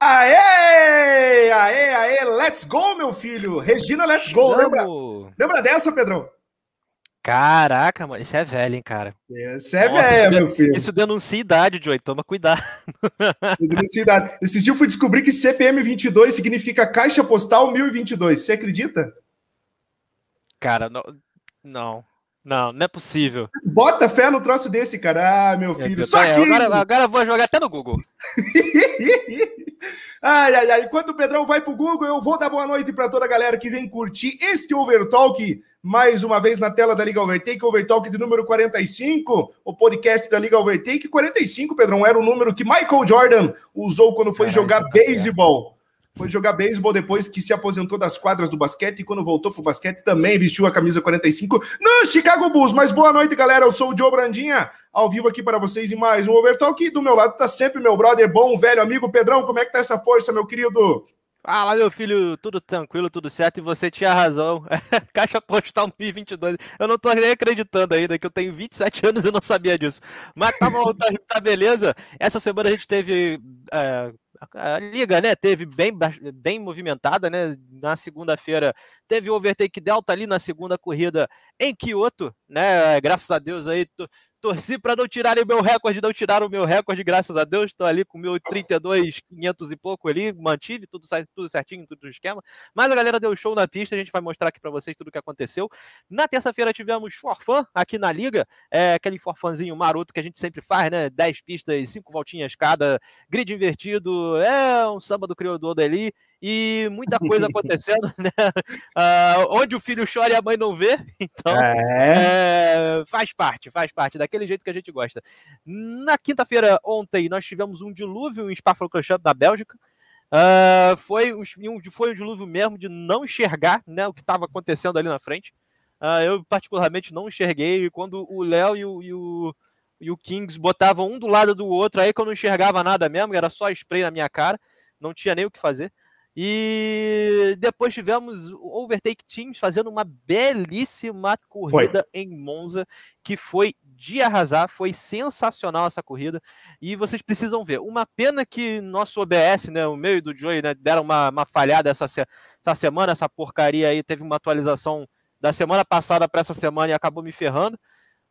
Aê! Aê, aê, let's go, meu filho! Regina, let's go! Lembra, lembra dessa, Pedrão? Caraca, mano, isso é velho, hein, cara. Isso é Nossa, velho, meu filho. Isso denuncia idade, Joey, toma cuidado. Isso denuncia idade. Esse dia eu fui descobrir que CPM 22 significa Caixa Postal 1022. Você acredita? Cara, não, não, não, não é possível. Bota fé no troço desse, cara. Ah, meu filho. Só que... Agora, agora eu vou jogar até no Google. ai, ai, ai. Enquanto o Pedrão vai pro Google, eu vou dar boa noite para toda a galera que vem curtir este Overtalk mais uma vez na tela da Liga Overtake, Overtalk de número 45, o podcast da Liga Overtake. 45, Pedrão, era o número que Michael Jordan usou quando foi jogar beisebol. Foi jogar beisebol depois que se aposentou das quadras do basquete e quando voltou pro basquete também vestiu a camisa 45 no Chicago Bulls. Mas boa noite, galera. Eu sou o Joe Brandinha, ao vivo aqui para vocês em mais um Overtalk. E do meu lado tá sempre meu brother bom, velho amigo Pedrão. Como é que tá essa força, meu querido? Fala, meu filho, tudo tranquilo, tudo certo, e você tinha razão. Caixa Postal 1022. Eu não tô nem acreditando ainda que eu tenho 27 anos e não sabia disso. Mas tá bom, tá, tá beleza. Essa semana a gente teve. É, a liga, né, teve bem, bem movimentada, né? Na segunda-feira teve o Overtake Delta ali na segunda corrida em Kyoto, né? Graças a Deus aí torci para não tirarem o meu recorde, não tiraram o meu recorde, graças a Deus. Estou ali com meu 32, 500 e pouco ali, mantive tudo, tudo certinho, tudo no esquema. Mas a galera deu show na pista, a gente vai mostrar aqui para vocês tudo o que aconteceu. Na terça-feira tivemos forfã aqui na liga, é aquele forfãzinho maroto que a gente sempre faz, né? 10 pistas, 5 voltinhas cada, grid invertido, é um samba do criador ali e muita coisa acontecendo, né? Uh, onde o filho chora e a mãe não vê, então é. É, faz parte, faz parte, daquele jeito que a gente gosta. Na quinta-feira, ontem, nós tivemos um dilúvio em Spa-Francorchamps, da Bélgica. Uh, foi, um, foi um dilúvio mesmo de não enxergar né, o que estava acontecendo ali na frente. Uh, eu, particularmente, não enxerguei. Quando o Léo e o, e o, e o Kings botavam um do lado do outro, aí que eu não enxergava nada mesmo, era só spray na minha cara, não tinha nem o que fazer. E depois tivemos o Overtake Teams fazendo uma belíssima corrida foi. em Monza, que foi de arrasar, foi sensacional essa corrida. E vocês precisam ver. Uma pena que nosso OBS, né, o meu e do Joey, né, deram uma, uma falhada essa, essa semana, essa porcaria aí teve uma atualização da semana passada para essa semana e acabou me ferrando.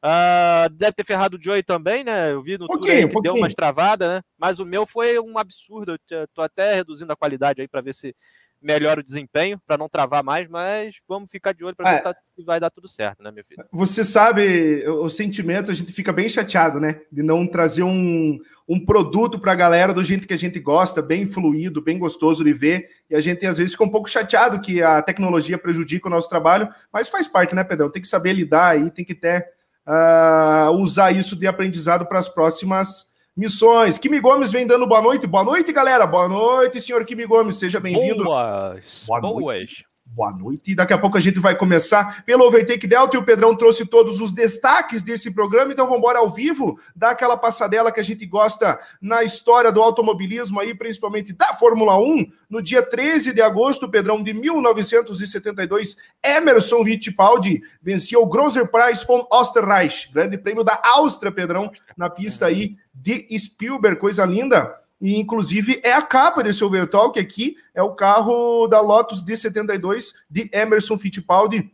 Uh, deve ter ferrado o Joey também, né? Eu vi no pouquinho, que deu umas travadas, né? Mas o meu foi um absurdo. Eu tô até reduzindo a qualidade aí para ver se melhora o desempenho, para não travar mais, mas vamos ficar de olho para ver é. se vai dar tudo certo, né, meu filho? Você sabe, o sentimento, a gente fica bem chateado, né? De não trazer um, um produto para a galera do jeito que a gente gosta, bem fluido, bem gostoso de ver. E a gente às vezes fica um pouco chateado que a tecnologia prejudica o nosso trabalho, mas faz parte, né, Pedrão? Tem que saber lidar aí, tem que ter uh, usar isso de aprendizado para as próximas missões. Kimi Gomes vem dando boa noite. Boa noite, galera. Boa noite, senhor Kimi Gomes. Seja bem-vindo. Boas. Boa noite. Boas. Boa noite. Daqui a pouco a gente vai começar pelo Overtake Delta e o Pedrão trouxe todos os destaques desse programa. Então vamos embora ao vivo, dar aquela passadela que a gente gosta na história do automobilismo aí, principalmente da Fórmula 1. No dia 13 de agosto, Pedrão, de 1972, Emerson Fittipaldi vencia o Großer Preis von Österreich, grande prêmio da Áustria, Pedrão, na pista aí de Spielberg, coisa linda. E, inclusive, é a capa desse Overtalk aqui, é o carro da Lotus D72 de Emerson Fittipaldi,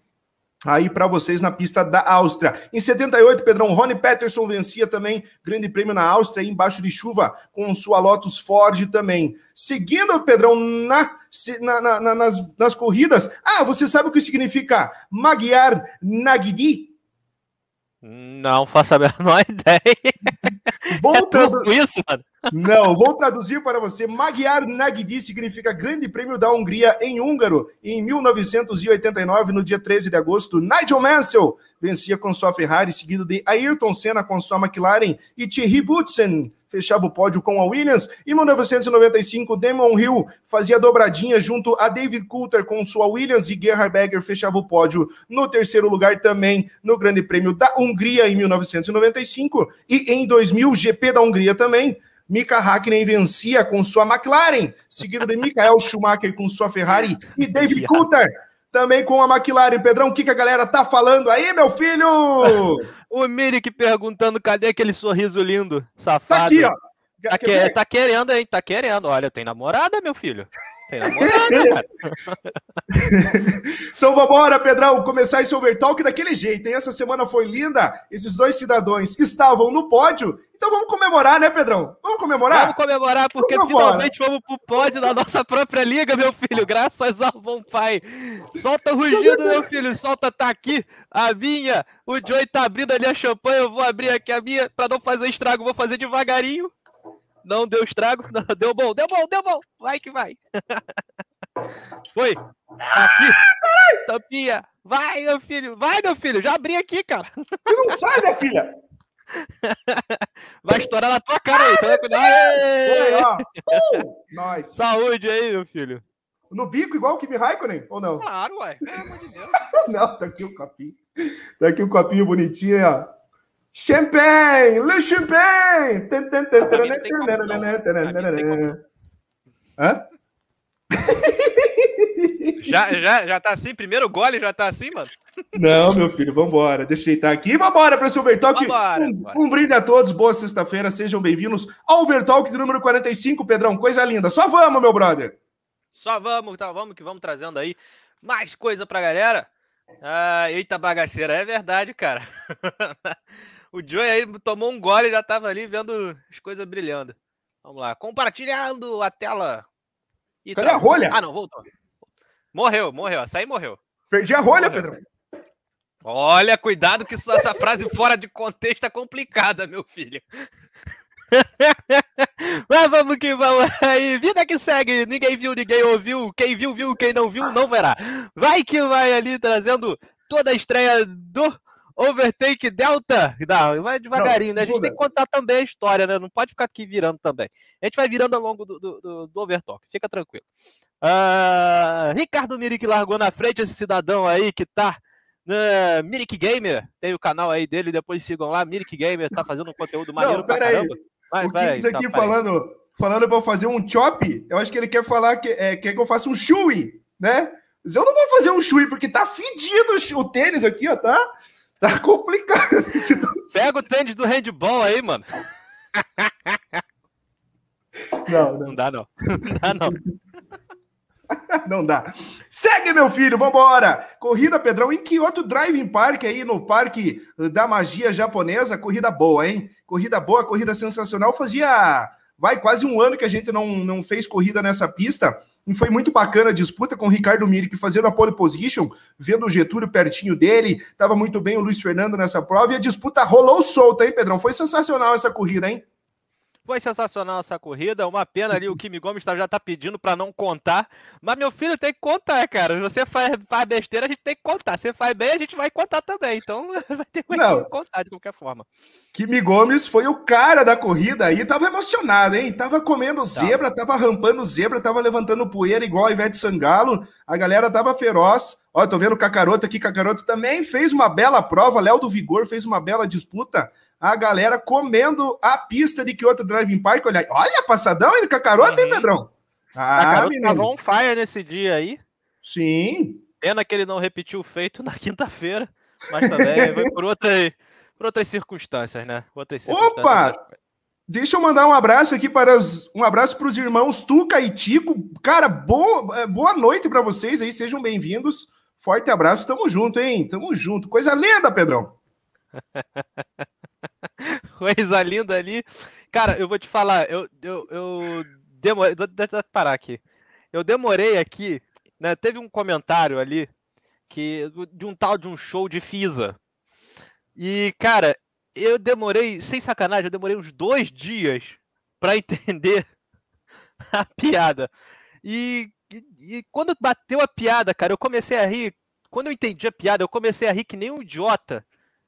aí para vocês na pista da Áustria. Em 78, Pedrão, Rony Peterson vencia também Grande Prêmio na Áustria, embaixo de chuva, com sua Lotus Ford também. Seguindo, Pedrão, na, na, na, nas, nas corridas, ah, você sabe o que significa Magyar Nagdi? Não faço a menor ideia. Vou é isso, mano? Não, vou traduzir para você. Magyar Nagdi significa Grande Prêmio da Hungria em húngaro. Em 1989, no dia 13 de agosto, Nigel Mansell vencia com sua Ferrari, seguido de Ayrton Senna com sua McLaren e Thierry Boutsen fechava o pódio com a Williams. Em 1995, Damon Hill fazia dobradinha junto a David Coulter com sua Williams e Gerhard Berger fechava o pódio no terceiro lugar também no Grande Prêmio da Hungria em 1995 e em 2000 GP da Hungria também. Mika Hakkinen vencia com sua McLaren, seguido de Michael Schumacher com sua Ferrari e David Coulter também com a McLaren. Pedrão, o que, que a galera tá falando aí, meu filho? o Mirik perguntando cadê aquele sorriso lindo, safado. Tá aqui, ó. Tá, que, tá, querendo, hein? Tá querendo. Olha, tem namorada, meu filho. Tem namorada, cara. então vambora, Pedrão, começar esse overtalk daquele jeito, hein? Essa semana foi linda. Esses dois cidadãos estavam no pódio. Então vamos comemorar, né, Pedrão? Vamos comemorar? Vamos comemorar, porque vamos finalmente vamos pro pódio da nossa própria liga, meu filho. Graças ao bom pai. Solta o rugido, meu filho. Solta, tá aqui a minha. O Joey tá abrindo ali a champanhe. Eu vou abrir aqui a minha. Pra não fazer estrago, vou fazer devagarinho. Não deu estrago. Não, deu bom, deu bom, deu bom. Vai que vai. Foi. Aqui. Tampinha. Vai, meu filho. Vai, meu filho. Já abri aqui, cara. Tu não sai, minha filha. Vai estourar na tua cara aí. Tá uh, nice. Saúde aí, meu filho. No bico, igual o Kimi Raikkonen, ou não? Claro, ué. Pelo amor de Deus. não, tá aqui o copinho. Tá aqui o copinho bonitinho, ó. Champagne! Le champagne! Hã? Já, já, já tá assim? Primeiro gole já tá assim, mano? Não, meu filho, vambora. Deixa eu deitar aqui. Vambora para esse Overtalk. Vambora, um, vambora. um brinde a todos. Boa sexta-feira. Sejam bem-vindos ao Overtalk número 45, Pedrão. Coisa linda. Só vamos, meu brother. Só vamos, tá, vamos que vamos trazendo aí mais coisa pra galera. Ah, eita bagaceira, é verdade, cara. O Joey aí tomou um gole e já tava ali vendo as coisas brilhando. Vamos lá. Compartilhando a tela. E Cadê a rolha? Ah, não, voltou. Morreu, morreu. Açaí morreu. Perdi a rolha, morreu. Pedro. Olha, cuidado que essa frase fora de contexto é complicada, meu filho. Mas vamos que vamos aí. Vida que segue. Ninguém viu, ninguém ouviu. Quem viu, viu. Quem não viu, não verá. Vai que vai ali trazendo toda a estreia do Overtake Delta. Não, vai devagarinho, não, né? A gente tem que contar também a história, né? Não pode ficar aqui virando também. A gente vai virando ao longo do, do, do, do Overtalk, fica tranquilo. Uh, Ricardo Mirik largou na frente esse cidadão aí que tá na Mirik Gamer. Tem o canal aí dele, depois sigam lá. Mirik Gamer tá fazendo um conteúdo maneiro não, caramba. Aí. o Kings aqui tá, falando, falando pra eu fazer um chop, eu acho que ele quer falar que, é, quer que eu faça um shui, né? Mas eu não vou fazer um shui, porque tá fedido o tênis aqui, ó, tá? Tá complicado. Pega o tênis do handball aí, mano. Não, não. não dá, não. Não dá, não. Não dá. Segue, meu filho, vambora! Corrida, Pedrão, em que outro driving park aí no Parque da Magia Japonesa? Corrida boa, hein? Corrida boa, corrida sensacional. Fazia, vai, quase um ano que a gente não, não fez corrida nessa pista. E foi muito bacana a disputa com o Ricardo Mirik fazendo a pole position, vendo o Getúlio pertinho dele. Estava muito bem o Luiz Fernando nessa prova e a disputa rolou solta, hein, Pedrão? Foi sensacional essa corrida, hein? Foi sensacional essa corrida. Uma pena ali, o Kimi Gomes tá, já tá pedindo para não contar. Mas meu filho tem que contar, cara. Você faz, faz besteira, a gente tem que contar. Você faz bem, a gente vai contar também. Então vai ter que contar de qualquer forma. Kimi Gomes foi o cara da corrida aí. Tava emocionado, hein? Tava comendo zebra, tava rampando zebra, tava levantando poeira igual a Ivete Sangalo. A galera tava feroz. Ó, tô vendo o Cacaroto aqui. Cacaroto também fez uma bela prova. Léo do Vigor fez uma bela disputa a galera comendo a pista de que outro driving park. Olha, olha passadão aí, Cacaroto, uhum. hein, Pedrão? Ah, Cacaroto tava on fire nesse dia aí. Sim. Pena que ele não repetiu o feito na quinta-feira, mas também foi por, outra, por outras circunstâncias, né? Outras circunstâncias. Opa! Deixa eu mandar um abraço aqui para os, um abraço para os irmãos Tuca e Tico. Cara, boa, é, boa noite para vocês aí, sejam bem-vindos. Forte abraço, tamo junto, hein? Tamo junto. Coisa linda, Pedrão. Coisa linda ali. Cara, eu vou te falar, eu, eu, eu demorei. Deixa eu parar aqui. Eu demorei aqui, né? Teve um comentário ali que de um tal de um show de Fisa. E, cara, eu demorei, sem sacanagem, eu demorei uns dois dias para entender a piada. E, e, e, quando bateu a piada, cara, eu comecei a rir. Quando eu entendi a piada, eu comecei a rir que nem um idiota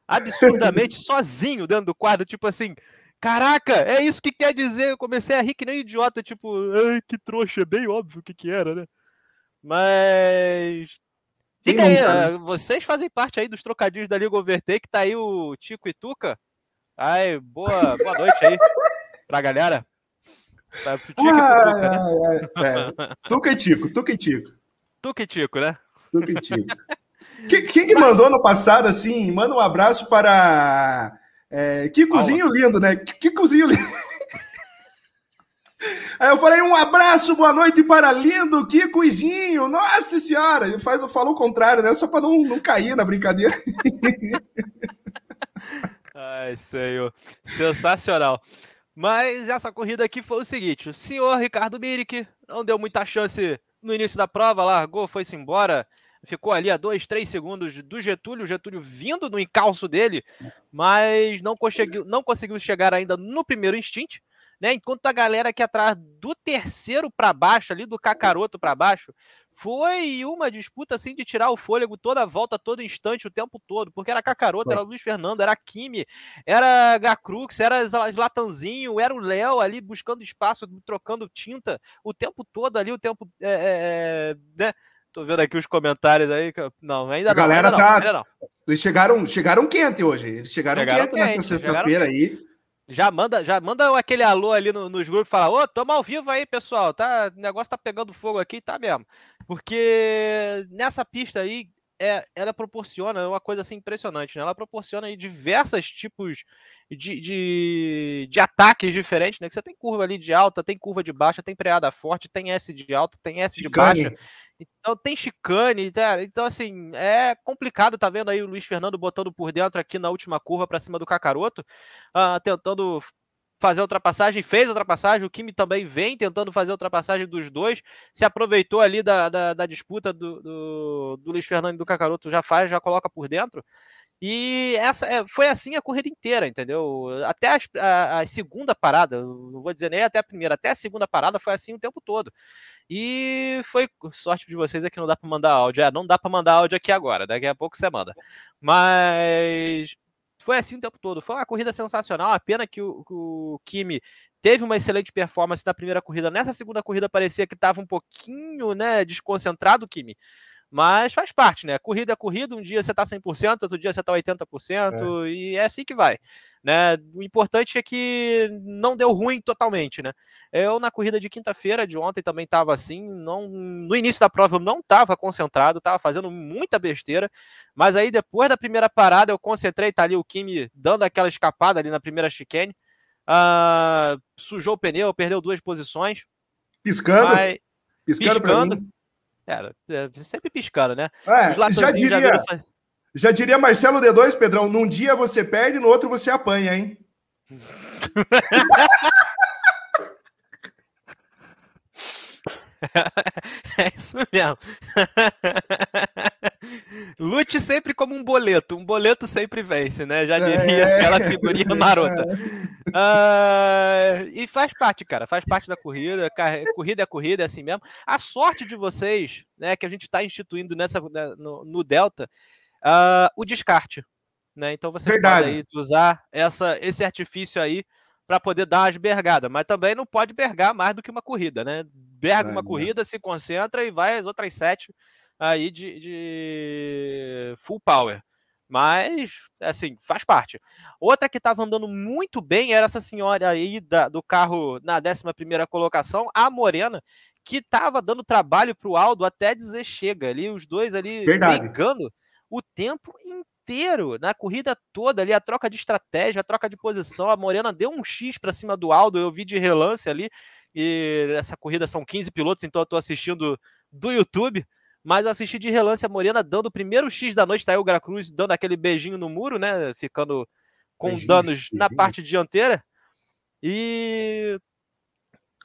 absurdamente sozinho dentro do quadro, tipo assim, caraca, é isso que quer dizer. Eu comecei a rir que nem idiota, tipo, ai, que trouxa, é bem óbvio o que que era, né? Mas Diga aí, né? vocês fazem parte aí dos trocadilhos da Liga Overtake, tá aí o Tico e Tuca. Ai, boa, boa noite aí pra galera. Tá, Tico ah, e Tuca, né? é, Tuca e Tico, Tuca e Tico. Tuca e Tico, né? Tuca e Tico. Quem que mandou no passado assim? Manda um abraço para. É, que cozinho lindo, né? Que cozinho lindo. Aí eu falei, um abraço, boa noite para lindo Kikozinho. Nossa senhora, ele faz, falo o contrário, né? Só para não, não cair na brincadeira. Ai, senhor. Sensacional. Mas essa corrida aqui foi o seguinte: o senhor Ricardo Mirick não deu muita chance no início da prova, largou, foi-se embora, ficou ali a dois, três segundos do Getúlio, o Getúlio vindo no encalço dele, mas não conseguiu, não conseguiu chegar ainda no primeiro instint né? Enquanto a galera aqui atrás do terceiro para baixo, ali do Cacaroto para baixo, foi uma disputa assim de tirar o fôlego toda a volta, todo instante, o tempo todo, porque era Cacaroto, era Luiz Fernando, era Kimi, era Gacrux, era Zlatanzinho, era o Léo ali buscando espaço, trocando tinta o tempo todo ali, o tempo. É, é, né? Tô vendo aqui os comentários aí. Não, ainda a não. Galera ainda tá... não, ainda não. Eles chegaram, chegaram quente hoje. Eles chegaram, chegaram quente, quente nessa sexta-feira aí. Já manda, já manda aquele alô ali no, nos grupos, fala, ô, tamo ao vivo aí, pessoal, tá? O negócio tá pegando fogo aqui, tá mesmo. Porque nessa pista aí, é, ela proporciona uma coisa assim impressionante, né? Ela proporciona diversos tipos de, de, de, ataques diferentes, né? Que você tem curva ali de alta, tem curva de baixa, tem preada forte, tem S de alta, tem S chicane. de baixa. Então tem chicane, tá? então assim, é complicado, tá vendo aí o Luiz Fernando botando por dentro aqui na última curva para cima do Cacaroto, uh, tentando fazer a ultrapassagem, fez a ultrapassagem, o Kimi também vem tentando fazer a ultrapassagem dos dois, se aproveitou ali da, da, da disputa do, do, do Luiz Fernando e do Cacaroto, já faz, já coloca por dentro, e essa é, foi assim a corrida inteira, entendeu? Até as, a, a, segunda parada, não vou dizer nem até a primeira, até a segunda parada foi assim o tempo todo. E foi sorte de vocês é que não dá para mandar áudio. É, não dá para mandar áudio aqui agora, daqui a pouco você manda. Mas foi assim o tempo todo. Foi uma corrida sensacional. A pena que o, o Kimi teve uma excelente performance na primeira corrida. Nessa segunda corrida parecia que estava um pouquinho né, desconcentrado, Kimi. Mas faz parte, né? Corrida é corrida, um dia você tá 100%, outro dia você tá 80%, é. e é assim que vai, né? O importante é que não deu ruim totalmente, né? Eu na corrida de quinta-feira de ontem também tava assim, não no início da prova eu não tava concentrado, tava fazendo muita besteira, mas aí depois da primeira parada eu concentrei, tá ali o Kimi dando aquela escapada ali na primeira chicane, uh, sujou o pneu, perdeu duas posições. Piscando? Mas, piscando, piscando é, é, sempre piscando, né? É, já diria, já, já diria Marcelo D2, Pedrão, num dia você perde, no outro você apanha, hein? é isso mesmo. Lute sempre como um boleto. Um boleto sempre vence, né? Já diria é, aquela figurinha marota. Uh, e faz parte, cara. Faz parte da corrida. Corrida é corrida, é assim mesmo. A sorte de vocês, né, que a gente está instituindo nessa, né, no, no Delta, uh, o descarte. Né? Então você pode usar essa, esse artifício aí para poder dar umas bergadas, mas também não pode bergar mais do que uma corrida, né? Berga é, uma corrida, se concentra e vai as outras sete aí de, de full power. Mas, assim, faz parte. Outra que estava andando muito bem era essa senhora aí da, do carro na 11 colocação, a Morena, que estava dando trabalho para o Aldo até dizer chega ali, os dois ali Verdade. brigando o tempo inteiro, na corrida toda ali, a troca de estratégia, a troca de posição. A Morena deu um X para cima do Aldo, eu vi de relance ali, e essa corrida são 15 pilotos, então eu estou assistindo do YouTube mas eu assisti de relance a Morena dando o primeiro X da noite, tá aí o Gracruz dando aquele beijinho no muro, né? Ficando com beijinho, danos beijinho. na parte dianteira. E.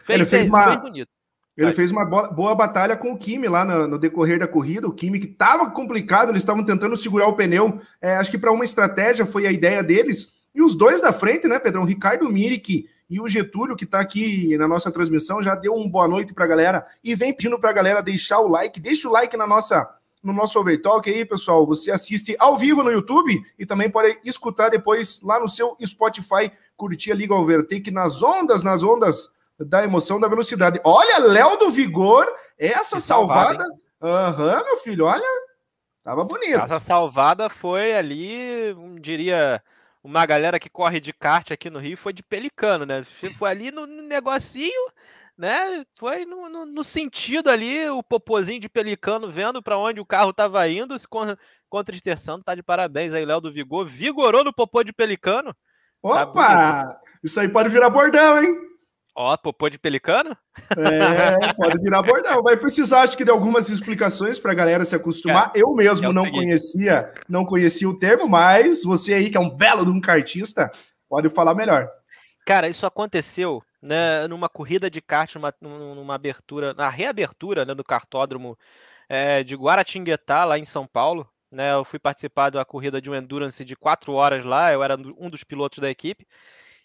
Fez, ele fez, uma. bonito. Ele Vai. fez uma boa batalha com o Kimi lá no, no, decorrer da corrida. O Kimi que estava complicado, eles estavam tentando segurar o pneu. É, acho que para uma estratégia foi a ideia deles. E os dois da frente, né, Pedrão? Ricardo Mirik e o Getúlio, que está aqui na nossa transmissão, já deu um boa noite para a galera e vem pedindo para a galera deixar o like. Deixa o like na nossa no nosso Overtalk aí, pessoal. Você assiste ao vivo no YouTube e também pode escutar depois lá no seu Spotify, curtir a Liga Overtake nas ondas, nas ondas da emoção, da velocidade. Olha, Léo do Vigor, essa que salvada. Aham, uhum, meu filho, olha, tava bonito. Essa salvada foi ali, diria, uma galera que corre de kart aqui no Rio foi de pelicano, né? Foi ali no, no negocinho, né? Foi no, no, no, sentido ali, o popozinho de pelicano vendo para onde o carro estava indo, se contra esterçando, tá de parabéns aí, Léo do Vigor. Vigorou no popô de pelicano. Tá Opa! Tá isso aí pode virar bordão, hein? Ó, popô de pelicano? É, pode virar bordão. Vai precisar, acho que, de algumas explicações para a galera se acostumar. É, eu mesmo é não seguinte. conhecia, não conhecia o termo, mas você aí, que é um belo de um cartista, pode falar melhor. Cara, isso aconteceu né, numa corrida de kart, numa, numa abertura, na reabertura né, do cartódromo é, de Guaratinguetá, lá em São Paulo. Né, eu fui participar da corrida de um endurance de quatro horas lá, eu era um dos pilotos da equipe.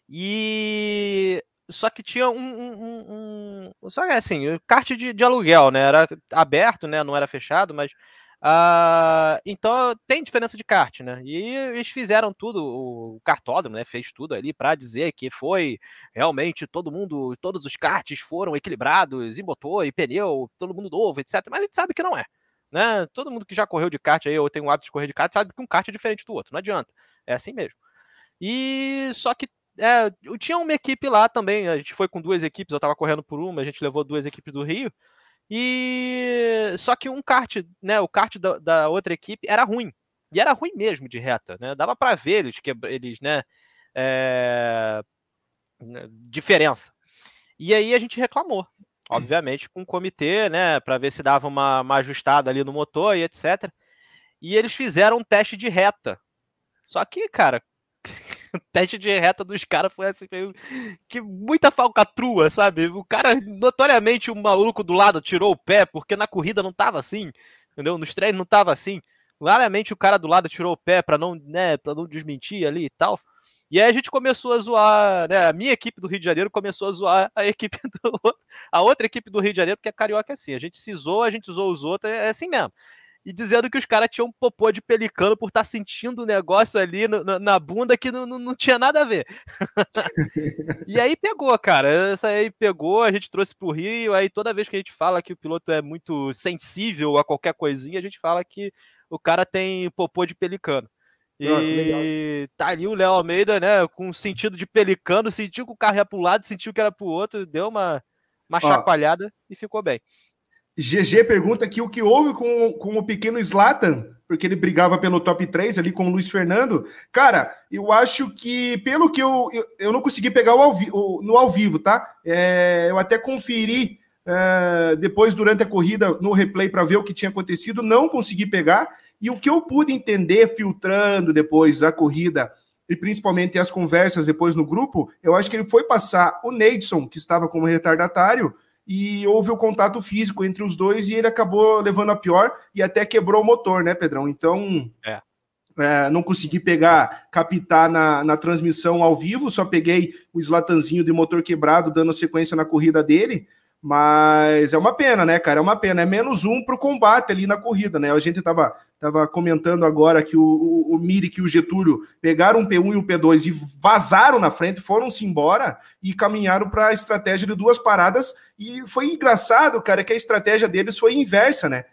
E só que tinha um, um, um, só que assim, kart de, de, aluguel, né? Era aberto, né? Não era fechado, mas uh, então tem diferença de kart, né? E eles fizeram tudo, o cartódromo, né? Fez tudo ali para dizer que foi realmente todo mundo, todos os karts foram equilibrados, em motor e pneu, todo mundo novo, etc. Mas a gente sabe que não é. Né? Todo mundo que já correu de kart aí ou tem o hábito de correr de kart sabe que um kart é diferente do outro, não adianta. É assim mesmo. E só que é, eu tinha uma equipe lá também, a gente foi com duas equipes, eu tava correndo por uma, a gente levou duas equipes do Rio. E só que um kart, né, o kart da, da outra equipe era ruim. E era ruim mesmo de reta, né? Dava para ver eles que eles, né, é... diferença. E aí a gente reclamou, obviamente, com o comitê, né, para ver se dava uma, uma ajustada ali no motor e etc. E eles fizeram um teste de reta. Só que, cara, o teste de reta dos caras foi assim, meio que muita falcatrua, sabe? O cara, notoriamente, o maluco do lado tirou o pé, porque na corrida não tava assim, entendeu? Nos treinos não tava assim. Claramente o cara do lado tirou o pé para não, né, para não desmentir ali e tal. E aí a gente começou a zoar, né? A minha equipe do Rio de Janeiro começou a zoar a equipe do a outra equipe do Rio de Janeiro, porque a carioca é assim, a gente se zoa, a gente zoa os outros, é assim mesmo e dizendo que os caras tinham um popô de pelicano por estar tá sentindo um negócio ali no, no, na bunda que não, não, não, tinha nada a ver. e aí pegou, cara. Essa aí pegou, a gente trouxe pro Rio, aí toda vez que a gente fala que o piloto é muito sensível a qualquer coisinha, a gente fala que o cara tem popô de pelicano. E ah, tá ali o Léo Almeida, né, com sentido de pelicano, sentiu que o carro ia pro lado, sentiu que era pro outro, deu uma, uma chacoalhada e ficou bem. GG pergunta aqui o que houve com, com o pequeno Slatan, porque ele brigava pelo top 3 ali com o Luiz Fernando. Cara, eu acho que, pelo que eu, eu, eu não consegui pegar o ao vi, o, no ao vivo, tá? É, eu até conferi é, depois, durante a corrida, no replay para ver o que tinha acontecido, não consegui pegar. E o que eu pude entender filtrando depois a corrida e principalmente as conversas depois no grupo, eu acho que ele foi passar o Neidson, que estava como retardatário, e houve o contato físico entre os dois e ele acabou levando a pior e até quebrou o motor, né, Pedrão? Então, é. É, não consegui pegar, captar na, na transmissão ao vivo, só peguei o Slatanzinho de motor quebrado, dando sequência na corrida dele. Mas é uma pena, né, cara? É uma pena. É menos um para o combate ali na corrida, né? A gente tava, tava comentando agora que o, o, o Miri e o Getúlio pegaram o P1 e o P2 e vazaram na frente, foram-se embora e caminharam para a estratégia de duas paradas. E foi engraçado, cara, que a estratégia deles foi inversa, né?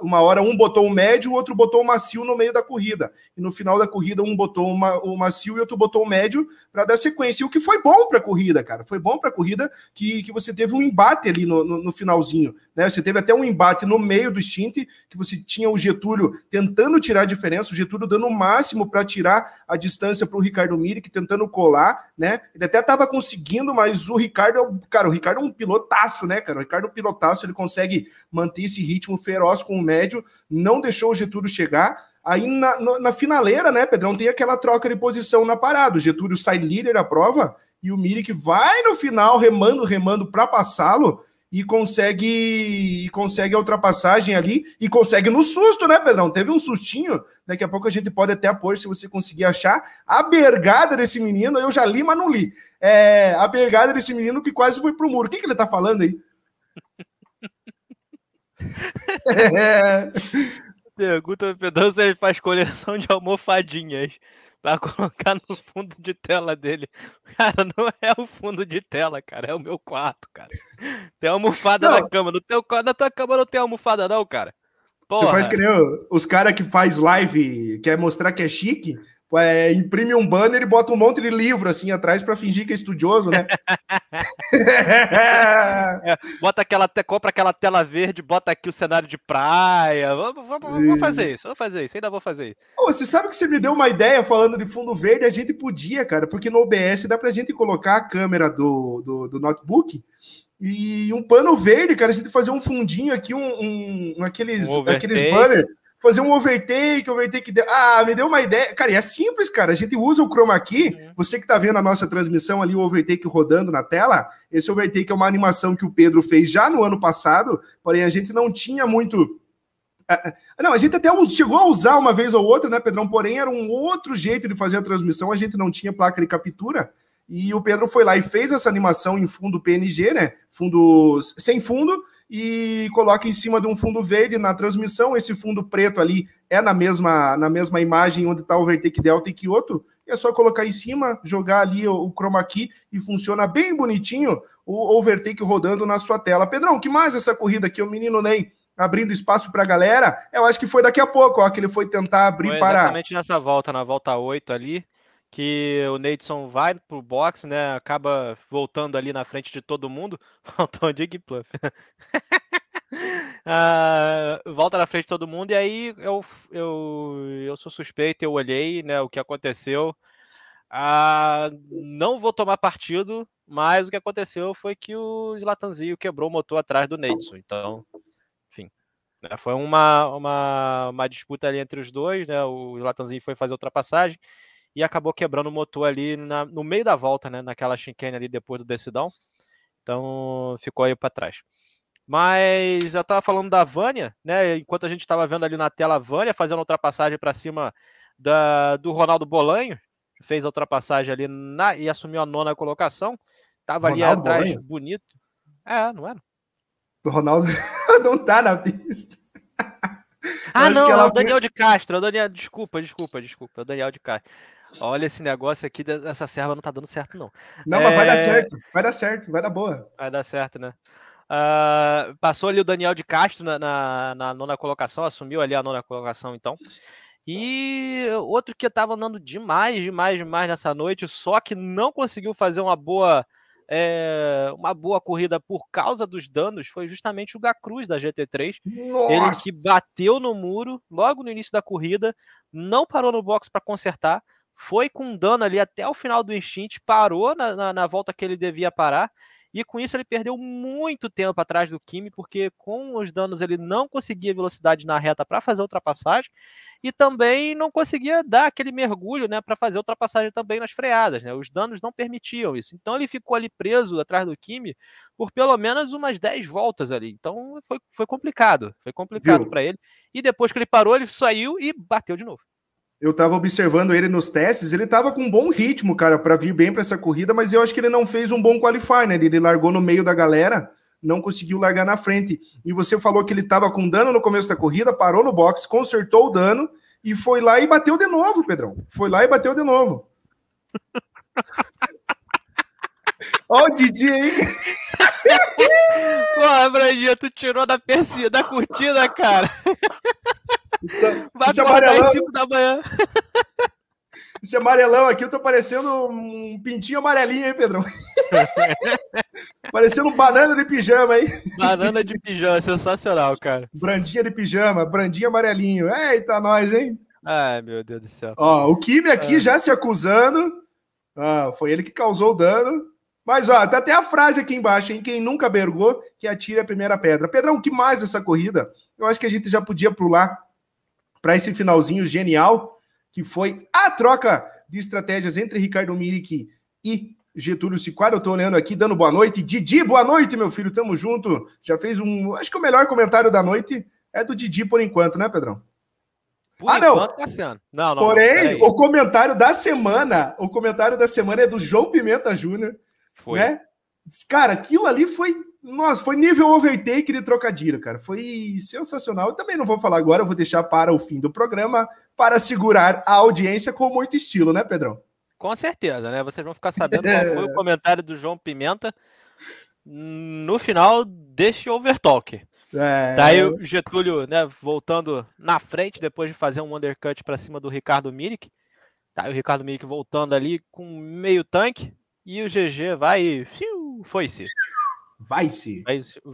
Uma hora um botou o médio, o outro botou o macio no meio da corrida. E no final da corrida, um botou uma, o macio e outro botou o médio para dar sequência. E o que foi bom para a corrida, cara. Foi bom para a corrida que, que você teve um embate ali no, no, no, finalzinho. Né? Você teve até um embate no meio do stint, que você tinha o Getúlio tentando tirar a diferença, o Getúlio dando o máximo para tirar a distância para o Ricardo Mirick, tentando colar, né? Ele até estava conseguindo, mas o Ricardo, é cara, o Ricardo é um pilotaço, né, cara? O Ricardo é um pilotaço, ele consegue manter esse ritmo feroz com o médio, não deixou o Getúlio chegar. Aí na, na finaleira, né, Pedrão, tem aquela troca de posição na parada. O Getúlio sai líder da prova e o Mirik vai no final remando, remando para passá-lo e consegue e consegue a ultrapassagem ali e consegue no susto, né, Pedrão? Teve um sustinho, daqui a pouco a gente pode até pôr, se você conseguir achar, a bergada desse menino, eu já li, mas não li. É, a bergada desse menino que quase foi pro muro. O que, que ele tá falando aí? é. Pergunta Pedrão se ele faz coleção de almofadinhas para colocar no fundo de tela dele. Cara, não é o fundo de tela, cara, é o meu quarto, cara. Tem almofada não. na cama. No teu, na tua cama não tem almofada, não, cara. Porra. Você faz que nem os caras que faz live, quer mostrar que é chique, é, imprime um banner e bota um monte de livro assim atrás para fingir que é estudioso, né? é, bota aquela, compra aquela tela verde, bota aqui o cenário de praia. Vamos, vamos, vamos fazer isso, vamos fazer isso, ainda vou fazer isso. Oh, você sabe que você me deu uma ideia falando de fundo verde? A gente podia, cara, porque no OBS dá pra gente colocar a câmera do, do, do notebook e um pano verde, cara, a gente fazer um fundinho aqui, um, um aqueles, um aqueles banner fazer um overtake, overtake. De... Ah, me deu uma ideia. Cara, e é simples, cara. A gente usa o chroma key. Você que tá vendo a nossa transmissão ali, o overtake rodando na tela. Esse overtake é uma animação que o Pedro fez já no ano passado, porém a gente não tinha muito. Não, a gente até chegou a usar uma vez ou outra, né, Pedrão? Porém, era um outro jeito de fazer a transmissão. A gente não tinha placa de captura. E o Pedro foi lá e fez essa animação em fundo PNG, né? Fundo sem fundo, e coloca em cima de um fundo verde na transmissão. Esse fundo preto ali é na mesma, na mesma imagem onde está o Vertec Delta e Kyoto. E é só colocar em cima, jogar ali o, o chroma key e funciona bem bonitinho o overtake rodando na sua tela. Pedrão, que mais essa corrida aqui? O menino Ney abrindo espaço para a galera. Eu acho que foi daqui a pouco, ó, que ele foi tentar abrir foi para. Exatamente nessa volta, na volta 8 ali que o Nateson vai pro box, né? Acaba voltando ali na frente de todo mundo. Faltou um Dig Pluff. uh, volta na frente de todo mundo, e aí eu, eu, eu sou suspeito, eu olhei né, o que aconteceu. Uh, não vou tomar partido, mas o que aconteceu foi que o Latanzio quebrou o motor atrás do Nateson. Então, enfim, né, foi uma, uma, uma disputa ali entre os dois, né? O Latanzio foi fazer ultrapassagem e acabou quebrando o motor ali na, no meio da volta, né? Naquela chicane ali depois do decidão. Então ficou aí para trás. Mas eu estava falando da Vânia, né? Enquanto a gente estava vendo ali na tela a Vânia fazendo ultrapassagem para cima da, do Ronaldo Bolanho, fez a ultrapassagem ali na, e assumiu a nona colocação. Tava Ronaldo ali atrás, Bolanho? bonito. É, não era? O Ronaldo não tá na pista. Ah, não, é o Daniel de Castro. O Daniel, desculpa, desculpa, desculpa. É o Daniel de Castro. Olha, esse negócio aqui dessa serva não tá dando certo, não. Não, é... mas vai dar é certo, vai dar certo, vai dar boa. Vai dar certo, né? Uh, passou ali o Daniel de Castro na, na, na, nona colocação, assumiu ali a nona colocação, então. E outro que tava andando demais, demais, demais nessa noite, só que não conseguiu fazer uma boa é, uma boa corrida por causa dos danos foi justamente o Gacruz da GT3. Nossa. Ele que bateu no muro logo no início da corrida, não parou no box para consertar, foi com dano ali até o final do instinto, parou na, na, na, volta que ele devia parar, e com isso ele perdeu muito tempo atrás do Kimi, porque com os danos ele não conseguia velocidade na reta para fazer ultrapassagem, e também não conseguia dar aquele mergulho né, para fazer ultrapassagem também nas freadas. Né? Os danos não permitiam isso. Então ele ficou ali preso atrás do Kimi por pelo menos umas 10 voltas ali. Então foi, foi complicado, foi complicado para ele. E depois que ele parou, ele saiu e bateu de novo eu estava observando ele nos testes, ele estava com um bom ritmo, cara, para vir bem para essa corrida, mas eu acho que ele não fez um bom qualify, né? Ele largou no meio da galera, não conseguiu largar na frente. E você falou que ele estava com dano no começo da corrida, parou no box, consertou o dano e foi lá e bateu de novo, Pedrão. Foi lá e bateu de novo. Ó o Didi aí. Porra, Brandinha, tu tirou da, da curtida, cara. Então, Vai esse amarelão, 5 da manhã. Esse amarelão aqui, eu tô parecendo um pintinho amarelinho, hein, Pedrão? parecendo um banana de pijama, aí. Banana de pijama, sensacional, cara. Brandinha de pijama, brandinho amarelinho. Eita, nós, hein? Ai, meu Deus do céu. Ó, o Kimi aqui é. já se acusando. Ah, foi ele que causou o dano. Mas, ó, tá até a frase aqui embaixo, hein? Quem nunca bergou, que atire a primeira pedra. Pedrão, o que mais essa corrida? Eu acho que a gente já podia pular para esse finalzinho genial, que foi a troca de estratégias entre Ricardo Mirick e Getúlio Siquara. Eu estou olhando aqui, dando boa noite. Didi, boa noite, meu filho, tamo junto. Já fez um. Acho que o melhor comentário da noite é do Didi por enquanto, né, Pedrão? Por ah, não. Tá não, não. Porém, o comentário da semana, o comentário da semana é do João Pimenta Júnior. Foi. Né? Cara, aquilo ali foi nossa, foi nível overtake de trocadilho, cara. Foi sensacional. Eu também não vou falar agora, eu vou deixar para o fim do programa para segurar a audiência com muito estilo, né, Pedrão? Com certeza, né? Vocês vão ficar sabendo qual foi o comentário do João Pimenta no final deste overtalk. É... Tá aí o Getúlio, né, voltando na frente depois de fazer um undercut para cima do Ricardo Mirik. Tá, o Ricardo Mick voltando ali com meio tanque. E o GG vai. Foi-se. Vai-se.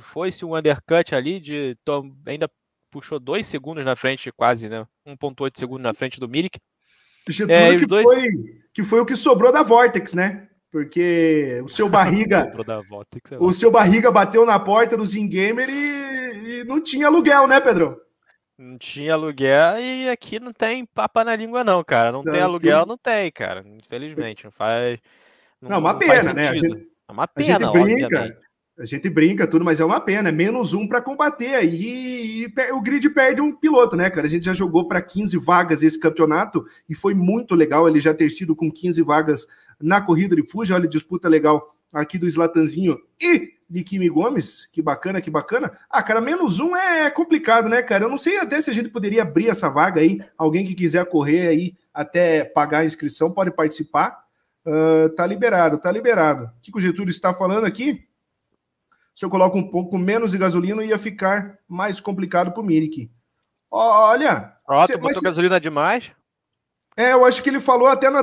Foi-se um undercut ali de. Ainda puxou dois segundos na frente, quase, né? 1,8 segundos na frente do Mirik. Getúlio é, que, dois... foi, que foi o que sobrou da Vortex, né? Porque o seu barriga. Vortex, é o seu barriga bateu na porta do Zingamer e, e não tinha aluguel, né, Pedro? Não tinha aluguel e aqui não tem papa na língua, não, cara. Não, não tem aluguel, não tem, cara. Infelizmente, não faz. Não, não uma pena, né? Gente, é uma pena, a gente brinca, a gente brinca tudo, mas é uma pena. É menos um para combater. E, e, o grid perde um piloto, né, cara? A gente já jogou para 15 vagas esse campeonato e foi muito legal ele já ter sido com 15 vagas na corrida de Fuji. Olha, disputa legal aqui do Slatanzinho e de Kimi Gomes, que bacana, que bacana. Ah, cara, menos um é complicado, né, cara? Eu não sei até se a gente poderia abrir essa vaga aí. Alguém que quiser correr aí até pagar a inscrição pode participar. Uh, tá liberado, tá liberado. O que, que o Getúlio está falando aqui? Se eu coloco um pouco menos de gasolina, ia ficar mais complicado para o Mirik. Olha. Ó, tu botou gasolina demais? É, eu acho que ele falou até na,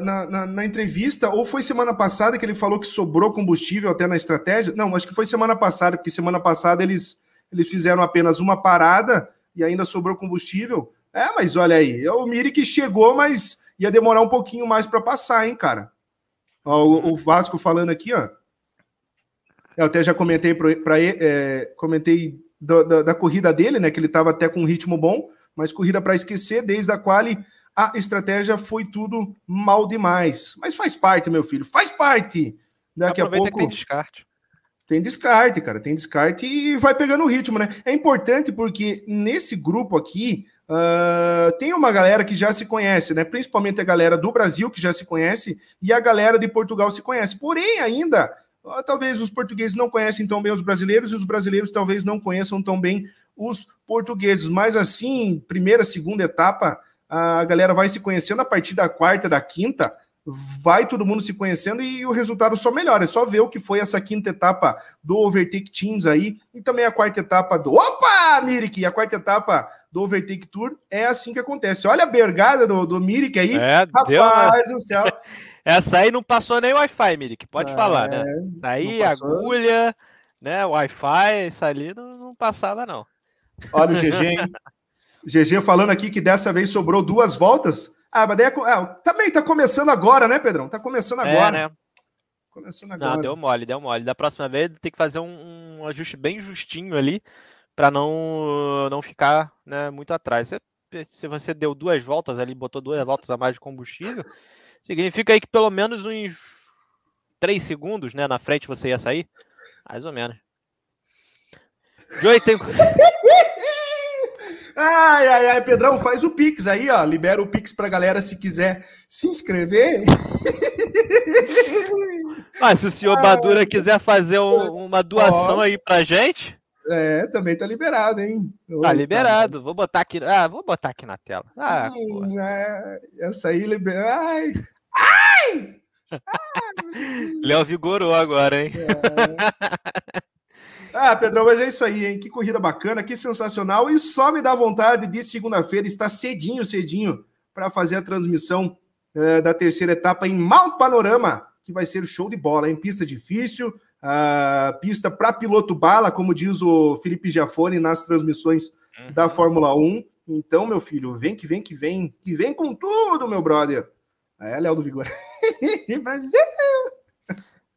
na, na, na, entrevista, ou foi semana passada que ele falou que sobrou combustível até na estratégia. Não, acho que foi semana passada, porque semana passada eles, eles fizeram apenas uma parada e ainda sobrou combustível. É, mas olha aí, é o Miri que chegou, mas ia demorar um pouquinho mais para passar, hein, cara. Ó, o, o, Vasco falando aqui, ó. Eu até já comentei para é, comentei da, da, da, corrida dele, né? Que ele estava até com um ritmo bom, mas corrida para esquecer, desde a quali a estratégia foi tudo mal demais. Mas faz parte, meu filho, faz parte. Daqui Aproveita a pouco. Tem descarte. Tem descarte, cara, tem descarte e vai pegando o ritmo, né? É importante porque nesse grupo aqui uh, tem uma galera que já se conhece, né? Principalmente a galera do Brasil que já se conhece e a galera de Portugal se conhece. Porém, ainda talvez os portugueses não conhecem tão bem os brasileiros e os brasileiros talvez não conheçam tão bem os portugueses. Mas assim, primeira, segunda etapa a galera vai se conhecendo a partir da quarta, da quinta, vai todo mundo se conhecendo e o resultado só melhora. É só ver o que foi essa quinta etapa do Overtake Teams aí e também a quarta etapa do. Opa, Mirik! A quarta etapa do Overtake Tour é assim que acontece. Olha a bergada do, do Mirik aí. É, Rapaz deu, né? do céu. Essa aí não passou nem Wi-Fi, Mirik. Pode é, falar, né? Aí agulha, né? Wi-Fi, isso ali não, não passava, não. Olha o GG, hein? GG falando aqui que dessa vez sobrou duas voltas. Ah, mas daí é, é, também tá começando agora, né, Pedrão? Tá começando é, agora. É, né? Começando agora. Não, deu mole, deu mole. Da próxima vez tem que fazer um, um ajuste bem justinho ali para não não ficar né, muito atrás. Se, se você deu duas voltas ali, botou duas voltas a mais de combustível, significa aí que pelo menos uns três segundos, né, na frente você ia sair, mais ou menos. Joey tem Ai, ai, ai, Pedrão, faz o Pix aí, ó. Libera o Pix pra galera se quiser se inscrever. Mas se o senhor Badura quiser fazer um, uma doação ó, aí pra gente. É, também tá liberado, hein? Tá liberado. Vou botar aqui. Ah, vou botar aqui na tela. Ah, hum, é, essa aí libera. Ai! Ai! Léo vigorou agora, hein? É. Ah, Pedrão, mas é isso aí, hein? Que corrida bacana, que sensacional. E só me dá vontade de segunda-feira estar cedinho, cedinho, para fazer a transmissão é, da terceira etapa em Mount Panorama, que vai ser show de bola, em pista difícil, pista para piloto bala, como diz o Felipe Giafone nas transmissões uhum. da Fórmula 1. Então, meu filho, vem que vem que vem, que vem com tudo, meu brother. É, Léo do Vigor. Brasil!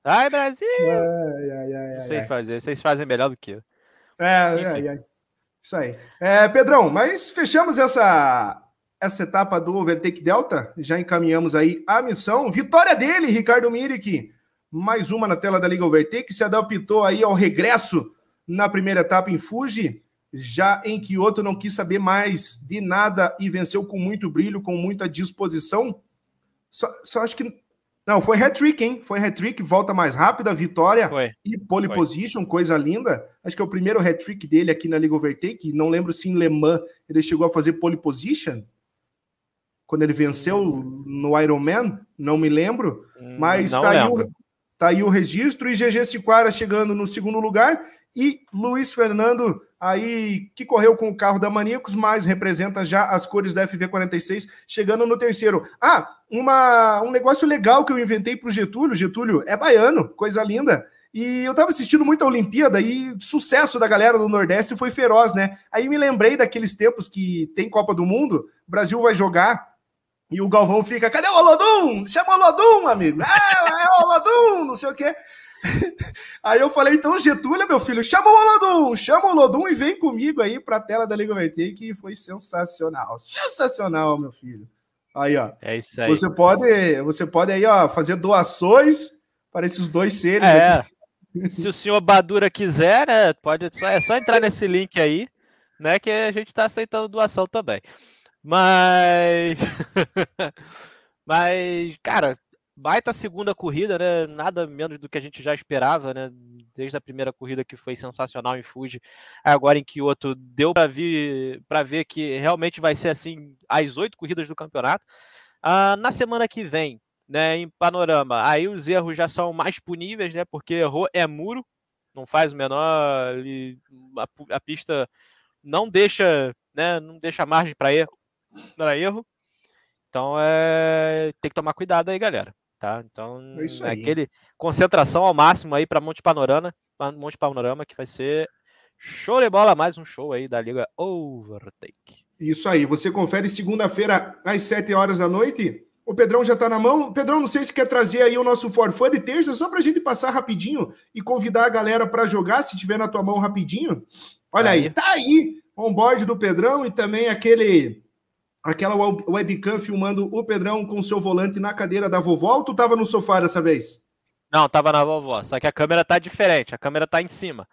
Ai, Brasil! Ai, ai, ai, não sei fazer, vocês fazem melhor do que eu. É, ai, ai. Isso aí. É, Pedrão, mas fechamos essa, essa etapa do Overtake Delta, já encaminhamos aí a missão. Vitória dele, Ricardo Mirik. Mais uma na tela da Liga Overtake, se adaptou aí ao regresso na primeira etapa em Fuji, já em Kyoto não quis saber mais de nada e venceu com muito brilho, com muita disposição. Só, só acho que não, foi hat-trick, hein? Foi hat-trick, volta mais rápida, vitória foi. e pole foi. position, coisa linda. Acho que é o primeiro hat-trick dele aqui na Liga Overtake. Não lembro se em Le Mans ele chegou a fazer pole position. Quando ele venceu no Ironman, não me lembro. Hum, mas não tá aí o, Tá aí o registro. E GG Siquara chegando no segundo lugar. E Luiz Fernando, aí que correu com o carro da Maníacos, mas representa já as cores da FV46, chegando no terceiro. Ah, uma, um negócio legal que eu inventei para o Getúlio. Getúlio é baiano, coisa linda. E eu estava assistindo muito a Olimpíada e sucesso da galera do Nordeste foi feroz, né? Aí me lembrei daqueles tempos que tem Copa do Mundo, o Brasil vai jogar e o Galvão fica: cadê o Olodum? Chama o Olodum, amigo. Ah, é o Olodum, não sei o quê. Aí eu falei, então, Getúlio, meu filho, chama o Olodum, chama o Olodum e vem comigo aí para a tela da Liga VT, que foi sensacional. Sensacional, meu filho. Aí, ó. É isso aí. Você pode, você pode aí, ó, fazer doações para esses dois seres. É. Se o senhor Badura quiser, né, pode, é só entrar nesse link aí, né, que a gente está aceitando doação também. Mas. Mas, cara, baita segunda corrida, né? Nada menos do que a gente já esperava, né? Desde a primeira corrida que foi sensacional em Fuji, agora em Kyoto, deu para ver para ver que realmente vai ser assim as oito corridas do campeonato. Ah, na semana que vem, né? Em panorama, aí os erros já são mais puníveis, né? Porque errou é muro, não faz o menor, a, a pista não deixa, né? Não deixa margem para erro, para erro. Então é, tem que tomar cuidado aí, galera tá? Então, é aquele concentração ao máximo aí para Monte Panorama, Monte Panorama que vai ser show de bola, mais um show aí da Liga Overtake. Isso aí, você confere segunda-feira às 7 horas da noite. O Pedrão já está na mão. Pedrão, não sei se quer trazer aí o nosso forfã de terça, só para a gente passar rapidinho e convidar a galera para jogar, se tiver na tua mão rapidinho. Olha aí, aí tá aí, on-board do Pedrão e também aquele aquela webcam filmando o Pedrão com seu volante na cadeira da vovó ou tu tava no sofá dessa vez? Não, tava na vovó, só que a câmera tá diferente, a câmera tá em cima.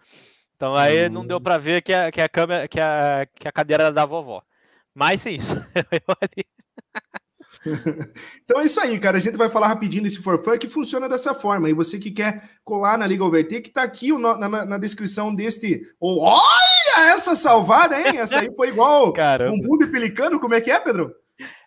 Então aí hum. não deu para ver que a, que a câmera que a, que a cadeira era da vovó. Mas sim, isso. eu ali. então é isso aí, cara. A gente vai falar rapidinho desse forfã que funciona dessa forma. E você que quer colar na Liga Overtake, tá aqui na, na, na descrição deste. Oh, olha essa salvada, hein? Essa aí foi igual Caramba. bumbum de pelicano. Como é que é, Pedro?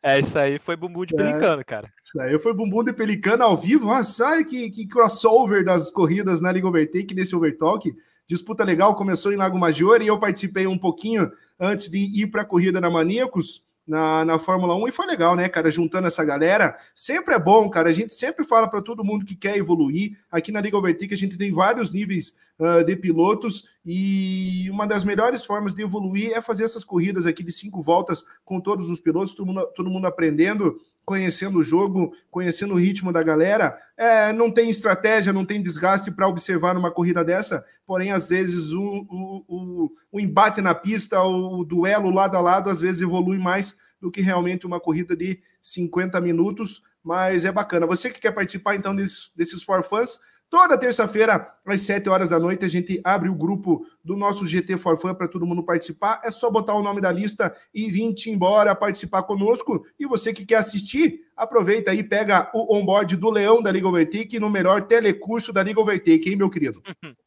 É, isso aí foi bumbum de é, pelicano, cara. Isso aí foi bumbum de pelicano ao vivo. Nossa, que, que crossover das corridas na Liga Overtake nesse Overtalk. Disputa legal, começou em Lago Maggiore e eu participei um pouquinho antes de ir para a corrida na Maníacos na, na Fórmula 1 e foi legal, né, cara? Juntando essa galera, sempre é bom, cara. A gente sempre fala para todo mundo que quer evoluir. Aqui na Liga Overtake a gente tem vários níveis uh, de pilotos e uma das melhores formas de evoluir é fazer essas corridas aqui de cinco voltas com todos os pilotos, todo mundo, todo mundo aprendendo conhecendo o jogo, conhecendo o ritmo da galera. É, não tem estratégia, não tem desgaste para observar numa corrida dessa, porém, às vezes, o, o, o, o, embate na pista, o duelo lado a lado, às vezes evolui mais do que realmente uma corrida de 50 minutos, mas é bacana. Você que quer participar, então, desses, desses for fãs, Toda terça-feira, às 7 horas da noite, a gente abre o grupo do nosso GT for Fun para todo mundo participar. É só botar o nome da lista e vir te embora participar conosco. E você que quer assistir, aproveita aí, pega o onboard do Leão da Liga Overtake no melhor telecurso da Liga Overtake, hein, meu querido?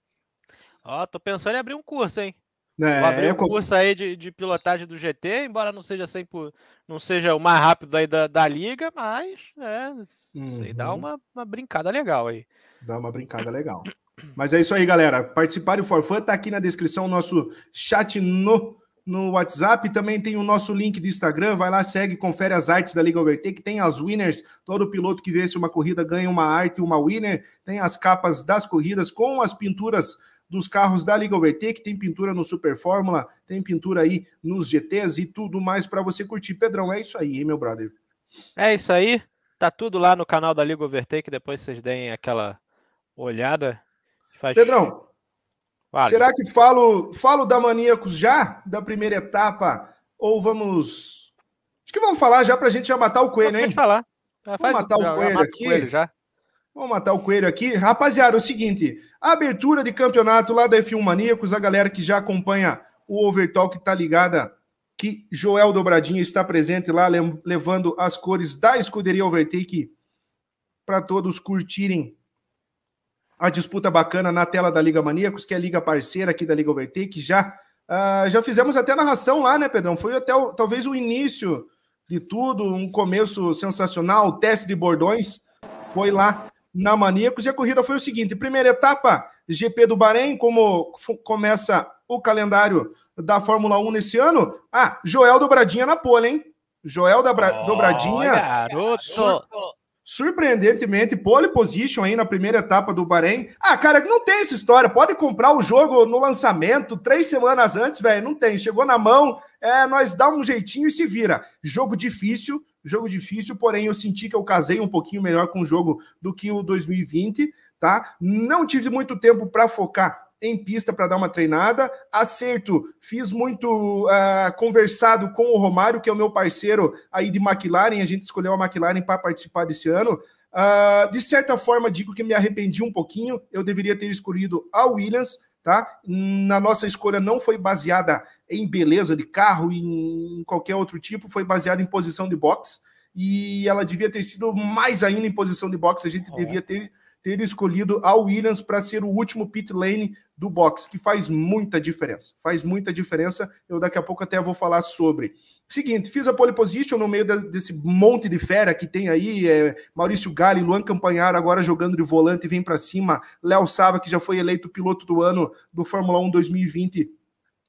Ó, tô pensando em abrir um curso, hein? É, Vou abrir um curso aí de, de, pilotagem do GT, embora não seja sempre, não seja o mais rápido aí da, da liga, mas é, uhum. dá uma, uma brincada legal aí. Dá uma brincada legal. Mas é isso aí, galera. Participar do Forfã tá aqui na descrição o nosso chat no, no WhatsApp. Também tem o nosso link de Instagram. Vai lá, segue, confere as artes da Liga Overtake. Tem as winners. Todo piloto que vence uma corrida ganha uma arte e uma winner. Tem as capas das corridas com as pinturas dos carros da Liga Overtake, tem pintura no Super Fórmula, tem pintura aí nos GTs e tudo mais para você curtir. Pedrão, é isso aí, hein, meu brother? É isso aí. Tá tudo lá no canal da Liga Overtake, depois vocês deem aquela olhada. Faz... Pedrão, vale. será que falo, falo da Maníacos já, da primeira etapa, ou vamos... Acho que vamos falar já para a gente já matar o coelho, hein? Pode falar. vamos matar o coelho aqui. O coelho já. Vamos matar o coelho aqui. Rapaziada, é o seguinte: abertura de campeonato lá da F1 Maníacos, a galera que já acompanha o Overtalk tá ligada que Joel Dobradinha está presente lá, levando as cores da escuderia Overtake para todos curtirem a disputa bacana na tela da Liga Maníacos, que é a liga parceira aqui da Liga Overtake. Já, uh, já fizemos até narração lá, né, Pedrão? Foi até o, talvez o início de tudo, um começo sensacional, o teste de bordões foi lá na Maníacos. E a corrida foi o seguinte: primeira etapa, GP do Bahrein, como começa o calendário da Fórmula 1 nesse ano. Ah, Joel Dobradinha na pole, hein? Joel Dobra, oh, Dobradinha. Garoto! Sur surpreendentemente, pole position aí na primeira etapa do Bahrein. Ah, cara, não tem essa história. Pode comprar o jogo no lançamento três semanas antes, velho. Não tem. Chegou na mão, é, nós dá um jeitinho e se vira. Jogo difícil, jogo difícil, porém eu senti que eu casei um pouquinho melhor com o jogo do que o 2020, tá? Não tive muito tempo para focar em pista para dar uma treinada. Acerto, fiz muito uh, conversado com o Romário, que é o meu parceiro aí de McLaren. A gente escolheu a McLaren para participar desse ano. Uh, de certa forma, digo que me arrependi um pouquinho. Eu deveria ter escolhido a Williams, tá? Na nossa escolha não foi baseada em beleza de carro, em qualquer outro tipo, foi baseada em posição de box. E ela devia ter sido mais ainda em posição de box. A gente devia ter ter escolhido a Williams para ser o último pit lane do box, que faz muita diferença. Faz muita diferença. Eu daqui a pouco até vou falar sobre. Seguinte, fiz a pole position no meio desse monte de fera que tem aí. É, Maurício Gali, Luan Campanhar agora jogando de volante, vem para cima. Léo Sava, que já foi eleito piloto do ano do Fórmula 1 2020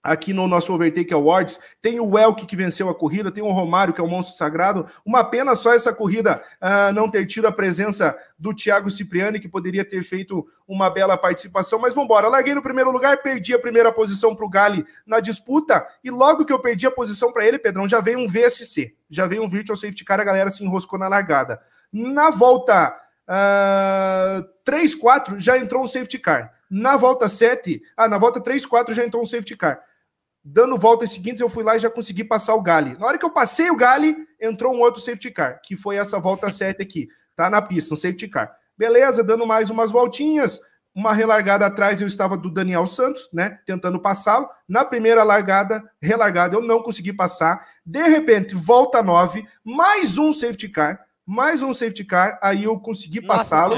aqui no nosso Overtake Awards. Tem o Elk que venceu a corrida, tem o Romário, que é o monstro sagrado. Uma pena só essa corrida uh, não ter tido a presença do Thiago Cipriani, que poderia ter feito uma bela participação. Mas vamos embora. Larguei no primeiro lugar, perdi a primeira posição para o Gali na disputa. E logo que eu perdi a posição para ele, Pedrão, já veio um VSC. Já veio um Virtual Safety Car, a galera se enroscou na largada. Na volta uh, 3, 4, já entrou um safety car. Na volta 7, ah, na volta 3, 4 já entrou um safety car dando voltas seguintes, eu fui lá e já consegui passar o Gali. Na hora que eu passei o Gali, entrou um outro safety car, que foi essa volta 7 aqui. Tá na pista, um safety car. Beleza, dando mais umas voltinhas. Uma relargada atrás, eu estava do Daniel Santos, né? Tentando passá-lo. Na primeira largada, relargada, eu não consegui passar. De repente, volta 9, mais um safety car, mais um safety car, aí eu consegui passá-lo.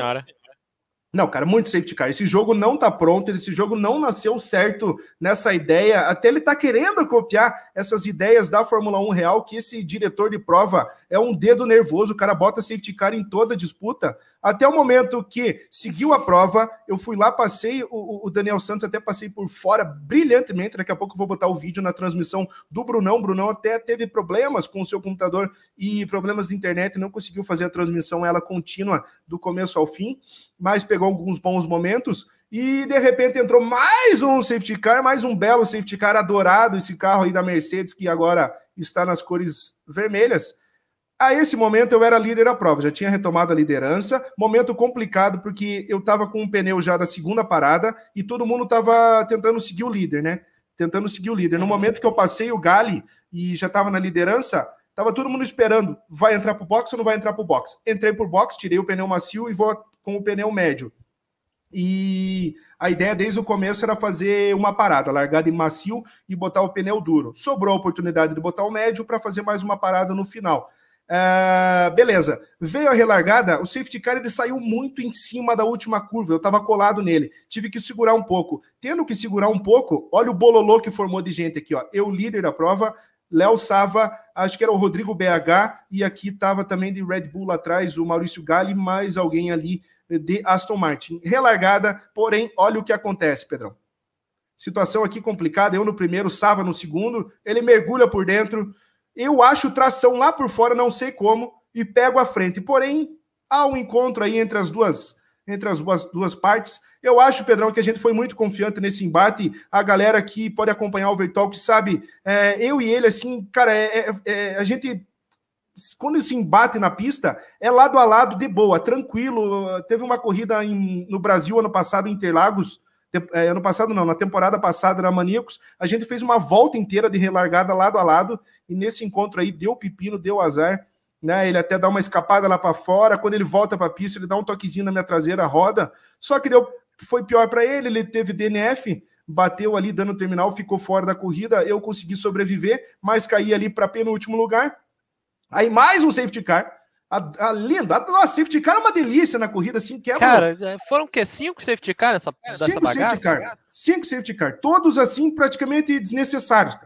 Não, cara, muito safety car. Esse jogo não tá pronto, esse jogo não nasceu certo nessa ideia. Até ele tá querendo copiar essas ideias da Fórmula 1 real, que esse diretor de prova é um dedo nervoso, o cara bota safety car em toda disputa. Até o momento que seguiu a prova, eu fui lá, passei o, o, Daniel Santos, até passei por fora brilhantemente. Daqui a pouco eu vou botar o vídeo na transmissão do Brunão. O Brunão até teve problemas com o seu computador e problemas de internet, não conseguiu fazer a transmissão ela contínua do começo ao fim, mas pegou alguns bons momentos. E de repente entrou mais um safety car, mais um belo safety car adorado, esse carro aí da Mercedes que agora está nas cores vermelhas. A esse momento eu era líder da prova, já tinha retomado a liderança. Momento complicado porque eu estava com um pneu já da segunda parada e todo mundo estava tentando seguir o líder, né? Tentando seguir o líder. No momento que eu passei o Gali e já estava na liderança, estava todo mundo esperando. Vai entrar para o box ou não vai entrar para o box? Entrei para o box, tirei o pneu macio e vou com o pneu médio. E a ideia desde o começo era fazer uma parada, largada em macio e botar o pneu duro. Sobrou a oportunidade de botar o médio para fazer mais uma parada no final. Uh, beleza, veio a relargada, o safety car ele saiu muito em cima da última curva, eu estava colado nele, tive que segurar um pouco. Tendo que segurar um pouco, olha o bololô que formou de gente aqui, ó. Eu, líder da prova, Léo Sava, acho que era o Rodrigo BH, e aqui estava também de Red Bull atrás, o Maurício Gali, mais alguém ali de Aston Martin. Relargada, porém, olha o que acontece, Pedrão. Situação aqui complicada, eu no primeiro, Sava no segundo, ele mergulha por dentro, eu acho tração lá por fora, não sei como, e pego a frente. Porém, há um encontro aí entre as duas entre as duas, duas partes. Eu acho, Pedrão, que a gente foi muito confiante nesse embate. A galera que pode acompanhar o Overtalk sabe, é, eu e ele, assim, cara, é, é, é, a gente quando se embate na pista, é lado a lado de boa, tranquilo. Teve uma corrida em, no Brasil ano passado, em Interlagos, é, ano passado não, na temporada passada na Maníacos, a gente fez uma volta inteira de relargada lado a lado, e nesse encontro aí deu pepino, deu azar, né? Ele até dá uma escapada lá para fora, quando ele volta para a pista, ele dá um toquezinho na minha traseira, roda, só que deu, foi pior para ele, ele teve DNF, bateu ali dando terminal, ficou fora da corrida, eu consegui sobreviver, mas caí ali para penúltimo lugar. Aí mais um safety car, a, a linda, a, a safety car é uma delícia na corrida, assim, quebra. Cara, é, foram o quê? Cinco safety car nessa, cinco Safety car, cinco safety car, todos assim praticamente desnecessários.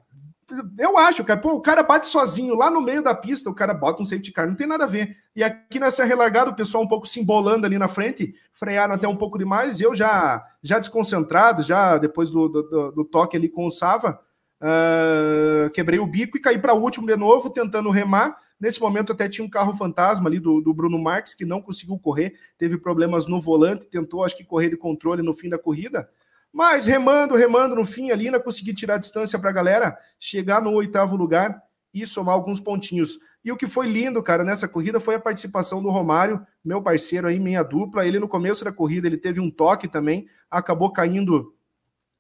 eu acho, cara, pô, o cara bate sozinho lá no meio da pista, o cara bota um safety car, não tem nada a ver. E aqui nessa relargada, o pessoal um pouco se embolando ali na frente, frearam até um pouco demais, e eu já, já desconcentrado, já depois do, do, do toque ali com o Sava, uh, quebrei o bico e caí para o último de novo, tentando remar. Nesse momento até tinha um carro fantasma ali do, do Bruno Marques, que não conseguiu correr, teve problemas no volante, tentou, acho que, correr de controle no fim da corrida. Mas remando, remando no fim ali, ainda consegui tirar distância para a galera, chegar no oitavo lugar e somar alguns pontinhos. E o que foi lindo, cara, nessa corrida foi a participação do Romário, meu parceiro aí, minha dupla. Ele no começo da corrida, ele teve um toque também, acabou caindo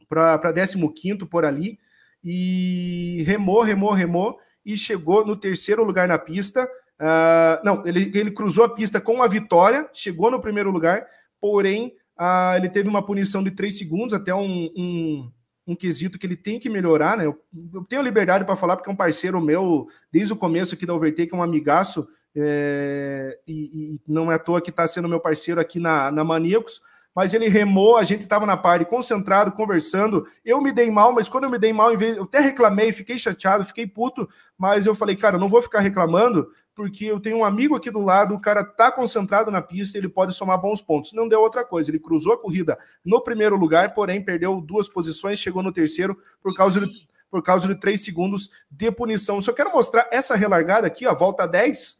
para 15 por ali e remou, remou, remou e chegou no terceiro lugar na pista. Uh, não, ele, ele cruzou a pista com a vitória, chegou no primeiro lugar, porém ah, ele teve uma punição de três segundos, até um, um, um quesito que ele tem que melhorar, né? Eu, eu tenho liberdade para falar, porque é um parceiro meu, desde o começo aqui da Overtake, é um amigaço, é, e, e, não é à toa que está sendo meu parceiro aqui na, na Maníacos, mas ele remou, a gente estava na party, concentrado, conversando. Eu me dei mal, mas quando eu me dei mal, eu até reclamei, fiquei chateado, fiquei puto, mas eu falei, cara, eu não vou ficar reclamando, porque eu tenho um amigo aqui do lado, o cara tá concentrado na pista, ele pode somar bons pontos. Não deu outra coisa, ele cruzou a corrida no primeiro lugar, porém perdeu duas posições, chegou no terceiro por causa de, por causa de três segundos de punição. Só quero mostrar essa relargada aqui, ó, volta 10,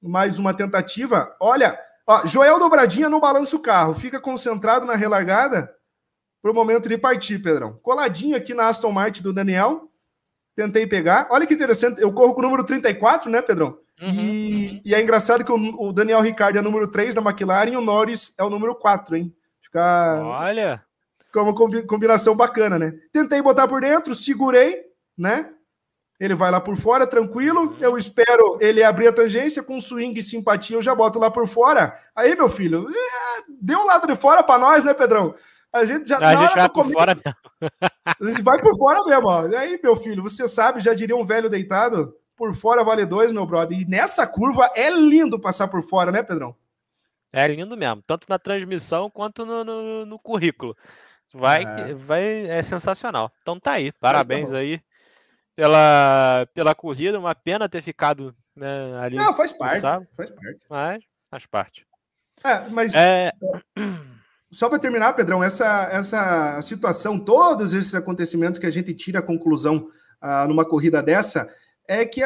mais uma tentativa. Olha, ó, Joel Dobradinha não balança o carro, fica concentrado na relargada pro momento de partir, Pedrão. Coladinho aqui na Aston Martin do Daniel, tentei pegar. Olha que interessante, eu corro com o número 34, né, Pedrão? Uhum, e, uhum. e, é engraçado que o, o, Daniel Ricciardo é o número 3 da McLaren e o Norris é o número 4, hein? Fica. Olha! Fica uma combinação bacana, né? Tentei botar por dentro, segurei, né? Ele vai lá por fora, tranquilo. Eu espero ele abrir a tangência com swing e simpatia, eu já boto lá por fora. Aí, meu filho, é, deu um lado de fora para nós, né, Pedrão? A gente já a gente vai por começo, fora mesmo. A gente vai por fora mesmo, ó. E aí, meu filho, você sabe, já diria um velho deitado, por fora vale dois, meu brother. E nessa curva é lindo passar por fora, né, Pedrão? É lindo mesmo, tanto na transmissão quanto no, no, no currículo. Vai, é. vai, é sensacional. Então tá aí, parabéns tá aí pela, pela corrida. Uma pena ter ficado né, ali. Não, faz parte, faz parte. Mas faz parte. É, mas é... só para terminar, Pedrão, essa, essa situação, todos esses acontecimentos que a gente tira a conclusão ah, numa corrida dessa, é que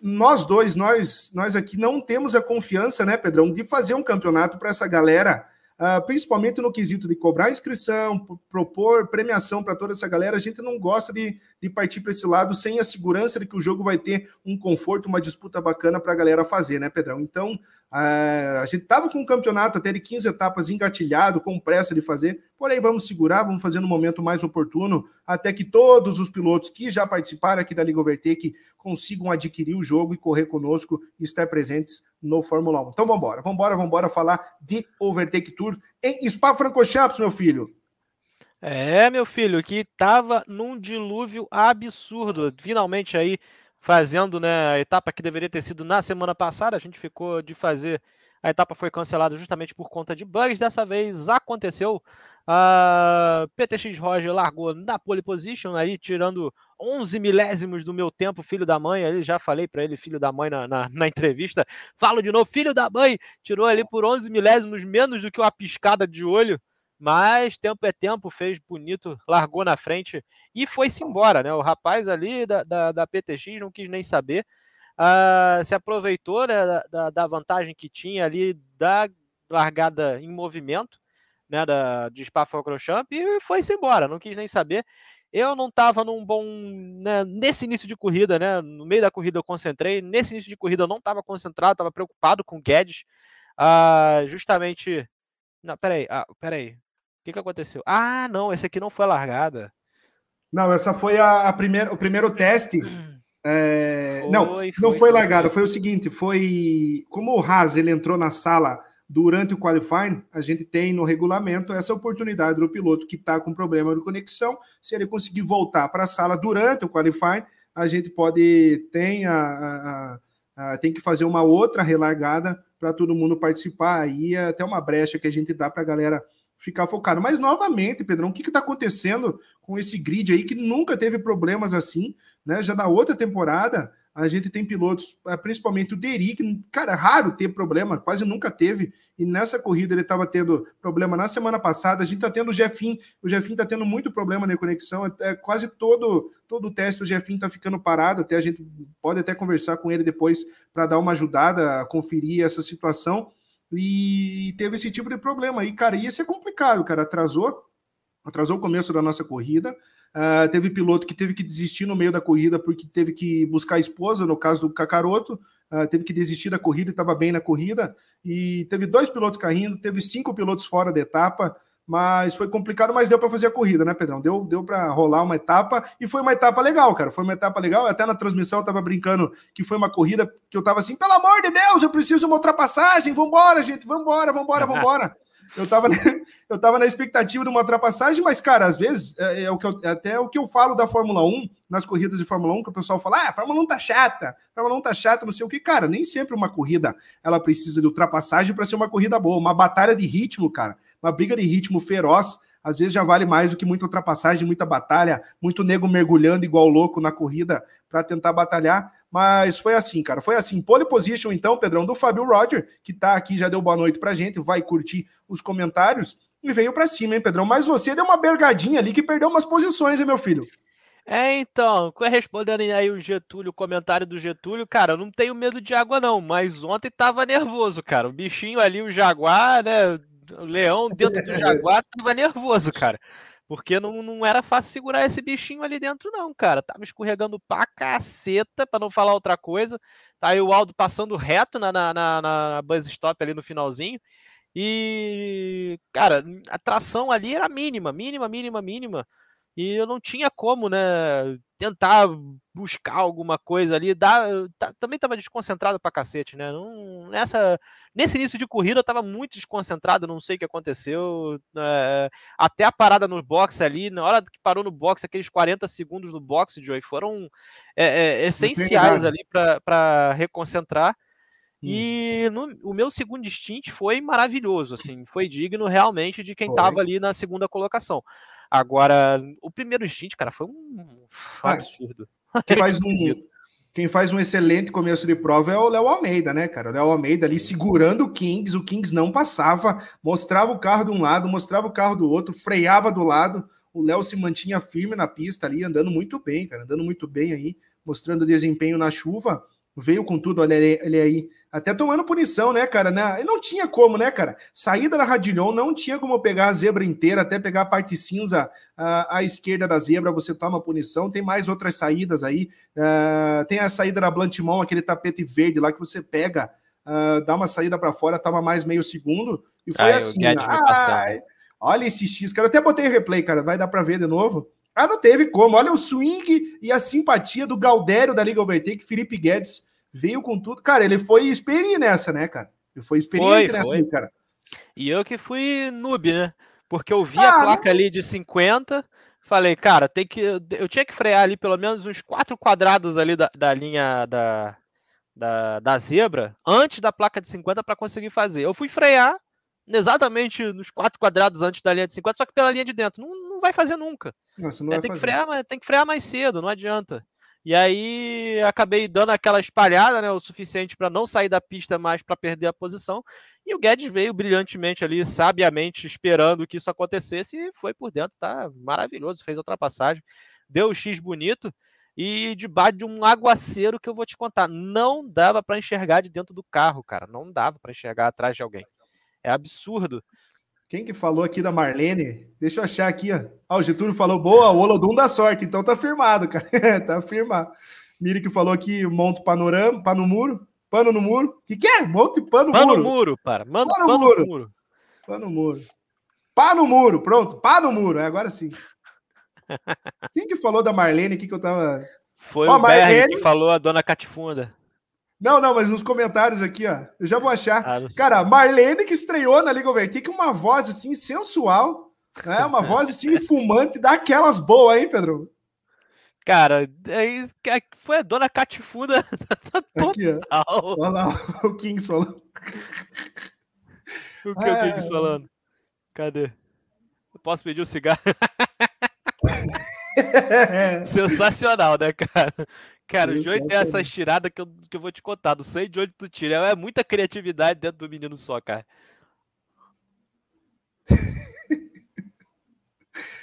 nós dois, nós, nós aqui não temos a confiança, né, Pedrão, de fazer um campeonato para essa galera uh, principalmente no quesito de cobrar inscrição, propor premiação para toda essa galera, a gente não gosta de, de partir para esse lado sem a segurança de que o jogo vai ter um conforto, uma disputa bacana para a galera fazer, né, Pedrão? Então, a gente estava com um campeonato até de 15 etapas engatilhado, com pressa de fazer, porém vamos segurar, vamos fazer no momento mais oportuno, até que todos os pilotos que já participaram aqui da Liga Overtake consigam adquirir o jogo e correr conosco e estar presentes no Fórmula 1. Então vamos embora, vamos embora, vamos embora falar de Overtake Tour em Spa-Francorchamps, meu filho. É, meu filho, que tava num dilúvio absurdo. Finalmente aí fazendo, né, a etapa que deveria ter sido na semana passada, a gente ficou de fazer a etapa foi cancelada justamente por conta de bugs. Dessa vez aconteceu. A PTX Roger largou na pole position, aí tirando 11 milésimos do meu tempo, filho da mãe. Ali já falei para ele, filho da mãe, na, na, na, entrevista. Falo de novo, filho da mãe. Tirou ali por 11 milésimos, menos do que uma piscada de olho. Mas tempo é tempo, fez bonito, largou na frente e foi-se embora, né? O rapaz ali da, da, da PTX não quis nem saber uh, se aproveitou né, da, da, vantagem que tinha ali da largada em movimento, né, da, de Spa-Francorchamps e foi-se embora, não quis nem saber. Eu não estava num bom. Né, nesse início de corrida, né? No meio da corrida eu concentrei. Nesse início de corrida eu não estava concentrado, estava preocupado com o Guedes. Uh, justamente. Não, peraí, ah, peraí. O que, que aconteceu? Ah, não, esse aqui não foi a largada. Não, essa foi a, a primeira, o primeiro teste É, foi, não, foi, não foi largado. Foi o seguinte, foi como o Haas ele entrou na sala durante o qualifying, a gente tem no regulamento essa oportunidade do piloto que está com problema de conexão, se ele conseguir voltar para a sala durante o qualifying, a gente pode tem a, a, a, tem que fazer uma outra relargada para todo mundo participar. Aí é até uma brecha que a gente dá para a galera ficar focado. Mas, novamente, Pedrão, o que está acontecendo com esse grid aí que nunca teve problemas assim, né? Já na outra temporada, a gente tem pilotos, eh, principalmente o Deri, que, cara, raro ter problema, quase nunca teve. E nessa corrida ele estava tendo problema na semana passada. A gente está tendo o Jeffin, o Jeffin está tendo muito problema na conexão. É, é, quase todo todo o teste o Jeffin está ficando parado. Até a gente pode até conversar com ele depois para dar uma ajudada conferir essa situação. E teve esse tipo de problema. E, cara, isso é complicado, cara. Atrasou, atrasou o começo da nossa corrida. Uh, teve piloto que teve que desistir no meio da corrida porque teve que buscar a esposa, no caso do Cacaroto, uh, teve que desistir da corrida e estava bem na corrida. E teve dois pilotos caindo, teve cinco pilotos fora da etapa, mas foi complicado, mas deu para fazer a corrida, né, Pedrão? Deu, deu para rolar uma etapa e foi uma etapa legal, cara. Foi uma etapa legal. Até na transmissão eu tava brincando que foi uma corrida que eu tava assim, pelo amor de Deus, eu preciso de uma ultrapassagem, vambora, gente, vambora, vambora, vambora. Eu tava, eu tava na expectativa de uma ultrapassagem, mas, cara, às vezes, é, é o que eu, é até o que eu falo da Fórmula 1, nas corridas de Fórmula 1, que o pessoal fala, ah, a Fórmula 1 tá chata, a Fórmula 1 tá chata, não sei o que. Cara, nem sempre uma corrida ela precisa de ultrapassagem para ser uma corrida boa. Uma batalha de ritmo, cara, uma briga de ritmo feroz, às vezes já vale mais do que muita ultrapassagem, muita batalha, muito nego mergulhando igual louco na corrida para tentar batalhar. Mas foi assim, cara. Foi assim. Pole position, então, Pedrão, do Fábio Roger, que tá aqui, já deu boa noite pra gente, vai curtir os comentários. E veio para cima, hein, Pedrão? Mas você deu uma bergadinha ali que perdeu umas posições, hein, meu filho? É, então, respondendo aí o Getúlio, o comentário do Getúlio, cara, eu não tenho medo de água, não, mas ontem tava nervoso, cara. O bichinho ali, o Jaguar, né? O leão dentro do Jaguar tava nervoso, cara. Porque não, não era fácil segurar esse bichinho ali dentro, não, cara. Tava escorregando pra caceta, pra não falar outra coisa. Tá aí o Aldo passando reto na, na, na, na buzz stop ali no finalzinho. E, cara, a tração ali era mínima, mínima, mínima, mínima. E eu não tinha como, né, tentar buscar alguma coisa ali. Dar, também estava desconcentrado pra cacete, né? Não, nessa, nesse início de corrida eu estava muito desconcentrado, não sei o que aconteceu. É, até a parada no box ali, na hora que parou no box, aqueles 40 segundos do box, Joey, foram é, é, essenciais ali para reconcentrar. E hum. no, o meu segundo stint foi maravilhoso, assim, foi digno realmente de quem estava ali na segunda colocação. Agora, o primeiro stint, cara, foi um ah, absurdo. Quem faz um, quem faz um excelente começo de prova é o Léo Almeida, né, cara? O Léo Almeida ali segurando o Kings, o Kings não passava, mostrava o carro de um lado, mostrava o carro do outro, freava do lado. O Léo se mantinha firme na pista ali, andando muito bem, cara, andando muito bem aí, mostrando desempenho na chuva veio com tudo, olha ele, ele, aí, até tomando punição, né, cara? Né? Não tinha como, né, cara? Saída da Radilhon, não tinha como pegar a zebra inteira, até pegar a parte cinza uh, à esquerda da zebra, você toma punição. Tem mais outras saídas aí, uh, tem a saída da Blantimão, aquele tapete verde lá que você pega, uh, dá uma saída para fora, toma mais meio segundo, e foi assim. Ai, olha esse X, cara, eu até botei replay, cara, vai dar para ver de novo. Ah, não teve como. Olha o swing e a simpatia do Galdério da Liga Overtake, Felipe Guedes veio com tudo. Cara, ele foi experiente nessa, né, cara? Ele foi experiente foi, nessa, foi. cara. E eu que fui noob, né? Porque eu vi ah, a placa não... ali de 50, falei, cara, tem que. Eu tinha que frear ali pelo menos uns quatro quadrados ali da, da linha da, da, da zebra antes da placa de 50 para conseguir fazer. Eu fui frear exatamente nos quatro quadrados antes da linha de 50, só que pela linha de dentro. Não, não vai fazer nunca. Nossa, não é, tem, que frear, tem que frear mais cedo, não adianta. E aí acabei dando aquela espalhada, né, o suficiente para não sair da pista mais para perder a posição. E o Guedes veio brilhantemente ali, sabiamente esperando que isso acontecesse e foi por dentro, tá maravilhoso, fez a ultrapassagem, deu o X bonito e debaixo de um aguaceiro que eu vou te contar, não dava para enxergar de dentro do carro, cara, não dava para enxergar atrás de alguém. É absurdo. Quem que falou aqui da Marlene? Deixa eu achar aqui, ó. Ah, o Getúlio falou, boa, o Olodum dá sorte, então tá firmado, cara. tá firmado. Miri que falou aqui, monto panorama, pano no muro. Pano no muro. O que, que é? Monte pano, pano muro. Pano muro, para. Mano, pano, pano muro. muro. Pano muro. Pá no muro, pronto. Pá no muro, é agora sim. Quem que falou da Marlene aqui que eu tava... Foi Ó, o Marlene... que falou a dona Catifunda. Não, não, mas nos comentários aqui, ó, eu já vou achar. Ah, Cara, Marlene que estreou na Liga Overtake, uma voz assim sensual, né? Uma voz assim fumante, daquelas boas, hein, Pedro? Cara, é, é, foi a dona Catifunda total. Aqui, ó. Olha lá o Kings falando. O que é o Kings falando? Cadê? Posso pedir um cigarro? Sensacional, né, cara? Cara, o Joey tem essas tiradas que eu, que eu vou te contar. Não sei de onde tu tira. É muita criatividade dentro do menino só, cara.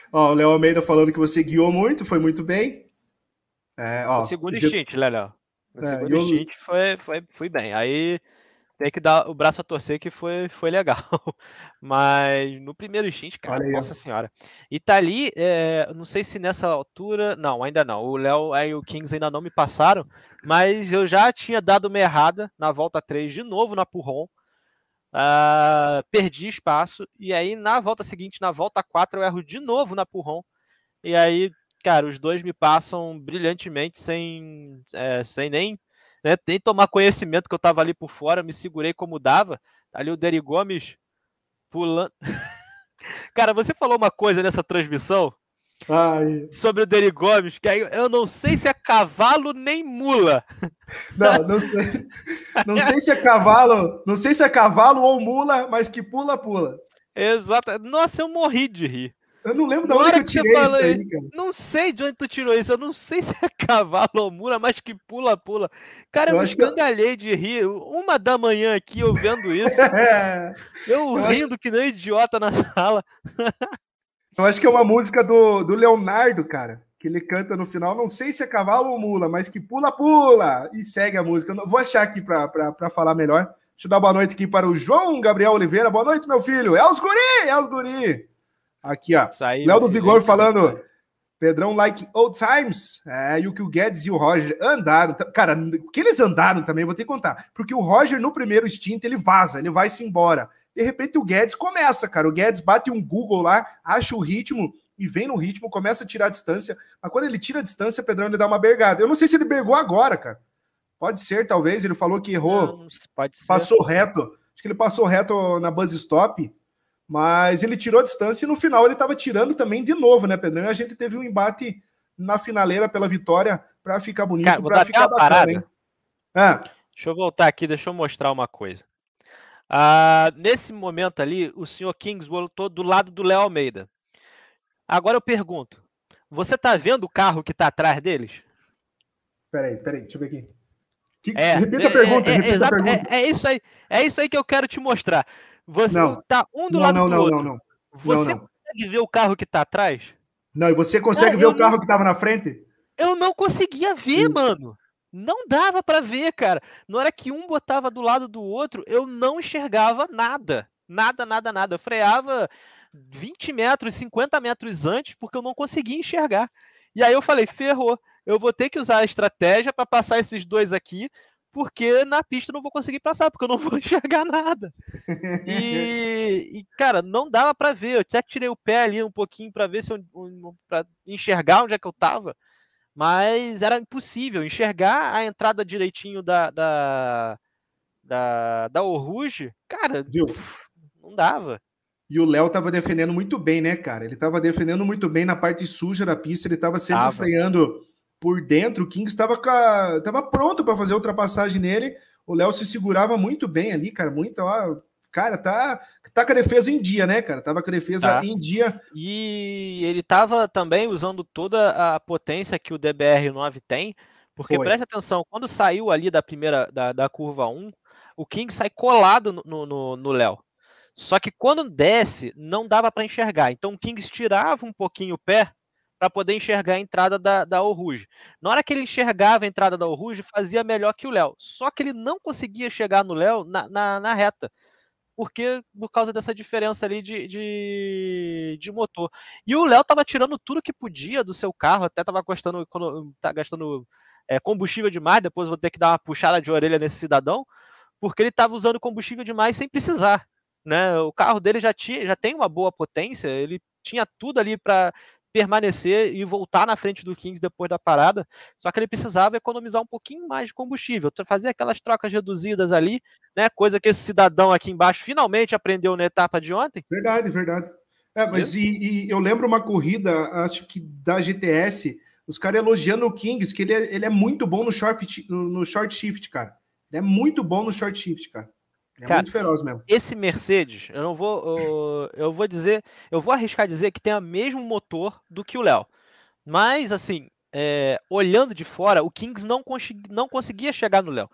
ó, o Léo Almeida falando que você guiou muito, foi muito bem. É, ó, o segundo instinto, Léo. O é, segundo eu... instinto foi, foi, foi bem. Aí tem que dar o braço a torcer que foi, foi legal. Mas no primeiro instinto, cara, Valeu. nossa senhora. E tá ali, é, não sei se nessa altura. Não, ainda não. O Léo e o Kings ainda não me passaram. Mas eu já tinha dado uma errada na volta 3 de novo na Purron. Uh, perdi espaço. E aí na volta seguinte, na volta 4, eu erro de novo na Purron. E aí, cara, os dois me passam brilhantemente sem, é, sem nem né, nem tomar conhecimento que eu estava ali por fora, me segurei como dava. Ali o Deri Gomes pulando. Cara, você falou uma coisa nessa transmissão Ai. sobre o Deri Gomes, que eu não sei se é cavalo nem mula. Não, não sei. Não sei se é cavalo, não sei se é cavalo ou mula, mas que pula, pula. Exato. Nossa, eu morri de rir. Eu não lembro de onde que eu tirei isso aí, cara. Não sei de onde tu tirou isso. Eu não sei se é cavalo ou mula, mas que pula, pula. Cara, eu, eu me escangalhei de rir. Uma da manhã aqui, eu vendo isso. é. Eu, eu rindo acho... que nem idiota na sala. eu acho que é uma música do, do Leonardo, cara. Que ele canta no final. Não sei se é cavalo ou mula, mas que pula, pula. E segue a música. Eu. Vou achar aqui para falar melhor. Deixa eu dar boa noite aqui para o João Gabriel Oliveira. Boa noite, meu filho. É os guri, é os guri. Aqui, ó. Léo do Vigor falando. Pedrão, like old times. É, e o que o Guedes e o Roger andaram. Cara, o que eles andaram também, vou ter que contar. Porque o Roger, no primeiro instinto, ele vaza, ele vai-se embora. De repente, o Guedes começa, cara. O Guedes bate um Google lá, acha o ritmo e vem no ritmo, começa a tirar a distância. Mas quando ele tira a distância, Pedrão, ele dá uma bergada. Eu não sei se ele bergou agora, cara. Pode ser, talvez. Ele falou que errou. Não, pode ser. Passou reto. Acho que ele passou reto na buzz stop. Mas ele tirou a distância e no final ele estava tirando também de novo, né, Pedrão? E a gente teve um embate na finaleira pela vitória para ficar bonito, para ficar bacana, parada. hein? É. Deixa eu voltar aqui, deixa eu mostrar uma coisa. Ah, nesse momento ali, o senhor Kings voltou do lado do Léo Almeida. Agora eu pergunto: você está vendo o carro que está atrás deles? Peraí, peraí, deixa eu ver aqui. Que, é, repita a pergunta, é, é, repita a pergunta. É, é, isso aí, é isso aí que eu quero te mostrar. Você não. tá um do não, lado não, do não, outro. Não, não, Você consegue ver o carro que tá atrás? Não, e você consegue ver o carro que tava na frente? Eu não conseguia ver, Sim. mano. Não dava para ver, cara. Na hora que um botava do lado do outro, eu não enxergava nada. Nada, nada, nada. Eu freava 20 metros, 50 metros antes, porque eu não conseguia enxergar. E aí eu falei, ferrou. Eu vou ter que usar a estratégia para passar esses dois aqui, porque na pista eu não vou conseguir passar, porque eu não vou enxergar nada. E, e cara, não dava para ver. Eu até tirei o pé ali um pouquinho para ver se eu para enxergar onde é que eu tava, mas era impossível enxergar a entrada direitinho da da da, da Oruge. Cara, Viu? não dava. E o Léo tava defendendo muito bem, né, cara? Ele tava defendendo muito bem na parte suja da pista, ele tava sempre tava. freando por dentro, o Kings estava tava pronto para fazer ultrapassagem nele. O Léo se segurava muito bem ali, cara. Muito, ó, cara, tá, tá com a defesa em dia, né, cara? Tava com a defesa tá. em dia. E ele tava também usando toda a potência que o DBR9 tem, porque Foi. preste atenção, quando saiu ali da primeira, da, da curva 1, o King sai colado no Léo. Só que quando desce, não dava para enxergar. Então o Kings tirava um pouquinho o pé para poder enxergar a entrada da, da Oruge. Na hora que ele enxergava a entrada da Oruge, fazia melhor que o Léo. Só que ele não conseguia chegar no Léo na, na, na, reta. Porque, por causa dessa diferença ali de, de, de motor. E o Léo estava tirando tudo que podia do seu carro, até estava gastando, tá gastando é, combustível demais, depois vou ter que dar uma puxada de orelha nesse cidadão, porque ele estava usando combustível demais sem precisar. Né? O carro dele já, tinha, já tem uma boa potência, ele tinha tudo ali para permanecer e voltar na frente do Kings depois da parada, só que ele precisava economizar um pouquinho mais de combustível, fazer aquelas trocas reduzidas ali, né? Coisa que esse cidadão aqui embaixo finalmente aprendeu na etapa de ontem. Verdade, verdade. É, mas e, e eu lembro uma corrida, acho que da GTS, os caras elogiando o Kings, que ele é, ele é muito bom no short, no short shift, cara. Ele é muito bom no short shift, cara. É Cara, muito feroz mesmo. Esse Mercedes, eu não vou. Eu, eu vou dizer. Eu vou arriscar dizer que tem o mesmo motor do que o Léo. Mas, assim, é, olhando de fora, o Kings não, não conseguia chegar no Léo.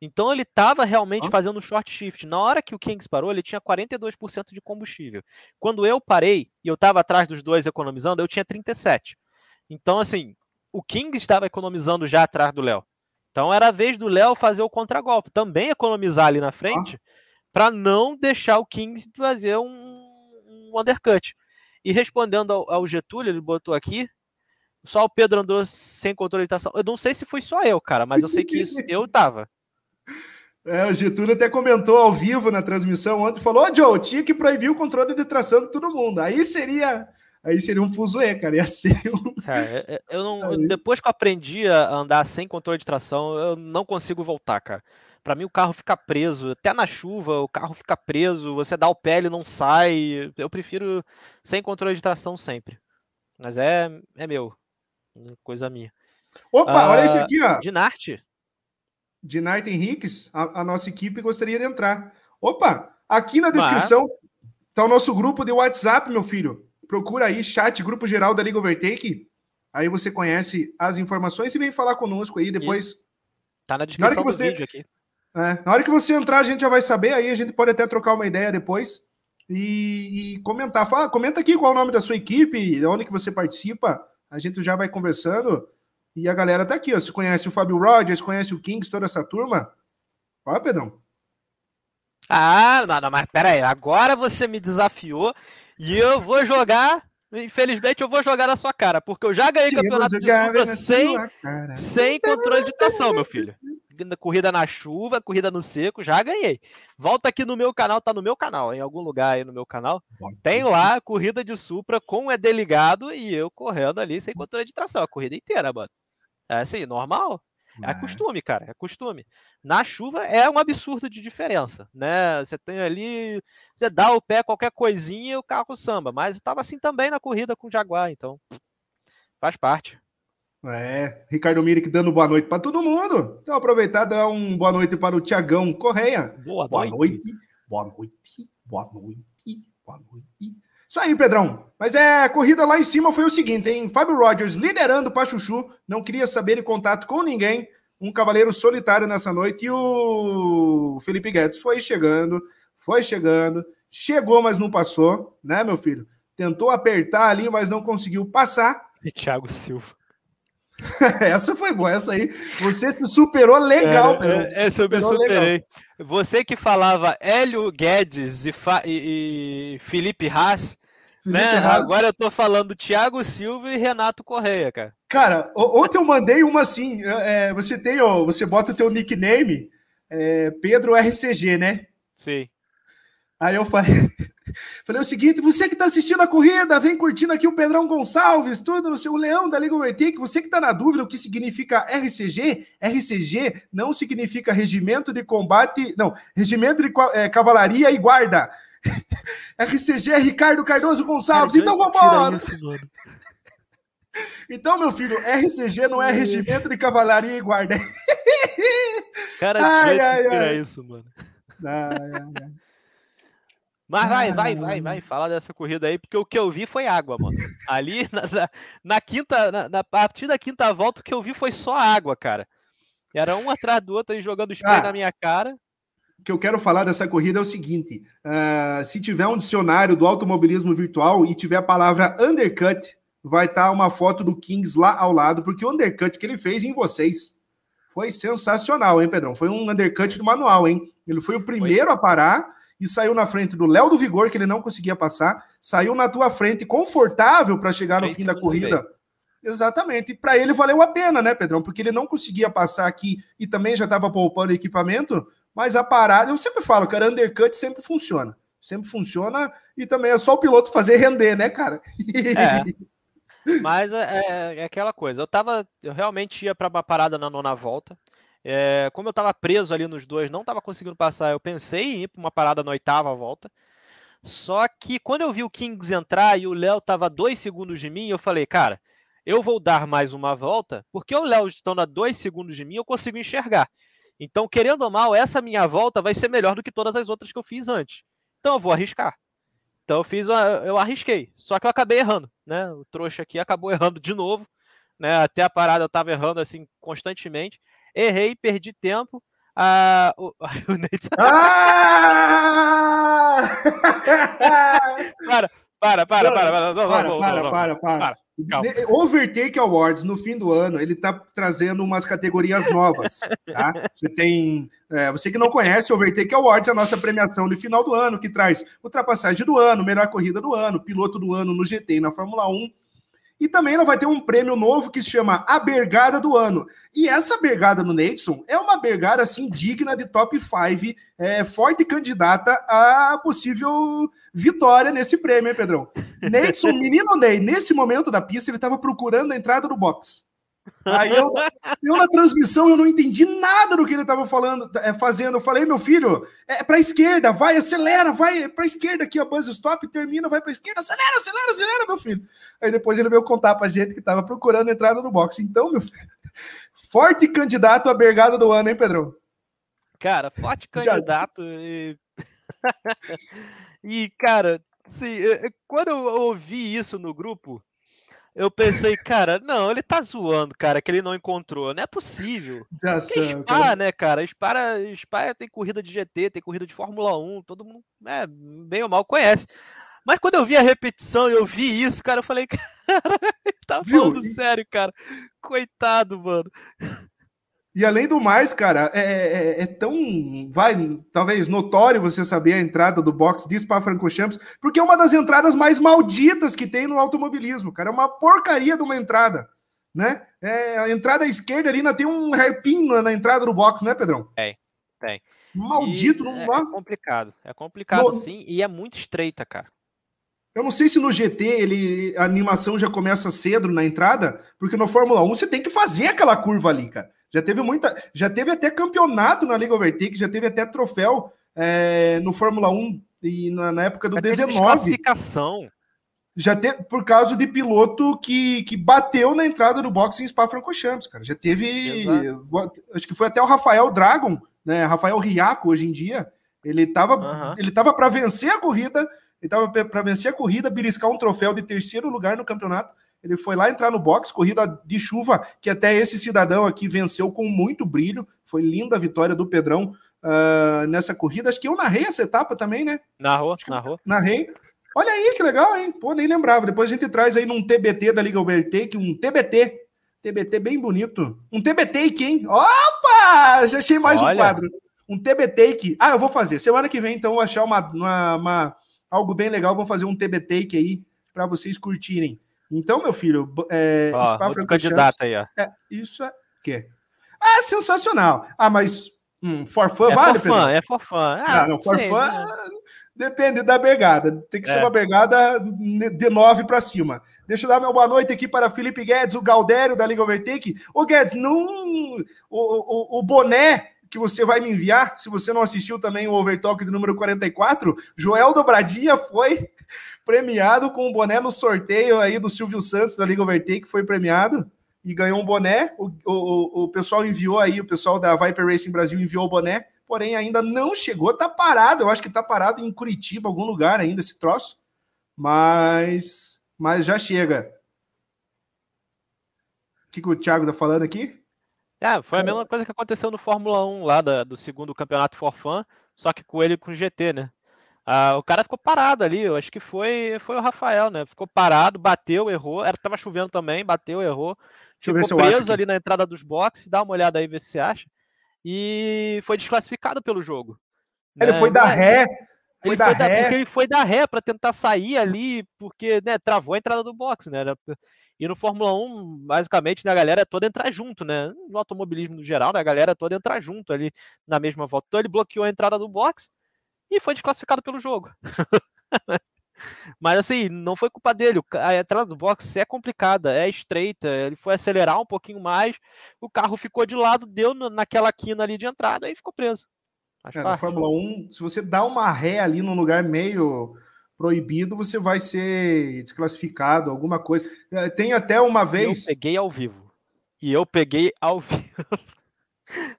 Então ele estava realmente ah. fazendo um short shift. Na hora que o Kings parou, ele tinha 42% de combustível. Quando eu parei e eu estava atrás dos dois economizando, eu tinha 37. Então, assim, o Kings estava economizando já atrás do Léo. Então era a vez do Léo fazer o contragolpe, também economizar ali na frente, ah. para não deixar o Kings fazer um, um undercut. E respondendo ao, ao Getúlio, ele botou aqui, só o Pedro andou sem controle de tração. Eu não sei se foi só eu, cara, mas eu sei que isso, eu tava. É, o Getúlio até comentou ao vivo na transmissão ontem, falou, ô Joe, tinha que proibir o controle de tração de todo mundo. Aí seria aí seria um fuzuê, cara. Ia ser um... Cara, é, é, eu não, aí... Depois que eu aprendi a andar sem controle de tração, eu não consigo voltar, cara. Para mim, o carro fica preso. Até na chuva, o carro fica preso. Você dá o pé, ele não sai. Eu prefiro sem controle de tração sempre. Mas é, é meu. Coisa minha. Opa, uh, olha esse aqui, ó. Dinarte. Dinarte Henriques, a, a, nossa equipe gostaria de entrar. Opa, aqui na descrição Mas... tá o nosso grupo de WhatsApp, meu filho. Procura aí, chat, grupo geral da Liga Overtake. Aí você conhece as informações e vem falar conosco aí depois. Isso. Tá na descrição na você, do vídeo aqui. É, na hora que você entrar, a gente já vai saber, aí a gente pode até trocar uma ideia depois e, e comentar. Fala, comenta aqui qual é o nome da sua equipe, onde que você participa. A gente já vai conversando. E a galera tá aqui, ó. Você conhece o Fábio Rogers, conhece o Kings, toda essa turma? Ó, Pedrão. Ah, não, não, mas peraí, agora você me desafiou e eu vou jogar. Infelizmente, eu vou jogar na sua cara, porque eu já ganhei que campeonato de chuva sem, sem controle de tração, meu filho. Corrida na chuva, corrida no seco, já ganhei. Volta aqui no meu canal, tá no meu canal, em algum lugar aí no meu canal. Tem lá corrida de Supra com o ED ligado e eu correndo ali sem controle de tração, a corrida inteira, mano. É assim, normal. É costume, cara, é costume. Na chuva é um absurdo de diferença, né? Você tem ali, você dá o pé qualquer coisinha e o carro samba, mas estava assim também na corrida com o Jaguar, então faz parte. É, Ricardo Mirick dando boa noite para todo mundo. Então aproveitar dar um boa noite para o Tiagão Correia. Boa, boa noite. noite. Boa noite. Boa noite. Boa noite. Isso aí, Pedrão. Mas é, a corrida lá em cima foi o seguinte, hein? Fábio Rogers liderando para Chuchu, não queria saber de contato com ninguém, um cavaleiro solitário nessa noite, e o Felipe Guedes foi chegando, foi chegando, chegou, mas não passou, né, meu filho? Tentou apertar ali, mas não conseguiu passar. E Thiago Silva. essa foi boa, essa aí. Você se superou legal, é, é, Essa eu me superei. Legal. Você que falava Hélio Guedes e, e, e Felipe Haas, né? Agora eu tô falando Thiago Silva e Renato Correia, cara. Cara, ontem eu mandei uma assim. É, você tem, ó, você bota o teu nickname, é, Pedro RCG, né? Sim. Aí eu falei, falei o seguinte: você que está assistindo a corrida, vem curtindo aqui o Pedrão Gonçalves, tudo no seu Leão da Liga Overtake. Você que está na dúvida o que significa RCG, RCG não significa Regimento de Combate, não, Regimento de é, Cavalaria e Guarda. RCG é Ricardo Cardoso Gonçalves. Cara, então vamos Então, meu filho, RCG não é Regimento de Cavalaria e Guarda. Cara, ai, ai, ai. é isso, mano. Ai, ai, ai. Mas vai, vai, vai, vai, fala dessa corrida aí, porque o que eu vi foi água, mano. Ali na, na, na quinta, na, na, partir da quinta volta, o que eu vi foi só água, cara. Era um atrás do outro aí jogando spray ah, na minha cara que eu quero falar dessa corrida é o seguinte: uh, se tiver um dicionário do automobilismo virtual e tiver a palavra undercut, vai estar tá uma foto do Kings lá ao lado, porque o undercut que ele fez em vocês foi sensacional, hein, Pedrão? Foi um undercut do manual, hein? Ele foi o primeiro foi. a parar e saiu na frente do Léo do Vigor, que ele não conseguia passar, saiu na tua frente confortável para chegar no fim da corrida. Exatamente. E para ele valeu a pena, né, Pedrão? Porque ele não conseguia passar aqui e também já estava poupando equipamento. Mas a parada, eu sempre falo, cara, undercut sempre funciona. Sempre funciona e também é só o piloto fazer render, né, cara? É. Mas é, é, é, aquela coisa. Eu tava, eu realmente ia para uma parada na nona volta. É, como eu tava preso ali nos dois, não tava conseguindo passar. Eu pensei em ir para uma parada na oitava volta. Só que quando eu vi o Kings entrar e o Léo tava dois segundos de mim, eu falei, cara, eu vou dar mais uma volta, porque o Léo estando a dois segundos de mim, eu consigo enxergar. Então, querendo ou mal, essa minha volta vai ser melhor do que todas as outras que eu fiz antes. Então, eu vou arriscar. Então, eu fiz, uma, eu arrisquei. Só que eu acabei errando, né? O trouxa aqui acabou errando de novo, né? Até a parada eu tava errando assim constantemente. Errei, perdi tempo. Ah, o, o Nate... ah! para, para, para, para, para, não, para, não, para, não, para, para, para. Overtake Awards no fim do ano, ele tá trazendo umas categorias novas, tá? Você tem, é, você que não conhece, Overtake Awards é a nossa premiação no final do ano, que traz ultrapassagem do ano, melhor corrida do ano, piloto do ano no GT e na Fórmula 1, e também ela vai ter um prêmio novo que se chama A Bergada do Ano. E essa bergada no Neidson é uma bergada assim digna de top 5, é, forte candidata a possível vitória nesse prêmio, hein, Pedrão? Neidson, menino Ney, nesse momento da pista, ele estava procurando a entrada do box. Aí eu, eu na transmissão eu não entendi nada do que ele estava falando, é, fazendo. Eu falei, meu filho, é para esquerda, vai, acelera, vai para esquerda aqui, a buzz stop, termina, vai para esquerda, acelera, acelera, acelera, meu filho. Aí depois ele veio contar para gente que estava procurando entrada no boxe. Então, meu filho, forte candidato à bergada do ano, hein, Pedrão? Cara, forte candidato. E... e, cara, sim, quando eu ouvi isso no grupo, eu pensei, cara, não, ele tá zoando, cara, que ele não encontrou. Não é possível. Já sei, Spa, cara. né, cara? Spa, Spa tem corrida de GT, tem corrida de Fórmula 1, todo mundo, é, bem ou mal conhece. Mas quando eu vi a repetição e eu vi isso, cara, eu falei, cara, ele tá falando Viu? sério, cara. Coitado, mano. E além do mais, cara, é, é, é, tão, vai, talvez notório você saber a entrada do box de Spa-Francorchamps, porque é uma das entradas mais malditas que tem no automobilismo, cara. É uma porcaria de uma entrada, né? É, a entrada esquerda ali ainda tem um hairpin na, na entrada do box, né, Pedrão? Tem, tem. Maldito, não é, é complicado. É complicado, no... sim, e é muito estreita, cara. Eu não sei se no GT ele, a animação já começa cedo na entrada, porque no Fórmula 1 você tem que fazer aquela curva ali, cara. Já teve muita. Já teve até campeonato na Liga Overtake, já teve até troféu é, no Fórmula 1 e na, na época do já 19. classificação. Já teve por causa de piloto que, que bateu na entrada do boxe em Spa-Francorchamps, cara. Já teve. Acho que foi até o Rafael Dragon, né? Rafael Riaco hoje em dia. Ele estava uhum. ele tava para vencer a corrida, ele estava para vencer a corrida, beliscar um troféu de terceiro lugar no campeonato ele foi lá entrar no box, corrida de chuva, que até esse cidadão aqui venceu com muito brilho. Foi linda a vitória do Pedrão uh, nessa corrida. Acho que eu narrei essa etapa também, né? Narrou, narrou. Narrei. Olha aí que legal, hein? Pô, nem lembrava. Depois a gente traz aí num TBT da Liga Overtake, um TBT. TBT bem bonito. Um TBT, hein? Opa! Já achei mais Olha. um quadro. Um TBT. Ah, eu vou fazer. Semana que vem, então, eu vou achar uma, uma, uma algo bem legal. Vou fazer um TBT aí para vocês curtirem. Então, meu filho, é, ó, Spa candidato aí, ó. É, isso é o quê? Ah, sensacional. Ah, mas hum, forfã é vale, Pedro? É forfã, ah, não, forfã né? depende da bergada. Tem que é. ser uma bergada de nove para cima. Deixa eu dar meu boa noite aqui para Felipe Guedes, o Galdério da Liga Overtake. Ô, Guedes, não. O, o, o boné que você vai me enviar. Se você não assistiu também o Overtalk de número 44, Joel Dobradinha foi premiado com um boné no sorteio aí do Silvio Santos da Liga Overtake, foi premiado e ganhou um boné. O, o, o pessoal enviou aí, o pessoal da Viper Racing Brasil enviou o boné, porém ainda não chegou, tá parado. Eu acho que tá parado em Curitiba, algum lugar ainda esse troço, mas, mas já chega. O que, que o Thiago tá falando aqui? É, foi a mesma coisa que aconteceu no Fórmula 1 lá da, do segundo campeonato for fun, só que com ele com o GT, né? Ah, o cara ficou parado ali, eu acho que foi, foi o Rafael, né? Ficou parado, bateu, errou. Era, tava chovendo também, bateu, errou. Deixa ficou preso ali na entrada dos boxes, dá uma olhada aí, ver se você acha. E foi desclassificado pelo jogo. Ele né? foi dar ré. Foi ele foi ré. porque ele foi dar ré para tentar sair ali, porque né, travou a entrada do box, né? E no Fórmula 1, basicamente, né, a galera é toda entrar junto, né? No automobilismo no geral, né, a galera é toda entrar junto ali na mesma volta. Então ele bloqueou a entrada do box e foi desclassificado pelo jogo. Mas assim, não foi culpa dele. A entrada do box é complicada, é estreita. Ele foi acelerar um pouquinho mais, o carro ficou de lado, deu naquela quina ali de entrada e ficou preso. É, na Fórmula 1, se você dá uma ré ali num lugar meio proibido, você vai ser desclassificado, alguma coisa. É, tem até uma vez. Eu peguei ao vivo. E eu peguei ao vivo.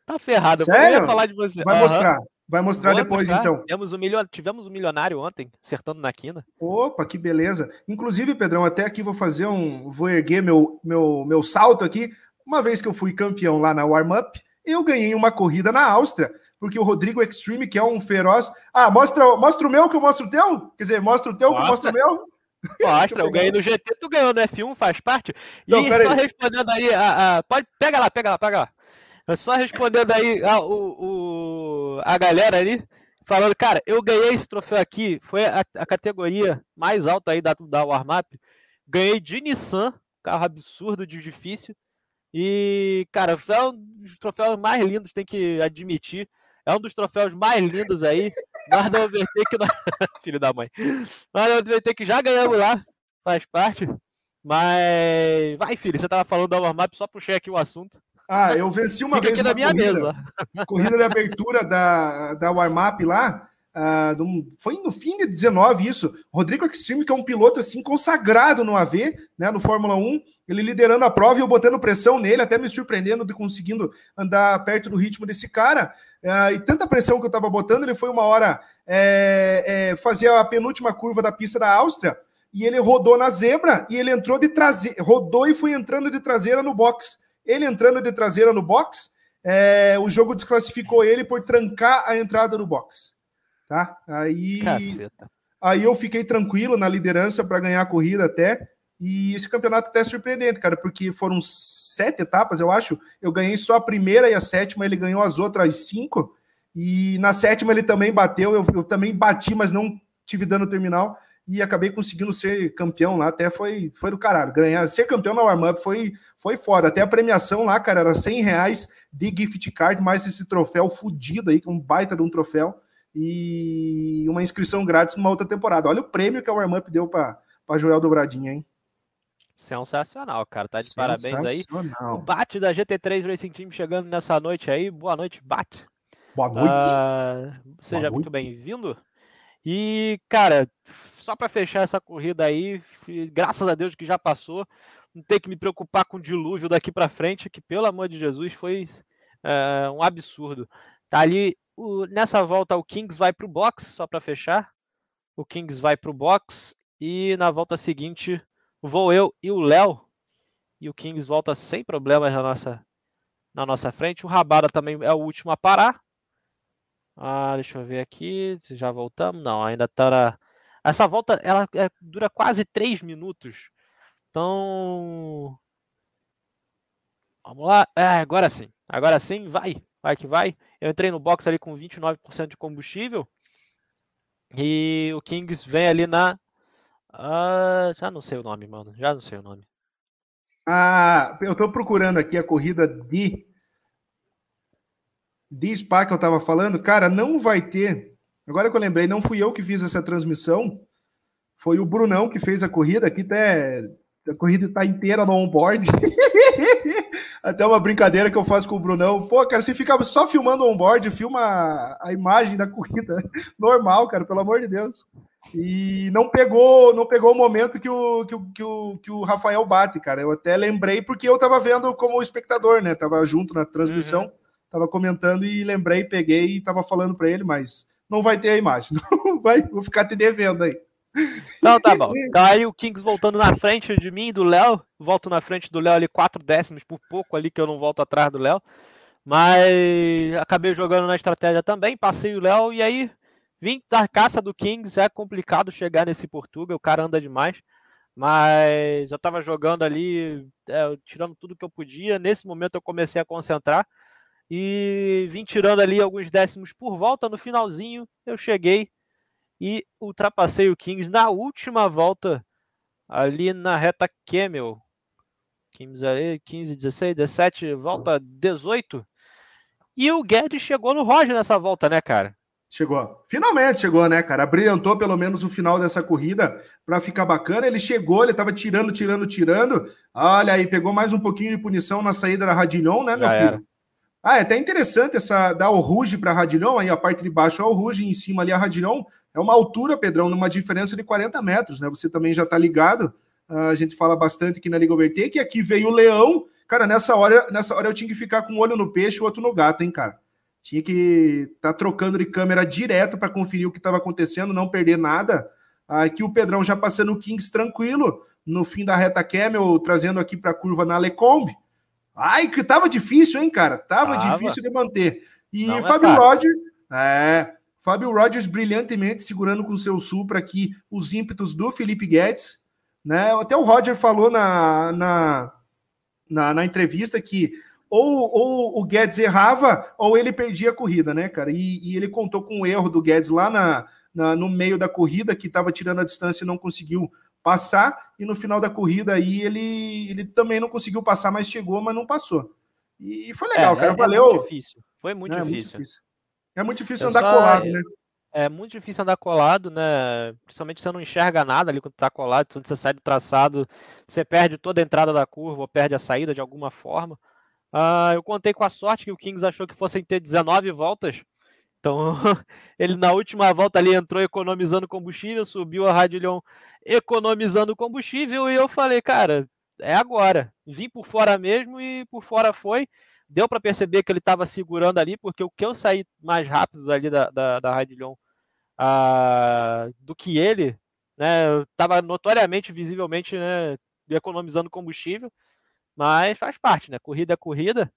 tá ferrado. Sério? Eu ia falar de você. Vai Aham. mostrar. Vai mostrar Vou depois, mostrar. então. Tivemos um, milio... Tivemos um milionário ontem, acertando na quina. Opa, que beleza. Inclusive, Pedrão, até aqui vou fazer um. Vou erguer meu, meu, meu salto aqui. Uma vez que eu fui campeão lá na Warm-Up, eu ganhei uma corrida na Áustria, porque o Rodrigo Extreme, que é um feroz. Ah, mostra, mostra o meu que eu mostro o teu? Quer dizer, mostra o teu que eu mostro Mostra. o meu? Mostra, eu ganhei no GT, tu ganhou no F1, faz parte. E Não, pera só aí. respondendo aí, a, a- pode, pega lá, pega lá, pega lá. Só respondendo aí a, o, o- a galera ali, falando, cara, eu ganhei esse troféu aqui, foi a, a categoria mais alta aí da, da Warmap. Ganhei de Nissan, carro absurdo de difícil. E, cara, foi um dos troféus mais lindos, tem que admitir. É um dos troféus mais lindos aí. Nós da Overtake, nós... filho da mãe. Nós da Overtake já ganhamos lá, faz parte. Mas. Vai, filho, você tava falando da warm-up, só puxei aqui o assunto. Ah, eu venci uma Fica vez aqui na minha corrida. mesa. corrida de abertura da, da Warm-Up lá. Ah, num- foi no fim de 19 isso. Rodrigo Extreme, que é um piloto assim consagrado no AV, né, no Fórmula 1, ele liderando a prova e eu botando pressão nele, até me surpreendendo de conseguindo andar perto do ritmo desse cara. Ah, e tanta pressão que eu tava botando, ele foi uma hora é, é, fazer a penúltima curva da pista da Áustria e ele rodou na zebra e ele entrou de traseira, rodou e foi entrando de traseira no box. Ele entrando de traseira no box, é, o jogo desclassificou ele por trancar a entrada do box. Tá? Aí, Caceta. aí eu fiquei tranquilo na liderança para ganhar a corrida até. E esse campeonato até é surpreendente, cara, porque foram sete etapas, eu acho. Eu ganhei só a primeira e a sétima, ele ganhou as outras cinco. E na sétima ele também bateu, eu, eu também bati, mas não tive dano terminal. E acabei conseguindo ser campeão lá, até foi, foi do caralho. Ganhar, ser campeão na warm-up foi, foi foda. Até a premiação lá, cara, era 100 reais de gift card, mais esse troféu fudido aí, que é um baita de um troféu. E uma inscrição grátis numa outra temporada. Olha o prêmio que a warm-up deu para Joel Dobradinha, hein? Sensacional, cara. Tá de parabéns aí. O. Bate da GT3 Racing Team chegando nessa noite aí. Boa noite, Bate. Boa noite. Ah, seja Boa muito bem-vindo. E, cara, só para fechar essa corrida aí, graças a Deus que já passou, não ter que me preocupar com o dilúvio daqui para frente, que pelo amor de Jesus foi é, um absurdo. Tá ali, o- nessa volta o Kings vai para o box, só para fechar. O Kings vai para o box e na volta seguinte vou eu e o Léo. E o Kings volta sem problemas na nossa, na nossa frente. O Rabada também é o último a parar. Ah, deixa eu ver aqui. se Já voltamos? Não, ainda tá na... Essa volta ela é- dura quase 3 minutos. Então. Vamos lá. É, agora sim. Agora sim, vai. Vai que vai. Eu entrei no box ali com 29% de combustível. E o Kings vem ali na. Ah, já não sei o nome, mano. Já não sei o nome. Ah, eu tô procurando aqui a corrida de de Spa que eu tava falando, cara, não vai ter. Agora que eu lembrei, não fui eu que fiz essa transmissão, foi o Brunão que fez a corrida. Aqui até a corrida tá inteira no onboard. Até uma brincadeira que eu faço com o Brunão. Pô, cara, você fica só filmando onboard, filma a, imagem da corrida. Normal, cara, pelo amor de Deus. E não pegou, não pegou o momento que o, que, o, que, o, que o Rafael bate, cara. Eu até lembrei porque eu tava vendo como espectador, né? Tava junto na transmissão, tava comentando e lembrei, peguei e tava falando para ele, mas não vai ter a imagem. Não vai, vou ficar te devendo aí. Então tá bom. Então aí o Kings voltando na frente de mim do Léo. Volto na frente do Léo ali, quatro décimos por pouco ali que eu não volto atrás do Léo. Mas acabei jogando na estratégia também, passei o Léo e aí vim da caça do Kings. É complicado chegar nesse Portugal, o cara anda demais. Mas eu tava jogando ali, é, tirando tudo que eu podia. Nesse momento eu comecei a concentrar e vim tirando ali alguns décimos por volta. No finalzinho eu cheguei e ultrapassei o Kings na última volta ali na reta Camel. Kings ali, 15, 16, 17, volta 18. E o Guedes chegou no Roger nessa volta, né, cara? Chegou. Finalmente chegou, né, cara? Brilhantou pelo menos o final dessa corrida para ficar bacana. Ele chegou, ele tava tirando, tirando, tirando. Olha aí, pegou mais um pouquinho de punição na saída da Radilhon, né, meu Já filho? era. Ah, é até interessante essa dar o Ruge para Radilhon, aí a parte de baixo é o Ruge, em cima ali a Radilhon. É uma altura, Pedrão, numa diferença de 40 metros, né? Você também já tá ligado. Ah, a gente fala bastante aqui na Liga Overtake. E aqui veio o Leão. Cara, nessa hora, nessa hora eu tinha que ficar com um olho no peixe e o outro no gato, hein, cara. Tinha que estar tá trocando de câmera direto para conferir o que estava acontecendo, não perder nada. Aqui o Pedrão já passando o Kings tranquilo, no fim da reta Camel, trazendo aqui para a curva na Lecombe. Ai, que tava difícil, hein, cara? Tava, tava. difícil de manter. E não é Fábio é Rogers, é, Fábio Rogers brilhantemente segurando com seu Supra aqui os ímpetos do Felipe Guedes, né? Até o Roger falou na, na, na, na entrevista que ou, ou o Guedes errava ou ele perdia a corrida, né, cara? E, e ele contou com o erro do Guedes lá na, na, no meio da corrida, que estava tirando a distância e não conseguiu passar, e no final da corrida aí ele, ele também não conseguiu passar, mas chegou, mas não passou. E foi legal, é, cara, é, valeu. É muito difícil, foi muito, é, difícil. muito difícil. É muito difícil andar só, colado, né? É muito difícil andar colado, né? Principalmente você não enxerga nada ali quando tá colado, quando você sai do traçado, você perde toda a entrada da curva ou perde a saída de alguma forma. Uh, eu contei com a sorte que o Kings achou que fossem ter 19 voltas. Então, ele na última volta ali entrou economizando combustível, subiu a Radilhão economizando combustível e eu falei, cara, é agora. Vim por fora mesmo e por fora foi. Deu para perceber que ele estava segurando ali, porque o que eu saí mais rápido ali da, da, da Radilhão uh, do que ele, né, estava notoriamente, visivelmente, né, economizando combustível. Mas faz parte, né? Corrida é corrida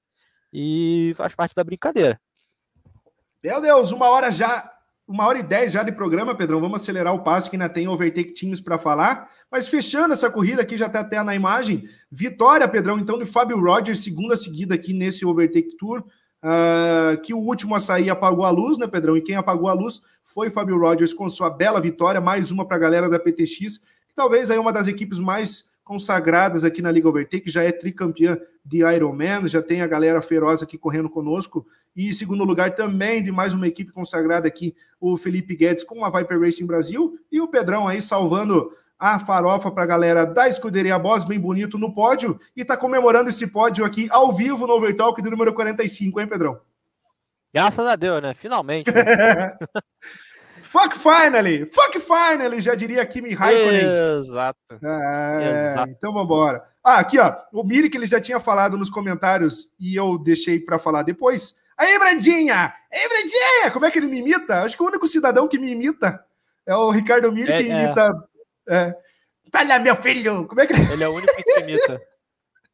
e faz parte da brincadeira. Meu Deus, uma hora já, uma hora e dez já de programa, Pedrão. Vamos acelerar o passo que ainda tem overtake teams para falar. Mas fechando essa corrida aqui, já está até na imagem. Vitória, Pedrão, então, de Fábio Rogers, segunda seguida aqui nesse overtake tour. Uh, que o último a sair apagou a luz, né, Pedrão? E quem apagou a luz foi Fábio Rogers com sua bela vitória, mais uma para a galera da PTX, que talvez aí uma das equipes mais consagradas aqui na Liga Overtake, já é tricampeã de Ironman, já tem a galera feroz aqui correndo conosco. E segundo lugar também de mais uma equipe consagrada aqui, o Felipe Guedes com a Viper Racing Brasil e o Pedrão aí salvando a farofa para a galera da Escuderia Boss, bem bonito no pódio, e tá comemorando esse pódio aqui ao vivo no Overtalk do número 45, hein, Pedrão? Graças a Deus, né? Finalmente. Né? Fuck finally! Fuck finally! Já diria Kimi Raikkonen. Exato. É, Exato. Então vamos embora. Ah, aqui, ó. O Miri que ele já tinha falado nos comentários e eu deixei para falar depois. Aí, Brandinha! Aí, Brandinha! Como é que ele me imita? Acho que o único cidadão que me imita é o Ricardo Miri é, que é. imita. É. Fala, meu filho! Como é que ele é o único que imita?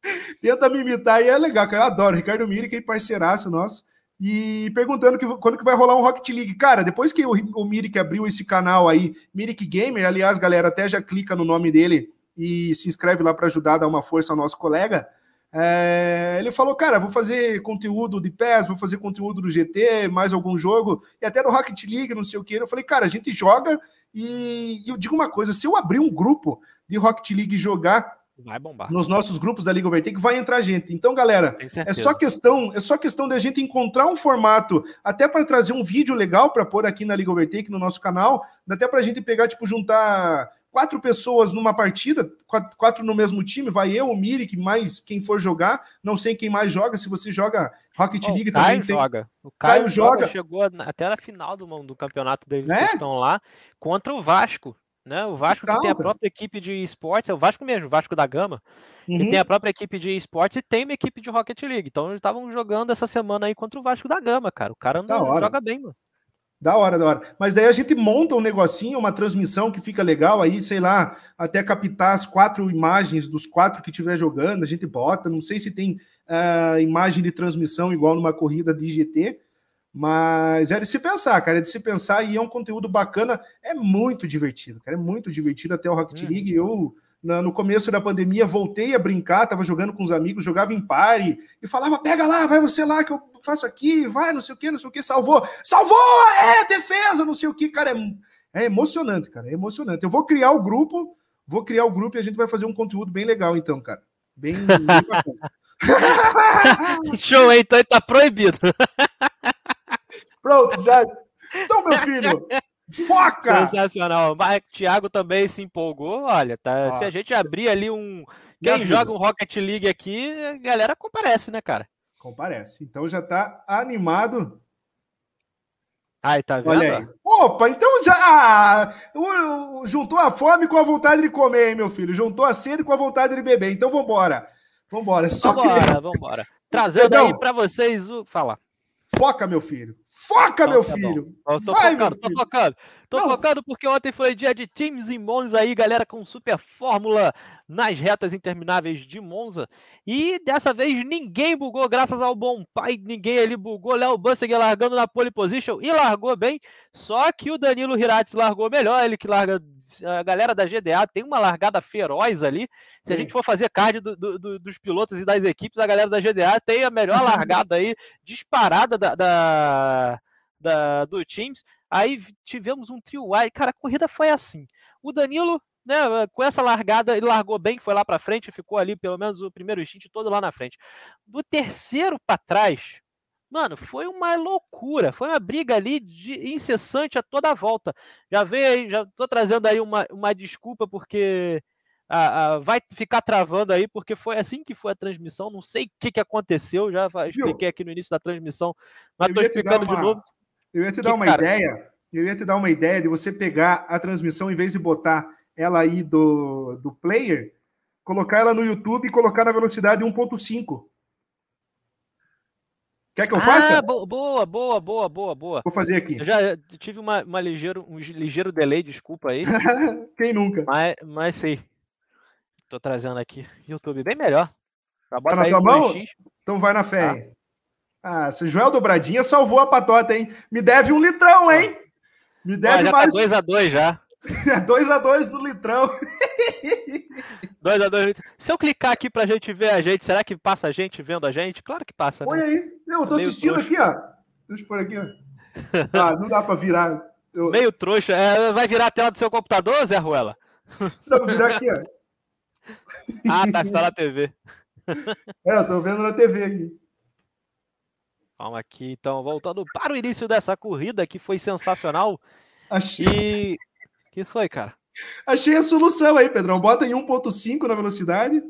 Tenta me imitar e é legal, cara. Eu adoro. Ricardo Miri, que é parceiraço nosso e perguntando que, quando que vai rolar um Rocket League. Cara, depois que o, o Mirik abriu esse canal aí, Mirik Gamer, aliás, galera, até já clica no nome dele e se inscreve lá para ajudar dar uma força ao nosso colega. É, ele falou, cara, vou fazer conteúdo de PES, vou fazer conteúdo do GT, mais algum jogo, e até do Rocket League, não sei o que. Eu falei, cara, a gente joga e, e eu digo uma coisa: se eu abrir um grupo de Rocket League jogar, Vai bombar. Nos nossos grupos da Liga Overtake vai entrar gente. Então, galera, é só questão, é só questão da gente encontrar um formato até para trazer um vídeo legal para pôr aqui na Liga Overtake no nosso canal, até para a gente pegar tipo juntar quatro pessoas numa partida, quatro, quatro, no mesmo time, vai eu, o Mirik, mais quem for jogar, não sei quem mais joga, se você joga Rocket League oh, também tem. Joga. O Caio, Caio joga. joga. Chegou até na final do, do campeonato deles é? estão lá contra o Vasco. Né? O Vasco então, tem a própria equipe de esportes, é o Vasco mesmo, o Vasco da Gama, uhum. que tem a própria equipe de esportes e tem uma equipe de Rocket League. Então eles estavam jogando essa semana aí contra o Vasco da Gama, cara. O cara não joga bem, mano. Da hora, da hora. Mas daí a gente monta um negocinho, uma transmissão que fica legal aí, sei lá, até captar as quatro imagens dos quatro que estiver jogando, a gente bota. Não sei se tem uh, imagem de transmissão igual numa corrida de GT, mas é de se pensar, cara, é de se pensar e é um conteúdo bacana, é muito divertido, cara, é muito divertido até o Rocket uhum. League. Eu, no começo da pandemia, voltei a brincar, tava jogando com os amigos, jogava em party e falava: pega lá, vai você lá que eu faço aqui, vai, não sei o que, não sei o que, salvou, salvou, é, defesa, não sei o que, cara, é, é emocionante, cara, é emocionante. Eu vou criar o grupo, vou criar o grupo e a gente vai fazer um conteúdo bem legal, então, cara, bem, bem bacana. Show, então tá proibido. Pronto, já. Então, meu filho, foca! Sensacional. Mas Thiago também se empolgou. Olha, tá, ah, se a gente abrir ali um. Quem joga um Rocket League aqui, a galera comparece, né, cara? Comparece. Então já tá animado. Ai, tá vendo? Olha aí. Opa, então já. Ah, juntou a fome com a vontade de comer, hein, meu filho? Juntou a sede com a vontade de beber. Então vambora. Vambora, só vambora, queria... vambora. Trazendo aí para vocês o. Fala. Foca, meu filho. Foca, então, meu tá filho. Bom. tô Vai, focando, tô focando. Tô Não. focando porque ontem foi dia de Teams em Monza aí, galera, com super fórmula nas retas intermináveis de Monza. E dessa vez ninguém bugou, graças ao bom pai, ninguém ali bugou. Léo Busseg largando na pole position e largou bem. Só que o Danilo Hirats largou melhor, ele que larga. A galera da GDA tem uma largada feroz ali. Se Sim. a gente for fazer card do, do, do, dos pilotos e das equipes, a galera da GDA tem a melhor largada aí, disparada da, da, da do Teams. Aí tivemos um trio wide. Cara, a corrida foi assim. O Danilo né, com essa largada, ele largou bem, foi lá para frente, ficou ali pelo menos o primeiro stint todo lá na frente. Do terceiro para trás, mano, foi uma loucura, foi uma briga ali de incessante a toda a volta. Já veio aí, já tô trazendo aí uma, uma desculpa porque a, a, vai ficar travando aí, porque foi assim que foi a transmissão, não sei o que, que aconteceu, já expliquei aqui no início da transmissão, mas estou explicando uma, de novo. Eu ia te dar que, uma cara, ideia, eu ia te dar uma ideia de você pegar a transmissão em vez de botar ela aí do, do player, colocar ela no YouTube e colocar na velocidade 1.5. Quer que eu faça? Ah, boa, boa, boa, boa, boa. Vou fazer aqui. Eu já tive uma, uma ligeiro, um ligeiro delay, desculpa aí. Quem nunca? Mas, mas sim. Tô trazendo aqui. YouTube bem melhor. Tá na tua mão? Então vai na fé. Tá. Ah, se Joel Dobradinha salvou a patota, hein? Me deve um litrão, hein? Me deve Olha, já tá mais. 2x2 já. 2x2 no litrão. 2x2 Se eu clicar aqui pra gente ver a gente, será que passa a gente vendo a gente? Claro que passa, Olha né? aí. Não, eu tô Meio assistindo trouxa. aqui, ó. Deixa eu pôr aqui, ó. Ah, não dá pra virar. Eu... Meio trouxa. É, vai virar a tela do seu computador, Zé Ruela? Dá pra virar aqui, ó. Ah, tá, está na TV. É, eu tô vendo na TV aqui. Vamos aqui, então, voltando para o início dessa corrida que foi sensacional. Achei. E que foi, cara? Achei a solução aí, Pedrão. Bota em 1.5 na velocidade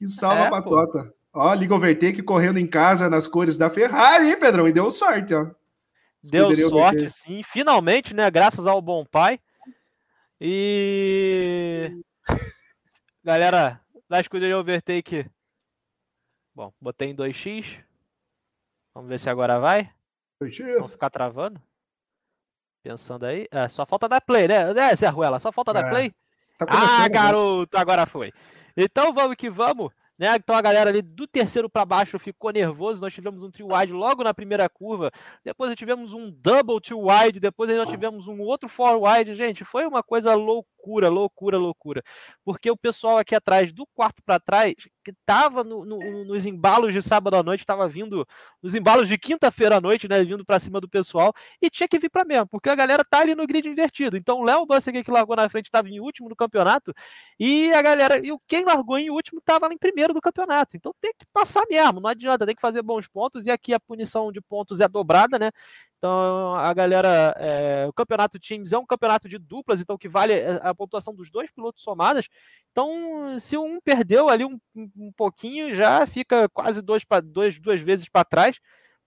e salva é, a patota. Pô. Ó, Liga Overtake correndo em casa nas cores da Ferrari, hein, Pedrão? E deu sorte, ó. Deu sorte, sim. Finalmente, né? Graças ao bom pai. E. Galera, da escuderia Overtake. Bom, botei em 2x. Vamos ver se agora vai. 2x. Vamos ficar travando. Pensando aí. É, só falta da play, né? É, Zé Ruela, só falta é. da play. Tá ah, garoto, agora foi. Então vamos que vamos. Né? Então a galera ali do terceiro para baixo ficou nervoso. Nós tivemos um trio wide logo na primeira curva. Depois tivemos um double trio wide. Depois nós tivemos um outro four wide. Gente, foi uma coisa loucura, loucura, loucura. Porque o pessoal aqui atrás, do quarto para trás, que estava no, no, nos embalos de sábado à noite, estava vindo nos embalos de quinta-feira à noite, né, vindo para cima do pessoal, e tinha que vir para mesmo, porque a galera tá ali no grid invertido. Então o Léo Bussig que largou na frente estava em último no campeonato, e a galera, e quem largou em último estava em primeiro do campeonato. Então tem que passar mesmo, não adianta, tem que fazer bons pontos, e aqui a punição de pontos é dobrada, né? Então a galera, é, o campeonato Teams é um campeonato de duplas, então que vale é, a pontuação dos dois pilotos somadas. Então, se um perdeu ali um, um pouquinho, já fica quase dois, dois, duas vezes para trás.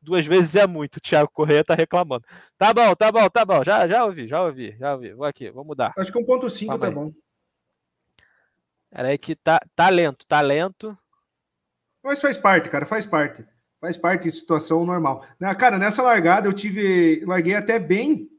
Duas vezes é muito, o Thiago Correia tá reclamando. Tá bom, tá bom, tá bom. Já, já ouvi, já ouvi, já ouvi. Vou aqui, vou mudar. Acho que um ponto cinco tá bom. Era aí que tá, tá lento, tá lento. Mas faz parte, cara, faz parte. Faz parte de situação normal. Cara, nessa largada eu tive. Larguei até bem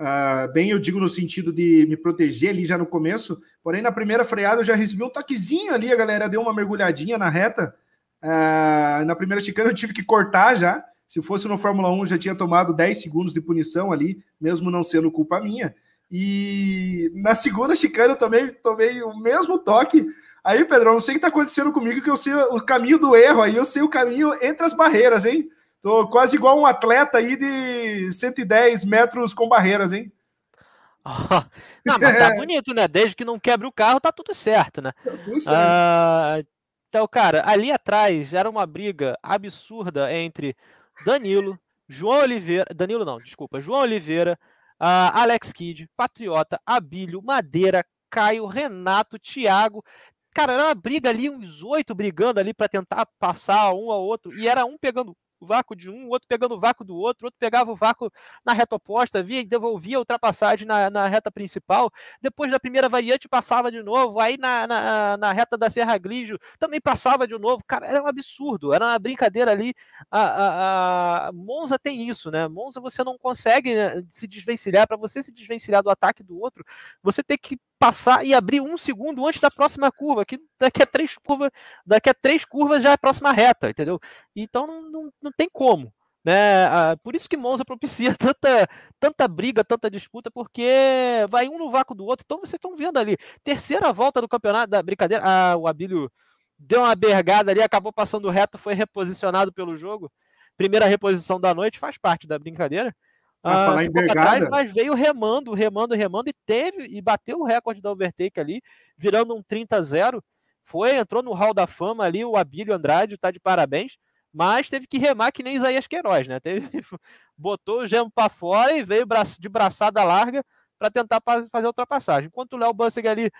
Uh, bem, eu digo no sentido de me proteger ali já no começo, porém na primeira freada eu já recebi um toquezinho ali, a galera deu uma mergulhadinha na reta. Uh, na primeira chicana eu tive que cortar já. Se fosse no Fórmula 1, já tinha tomado 10 segundos de punição ali, mesmo não sendo culpa minha. E na segunda chicana eu também tomei o mesmo toque. Aí, Pedrão, não sei o que está acontecendo comigo, que eu sei o caminho do erro, aí eu sei o caminho entre as barreiras, hein? Tô quase igual um atleta aí de 110 metros com barreiras, hein? Não, mas tá bonito, né? Desde que não quebre o carro, tá tudo certo, né? Tá tudo certo. Uh, então, cara, ali atrás era uma briga absurda entre Danilo, João Oliveira, Danilo não, desculpa, João Oliveira, uh, Alex Kidd, Patriota, Abílio, Madeira, Caio, Renato, Thiago. Cara, era uma briga ali, uns oito brigando ali para tentar passar um ao outro, e era um pegando o vácuo de um, o outro pegando o vácuo do outro, o outro pegava o vácuo na reta oposta, via e devolvia a ultrapassagem na, na reta principal. Depois da primeira variante, passava de novo. Aí na, na, na reta da Serra Grigio também passava de novo. Cara, era um absurdo, era uma brincadeira ali. A, a, a Monza tem isso, né? Monza você não consegue né, se desvencilhar. Para você se desvencilhar do ataque do outro, você tem que passar e abrir um segundo antes da próxima curva, que daqui a três curvas, daqui a três curvas já é a próxima reta, entendeu? Então não, não, não tem como. Né? Por isso que Monza propicia tanta, tanta briga, tanta disputa, porque vai um no vácuo do outro. Então vocês estão vendo ali, terceira volta do campeonato da brincadeira. Ah, o Abílio deu uma bergada ali, acabou passando reto, foi reposicionado pelo jogo. Primeira reposição da noite, faz parte da brincadeira. Ah, falar em bergada. mas veio remando, remando, remando e teve e bateu o recorde da overtake ali, virando um 30-0. Foi, entrou no Hall da Fama ali, o Abílio Andrade tá de parabéns, mas teve que remar que nem Isaías Queiroz, né? Teve, botou o gemo para fora e veio de braçada larga para tentar fazer a ultrapassagem. Enquanto o Léo Bussig ali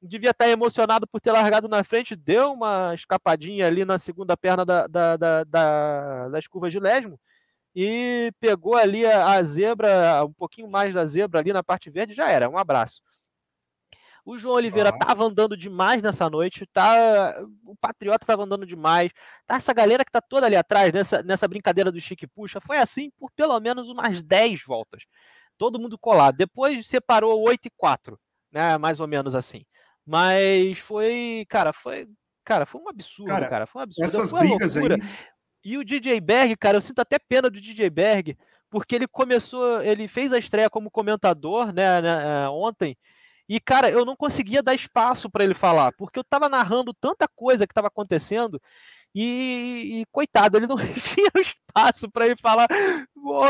devia estar emocionado por ter largado na frente, deu uma escapadinha ali na segunda perna da, da, da, da das curvas de Lesmo e pegou ali a, a, zebra, um pouquinho mais da zebra ali na parte verde, já era. Um abraço. O João Oliveira estava andando demais nessa noite, tá, o Patriota estava andando demais, tá essa galera que tá toda ali atrás nessa, nessa brincadeira do Chique Puxa, foi assim por pelo menos umas 10 voltas. Todo mundo colado. Depois separou 8 e 4, né, mais ou menos assim. Mas foi, cara, foi, cara, foi um absurdo, cara. cara foi um absurdo. Essas foi brigas aí e o DJ Berg, cara, eu sinto até pena do DJ Berg, porque ele começou, ele fez a estreia como comentador, né, né é, ontem, e, cara, eu não conseguia dar espaço para ele falar, porque eu tava narrando tanta coisa que estava acontecendo, e, e, coitado, ele não tinha espaço para ele falar.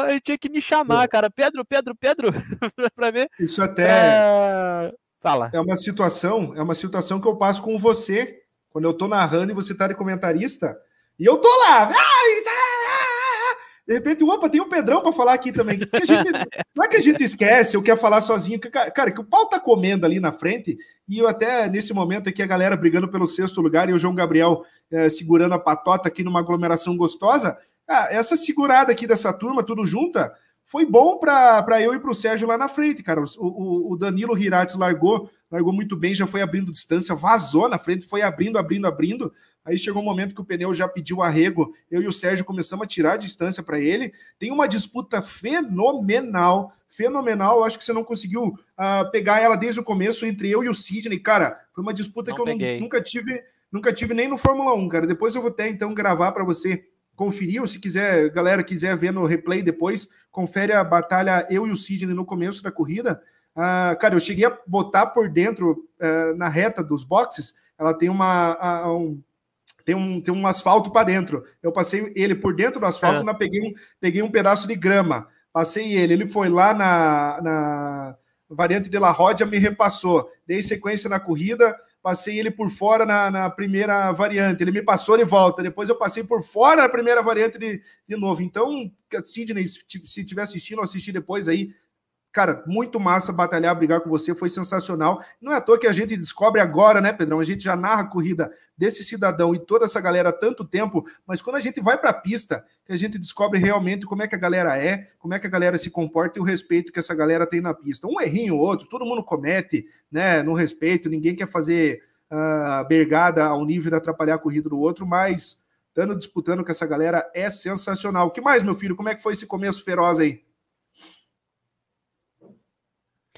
ele tinha que me chamar, cara. Pedro, Pedro, Pedro, para ver. Isso até é... fala. É uma situação, é uma situação que eu passo com você quando eu tô narrando e você tá de comentarista. E eu tô lá. De repente, opa, tem o Pedrão para falar aqui também. Gente, não é que a gente esquece ou quer falar sozinho. Cara, que o pau tá comendo ali na frente. E eu até, nesse momento aqui, a galera brigando pelo sexto lugar e o João Gabriel é, segurando a patota aqui numa aglomeração gostosa. Ah, essa segurada aqui dessa turma, tudo junta, foi bom para eu e para o Sérgio lá na frente, cara. O, o, o Danilo Hirates largou, largou muito bem, já foi abrindo distância, vazou na frente, foi abrindo, abrindo, abrindo. Aí chegou um momento que o pneu já pediu arrego, eu e o Sérgio começamos a tirar a distância para ele. Tem uma disputa fenomenal, fenomenal. Eu acho que você não conseguiu uh, pegar ela desde o começo entre eu e o Sidney. Cara, foi uma disputa não que eu não, nunca tive, nunca tive nem no Fórmula 1, cara. Depois eu vou até então gravar para você conferir, ou se quiser, galera quiser ver no replay depois, confere a batalha eu e o Sidney no começo da corrida. Uh, cara, eu cheguei a botar por dentro uh, na reta dos boxes, ela tem uma, um, tem um, tem um asfalto para dentro. Eu passei ele por dentro do asfalto, é. peguei, um, peguei um pedaço de grama, passei ele, ele foi lá na, na variante de La Rodia, me repassou, dei sequência na corrida, passei ele por fora na, na, primeira variante, ele me passou de volta, depois eu passei por fora na primeira variante de, de novo. Então, Sidney, se tiver assistindo, assistir depois aí, Cara, muito massa batalhar, brigar com você, foi sensacional. Não é à toa que a gente descobre agora, né, Pedrão? A gente já narra a corrida desse cidadão e toda essa galera há tanto tempo, mas quando a gente vai para a pista, que a gente descobre realmente como é que a galera é, como é que a galera se comporta e o respeito que essa galera tem na pista. Um errinho ou outro, todo mundo comete, né, no respeito, ninguém quer fazer uh, bergada ao nível de atrapalhar a corrida do outro, mas estando disputando com essa galera é sensacional. O que mais, meu filho? Como é que foi esse começo feroz aí?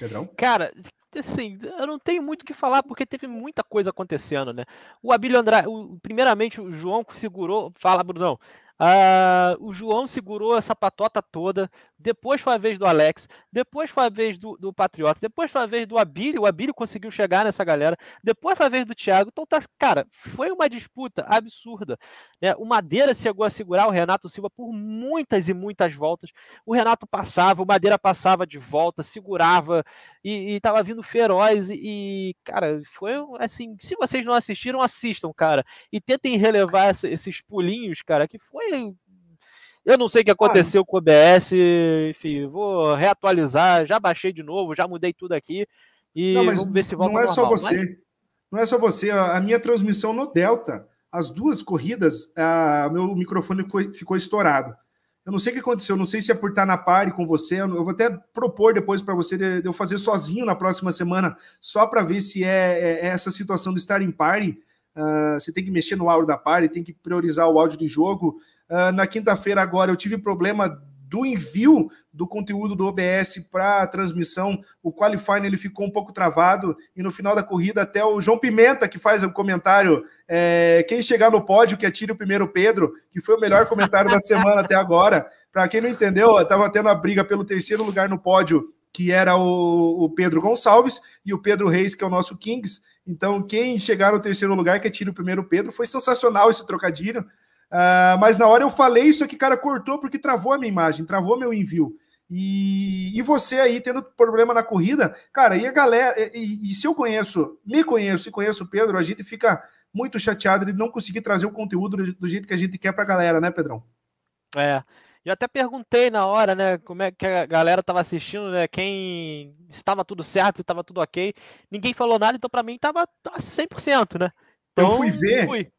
Pedrão? Cara, assim, eu não tenho muito o que falar porque teve muita coisa acontecendo, né? O Abílio Andrade, primeiramente o João segurou, fala, Brunão, Uh, o João segurou essa patota toda. Depois foi a vez do Alex. Depois foi a vez do, do Patriota. Depois foi a vez do Abílio. O Abílio conseguiu chegar nessa galera. Depois foi a vez do Thiago. Então, tá, cara, foi uma disputa absurda. Né? O Madeira chegou a segurar o Renato Silva por muitas e muitas voltas. O Renato passava, o Madeira passava de volta, segurava e, estava vindo feroz. E, e, cara, foi assim. Se vocês não assistiram, assistam, cara. E tentem relevar essa, esses pulinhos, cara, que foi eu não sei o que aconteceu ah, com o OBS, enfim, vou reatualizar, já baixei de novo, já mudei tudo aqui e não, vamos ver se volta Não é normal, só você. Mas... Não é só você, a minha transmissão no Delta, as duas corridas, a, meu microfone ficou, ficou estourado. Eu não sei o que aconteceu, não sei se é por estar na pare com você. Eu vou até propor depois para você de, eu fazer sozinho na próxima semana, só para ver se é, é, é, essa situação de estar em pare. Uh, você tem que mexer no áudio da pare, tem que priorizar o áudio de jogo. Uh, na quinta-feira, agora, eu tive problema do envio do conteúdo do OBS para a transmissão, o qualifying ele ficou um pouco travado e no final da corrida até o João Pimenta que faz o comentário é, quem chegar no pódio que atire o primeiro Pedro, que foi o melhor comentário da semana até agora. Para quem não entendeu, estava tendo a briga pelo terceiro lugar no pódio, que era o, o, Pedro Gonçalves e o Pedro Reis, que é o nosso Kings. Então, quem chegar no terceiro lugar que atire o primeiro Pedro, foi sensacional esse trocadilho. Uh, mas na hora eu falei isso aqui, cara, cortou porque travou a minha imagem, travou meu envio. E, e você aí tendo problema na corrida, cara, e a galera, e, e, se eu conheço, me conheço e conheço o Pedro, a gente fica muito chateado de não conseguir trazer o conteúdo do, do jeito que a gente quer pra galera, né, Pedrão? É. Eu até perguntei na hora, né, como é que a galera estava assistindo, né, quem estava tudo certo, estava tudo ok. Ninguém falou nada, então para mim estava 100%, né? Então, eu fui ver. Fui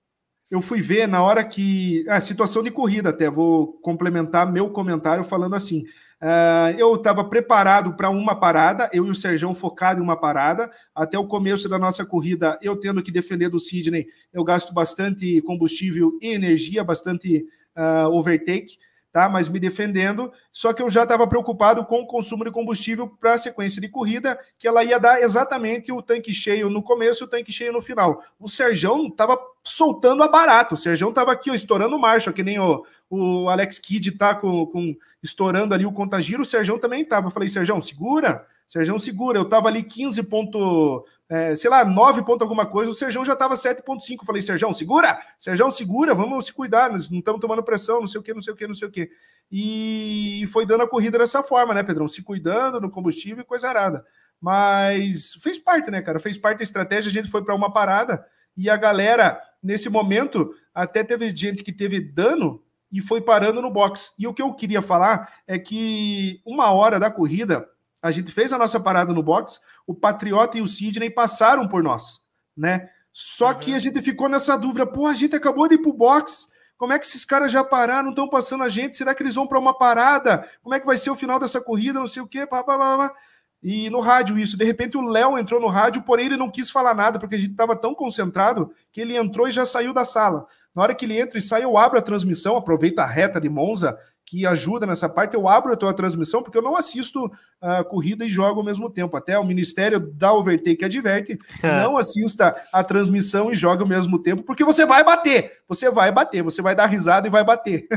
eu fui ver na hora que. A ah, situação de corrida, até vou complementar meu comentário falando assim. Uh, eu estava preparado para uma parada, eu e o Serjão focado em uma parada. Até o começo da nossa corrida, eu tendo que defender do Sidney, eu gasto bastante combustível e energia, bastante uh, overtake tá? Mas me defendendo. Só que eu já estava preocupado com o consumo de combustível para a sequência de corrida, que ela ia dar exatamente o tanque cheio no começo e o tanque cheio no final. O Serjão estava soltando a barato. O Serjão estava aqui, ó, estourando marcha, que nem o, o Alex Kidd tá com, com estourando ali o contagiro. O Serjão também estava. Eu falei, Serjão, segura. Serjão segura. Eu estava ali 15 ponto, é, sei lá, 9 ponto alguma coisa, o Serjão já estava 7.5. Falei, Serjão, segura! Serjão, segura, vamos se cuidar, nós não estamos tomando pressão, não sei o que, não sei o que, não sei o que. E foi dando a corrida dessa forma, né, Pedrão? Se cuidando no combustível e coisa arada. Mas fez parte, né, cara? Fez parte da estratégia, a gente foi para uma parada e a galera, nesse momento, até teve gente que teve dano e foi parando no box. E o que eu queria falar é que uma hora da corrida a gente fez a nossa parada no box, o Patriota e o Sidney passaram por nós, né? Só uhum. que a gente ficou nessa dúvida, pô, a gente acabou de ir pro box, como é que esses caras já pararam, não estão passando a gente? Será que eles vão para uma parada? Como é que vai ser o final dessa corrida? Não sei o quê. Pá, pá, pá, pá. E no rádio isso. De repente o Léo entrou no rádio, porém ele não quis falar nada, porque a gente estava tão concentrado que ele entrou e já saiu da sala. Na hora que ele entra e sai, eu abro a transmissão, aproveita a reta de Monza que ajuda nessa parte, eu abro a tua transmissão, porque eu não assisto a uh, corrida e jogo ao mesmo tempo. Até o Ministério da Overtake adverte, é. não assista a transmissão e jogue ao mesmo tempo, porque você vai bater, você vai bater, você vai dar risada e vai bater.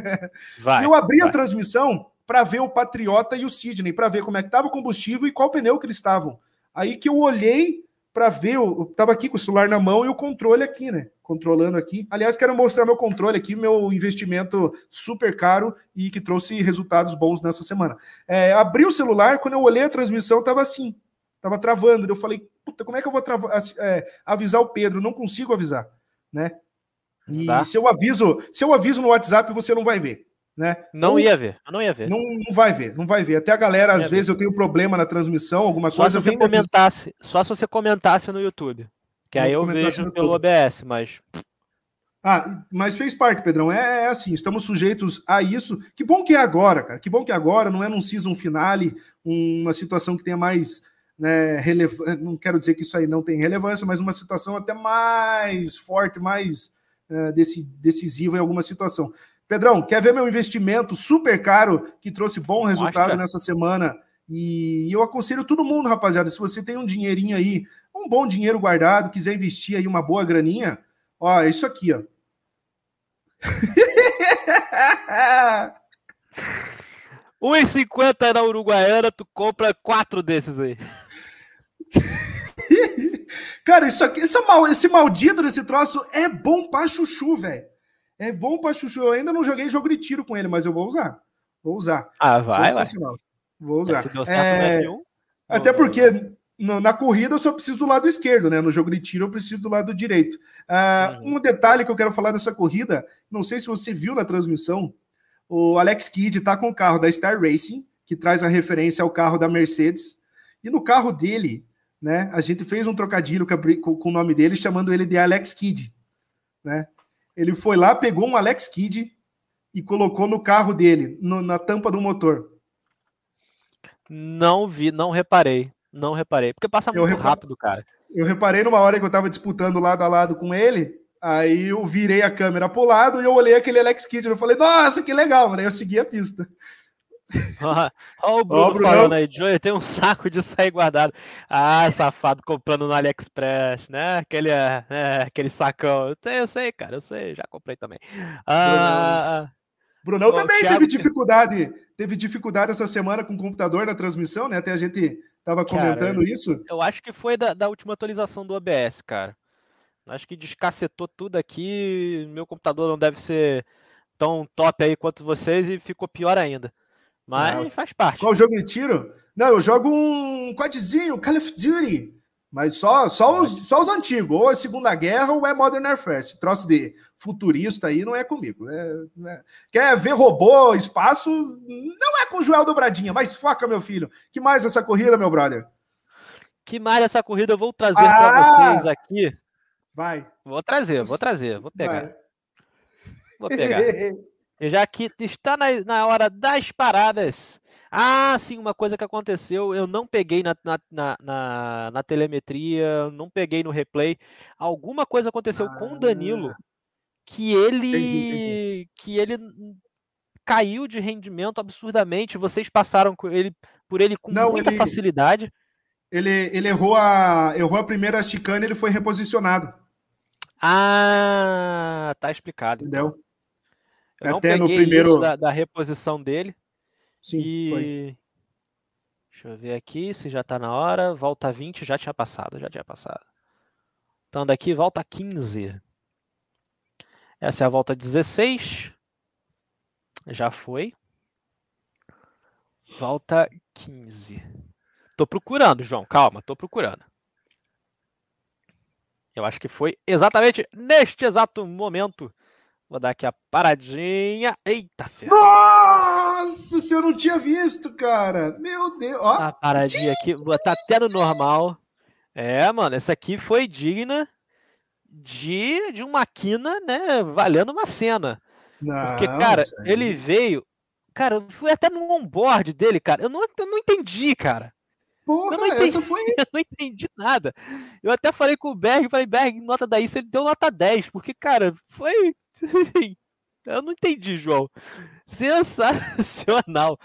Vai, eu abri vai. a transmissão para ver o Patriota e o Sidney, para ver como é que estava o combustível e qual pneu que eles estavam. Aí que eu olhei para ver, eu tava aqui com o celular na mão e o controle aqui, né? Controlando aqui. Aliás, quero mostrar meu controle aqui, meu investimento super caro e que trouxe resultados bons nessa semana. É, abri o celular, quando eu olhei a transmissão, tava assim, tava travando. Eu falei, puta, como é que eu vou é, avisar o Pedro? Não consigo avisar, né? E tá. se eu aviso, se eu aviso no WhatsApp, você não vai ver né? Não Ou, ia ver, não ia ver. Não, não vai ver, não vai ver. Até a galera, às vezes, ver. eu tenho problema na transmissão, alguma só coisa. Se você comentasse, só se você comentasse no YouTube. Que aí eu vejo pelo OBS, mas. Ah, mas fez parte, Pedrão. É, é, assim, estamos sujeitos a isso. Que bom que é agora, cara. Que bom que é agora, não é num season finale, uma situação que tenha mais né, relevância. Não quero dizer que isso aí não tem relevância, mas uma situação até mais forte, mais uh, decisiva em alguma situação. Pedrão, quer ver meu investimento super caro que trouxe bom resultado nessa semana? E eu aconselho todo mundo, rapaziada, se você tem um dinheirinho aí, um bom dinheiro guardado, quiser investir aí uma boa graninha, ó, é isso aqui, ó. 1,50 na Uruguaiana, tu compra quatro desses aí. Cara, isso aqui, esse, mal, esse maldito desse troço é bom pra chuchu, velho. É bom pra chuchu. Eu ainda não joguei jogo de tiro com ele, mas eu vou usar. Vou usar. Ah, vai, vai. Vou usar. É... Até porque no, na corrida eu só preciso do lado esquerdo, né? No jogo de tiro eu preciso do lado direito. Uh, uhum. Um detalhe que eu quero falar dessa corrida, não sei se você viu na transmissão, o Alex Kidd tá com o carro da Star Racing, que traz a referência ao carro da Mercedes, e no carro dele, né? A gente fez um trocadilho com, com o nome dele, chamando ele de Alex Kidd, né? Ele foi lá, pegou um Alex Kidd e colocou no carro dele, no, na tampa do motor. Não vi, não reparei. Não reparei. Porque passa muito repar... rápido, cara. Eu reparei numa hora que eu tava disputando lado a lado com ele. Aí eu virei a câmera pro lado e eu olhei aquele Alex Kidd. Eu falei, nossa, que legal, mano. Aí eu segui a pista. Olha o Bruno, Bruno falando aí, Joey, tem um saco de sair guardado. Ah, safado, comprando no AliExpress, né? Aquele, é, aquele sacão. Eu, eu sei, cara, eu sei, já comprei também. Ah, Brunão também Thiago... teve dificuldade, teve dificuldade essa semana com o computador na transmissão, né? Até a gente tava comentando cara, isso. Eu acho que foi da, da última atualização do OBS, cara. Acho que descacetou tudo aqui. Meu computador não deve ser tão top aí quanto vocês e ficou pior ainda. Mas não. faz parte. Qual jogo de tiro? Não, eu jogo um quadzinho, Call of Duty. Mas só, só, os, só os antigos, ou é Segunda Guerra ou é Modern Warfare. Esse troço de futurista aí não é comigo. É, é. Quer ver robô, espaço? Não é com o Joel Dobradinha, mas foca, meu filho. Que mais essa corrida, meu brother? Que mais essa corrida eu vou trazer ah! para vocês aqui. Vai. Vou trazer, vou trazer, vou pegar. Vai. Vou pegar. Já que está na, na hora das paradas. Ah, sim, uma coisa que aconteceu, eu não peguei na, na, na, na telemetria, não peguei no replay. Alguma coisa aconteceu ah, com o Danilo que ele entendi, entendi. que ele caiu de rendimento absurdamente. Vocês passaram ele, por ele com não, muita ele, facilidade. Ele, ele errou a errou a primeira chicane, ele foi reposicionado. Ah, tá explicado. Então. Entendeu? Eu Até no primeiro da, da, reposição dele. Sim, e... foi. Deixa eu ver aqui se já tá na hora. Volta 20, já tinha passado, já tinha passado. Então daqui volta 15. Essa é a volta 16. Já foi. Volta 15. Tô procurando, João. Calma, tô procurando. Eu acho que foi exatamente neste exato momento Vou dar aqui a paradinha. Eita, ferro. Nossa, se eu não tinha visto, cara. Meu Deus. Ó. A paradinha aqui. Botar até no normal. É, mano, essa aqui foi digna de, de uma quina, né? Valendo uma cena. Não, Porque, cara, ele veio. Cara, eu fui até no onboard dele, cara. Eu não, eu não entendi, cara. Porra, eu não entendi, essa foi. Eu não entendi nada. Eu até falei com o Berg, falei, Berg, nota daí, ele deu nota 10, porque, cara, foi Eu não entendi, João. Sensacional.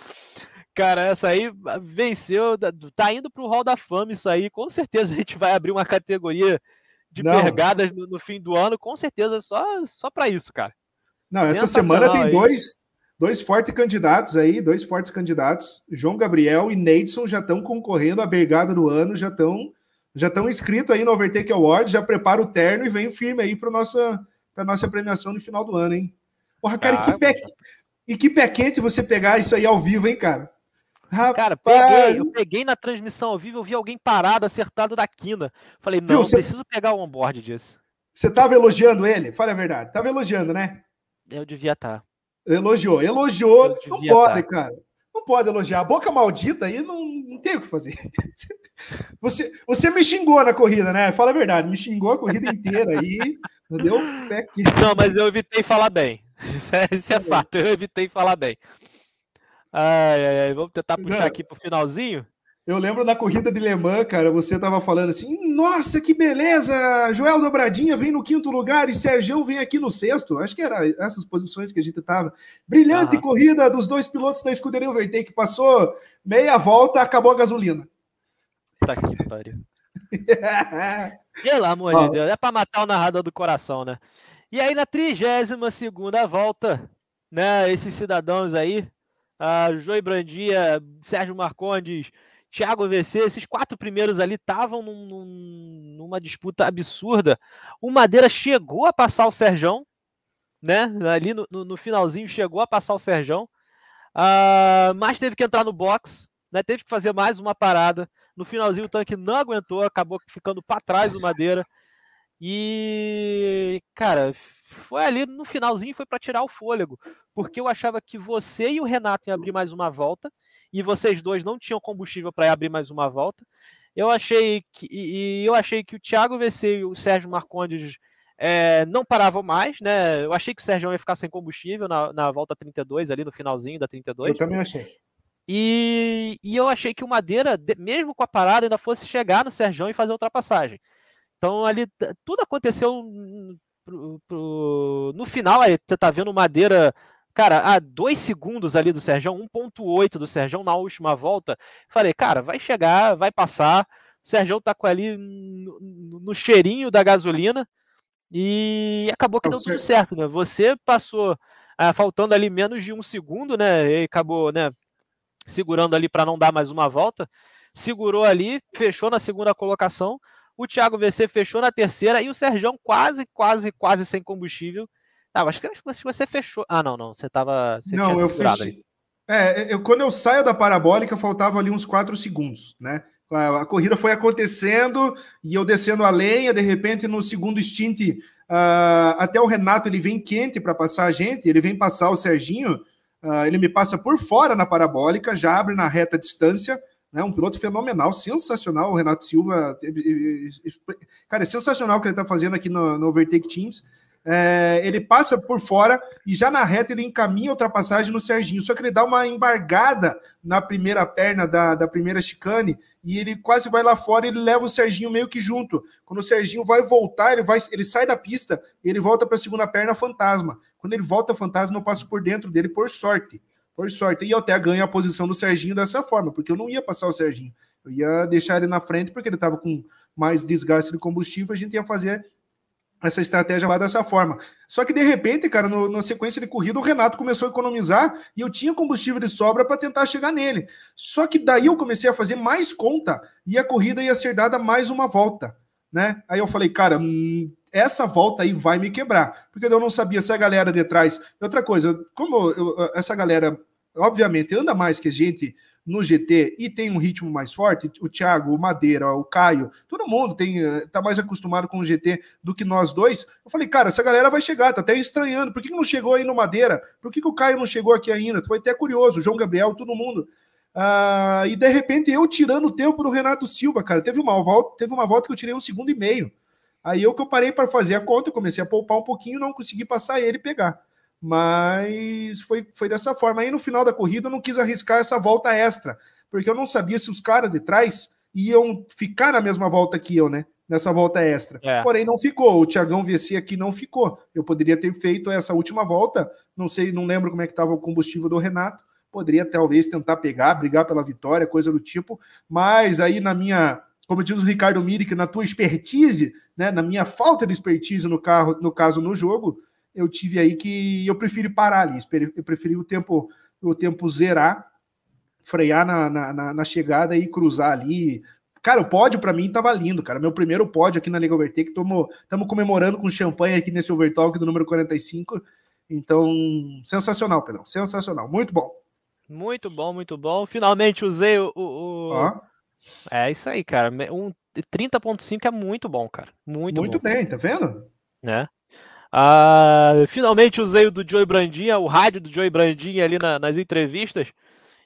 Cara, essa aí venceu, tá indo pro Hall da Fama isso aí. Com certeza a gente vai abrir uma categoria de não. pergadas no, no, fim do ano, com certeza, só, só para isso, cara. Não, essa semana tem dois, dois fortes candidatos aí, dois fortes candidatos. João Gabriel e Neidson já estão concorrendo à bergada do ano, já estão já estão inscritos aí no Overtake Awards, já prepara o terno e vem firme aí para nossa para nossa premiação no final do ano, hein? Porra, cara, ah, e, que pé, e que pé quente você pegar isso aí ao vivo, hein, cara? Rapaz. Cara, peguei, eu peguei na transmissão ao vivo, eu vi alguém parado, acertado da quina. Falei, não, Viu, você... preciso pegar o onboard disso. Você tava elogiando ele? Fale a verdade. Tava elogiando, né? Eu devia estar. Tá. Elogiou, elogiou. Não pode, tá. cara. Pode elogiar. A boca maldita aí não, não tem o que fazer. Você, você me xingou na corrida, né? Fala a verdade, me xingou a corrida inteira aí. Deu pé aqui. Não, mas eu evitei falar bem. Isso é, isso é fato, eu evitei falar bem. Ai, ai, ai. Vamos tentar puxar aqui pro finalzinho. Eu lembro na corrida de Le Mans, cara, você tava falando assim: nossa, que beleza! Joel Dobradinha vem no quinto lugar e Sérgio vem aqui no sexto. Acho que era essas posições que a gente tava. Brilhante ah. corrida dos dois pilotos da escuderia Overtake. Passou meia volta, acabou a gasolina. Tá que pariu. Pelo amor de Deus, é para matar o narrador do coração, né? E aí na 32 segunda volta, né, esses cidadãos aí, a Joey Brandia, Sérgio Marcondes, Thiago VC, esses quatro primeiros ali estavam num, num, numa disputa absurda. O Madeira chegou a passar o Serjão, né? Ali no, no, no finalzinho chegou a passar o Serjão, uh, mas teve que entrar no box, né? Teve que fazer mais uma parada. No finalzinho o tanque não aguentou, acabou ficando para trás do Madeira. E, cara, foi ali no finalzinho foi para tirar o fôlego, porque eu achava que você e o Renato iam abrir mais uma volta e vocês dois não tinham combustível para abrir mais uma volta. Eu achei que e eu achei que o Thiago VC e o Sérgio Marcondes é, não paravam mais, né? Eu achei que o Sérgio ia ficar sem combustível na, na volta 32, ali no finalzinho da 32. Eu também achei. E, e eu achei que o Madeira, mesmo com a parada, ainda fosse chegar no Sérgio e fazer a ultrapassagem. Então ali tudo aconteceu pro, pro, no final, aí você tá vendo Madeira Cara, a dois segundos ali do Sérgio, 1.8 do Sérgio na última volta. Falei, cara, vai chegar, vai passar. O Sérgio tá com ali no, no cheirinho da gasolina. E acabou que deu tudo certo, né? Você passou ah, faltando ali menos de um segundo, né? E acabou, né? Segurando ali para não dar mais uma volta. Segurou ali, fechou na segunda colocação. O Thiago VC fechou na terceira e o Sérgio quase, quase, quase sem combustível ah, acho que você fechou. Ah, não, não. Você tava. Você não, eu fechei. É, eu, quando eu saio da parabólica, faltava ali uns 4 segundos, né? A, a, corrida foi acontecendo e eu descendo a lenha, de repente, no segundo stint, uh, até o Renato ele vem quente para passar a gente, ele vem passar o Serginho, uh, ele me passa por fora na parabólica, já abre na reta distância, né? Um piloto fenomenal, sensacional, o Renato Silva. Cara, é sensacional o que ele está fazendo aqui no, no Overtake Teams é, ele passa por fora e já na reta ele encaminha a ultrapassagem no Serginho. Só que ele dá uma embargada na primeira perna da, da primeira chicane e ele quase vai lá fora e ele leva o Serginho meio que junto. Quando o Serginho vai voltar, ele, vai, ele sai da pista e ele volta para a segunda perna fantasma. Quando ele volta fantasma, eu passo por dentro dele por sorte. Por sorte. E eu até ganho a posição do Serginho dessa forma, porque eu não ia passar o Serginho. Eu ia deixar ele na frente porque ele estava com mais desgaste de combustível, a gente ia fazer essa estratégia lá dessa forma. Só que de repente, cara, no, na sequência de corrida, o Renato começou a economizar e eu tinha combustível de sobra para tentar chegar nele. Só que daí eu comecei a fazer mais conta e a corrida ia ser dada mais uma volta, né? Aí eu falei, cara, hum, essa volta aí vai me quebrar, porque eu não sabia se a galera de trás. Outra coisa, como eu, essa galera, obviamente, anda mais que a gente no GT e tem um ritmo mais forte, o Thiago, o Madeira, o Caio, todo mundo tem eh, tá mais acostumado com o GT do que nós dois. Eu falei, cara, essa galera vai chegar, tá até estranhando. Por que, não chegou aí no Madeira? Por que, que o Caio não chegou aqui ainda? Foi até curioso, João Gabriel, todo mundo. Ah, e de repente eu tirando o tempo do Renato Silva, cara. Teve uma volta, teve uma volta que eu tirei um segundo e meio. Aí eu que eu parei para fazer a conta, comecei a poupar um pouquinho, não consegui passar ele e pegar mas foi, foi dessa forma. Aí no final da corrida eu não quis arriscar essa volta extra, porque eu não sabia se os caras de trás iam ficar na mesma volta que eu, né? Nessa volta extra. É. Porém, não ficou. O Tiagão VC aqui não ficou. Eu poderia ter feito essa última volta. Não sei, não lembro como é que estava o combustível do Renato. Poderia talvez tentar pegar, brigar pela vitória, coisa do tipo. Mas aí na minha, como diz o Ricardo Miri, na tua expertise, né? Na minha falta de expertise no carro, no caso no jogo, eu tive aí que eu prefiro parar ali, eu preferi o tempo, o tempo zerar, frear na, na, na chegada e cruzar ali. Cara, o pódio para mim tava lindo, cara. Meu primeiro pódio aqui na Liga Overtake, estamos comemorando com champanhe aqui nesse Overtalk do número 45. Então, sensacional, Pedrão. Sensacional. Muito bom. Muito bom, muito bom. Finalmente usei o. o... É isso aí, cara. Um 30.5 é muito bom, cara. Muito, muito bom. bem, tá vendo? Né? Ah, finalmente usei o do Joey Brandinha, o rádio do Joey Brandinha ali na, nas entrevistas.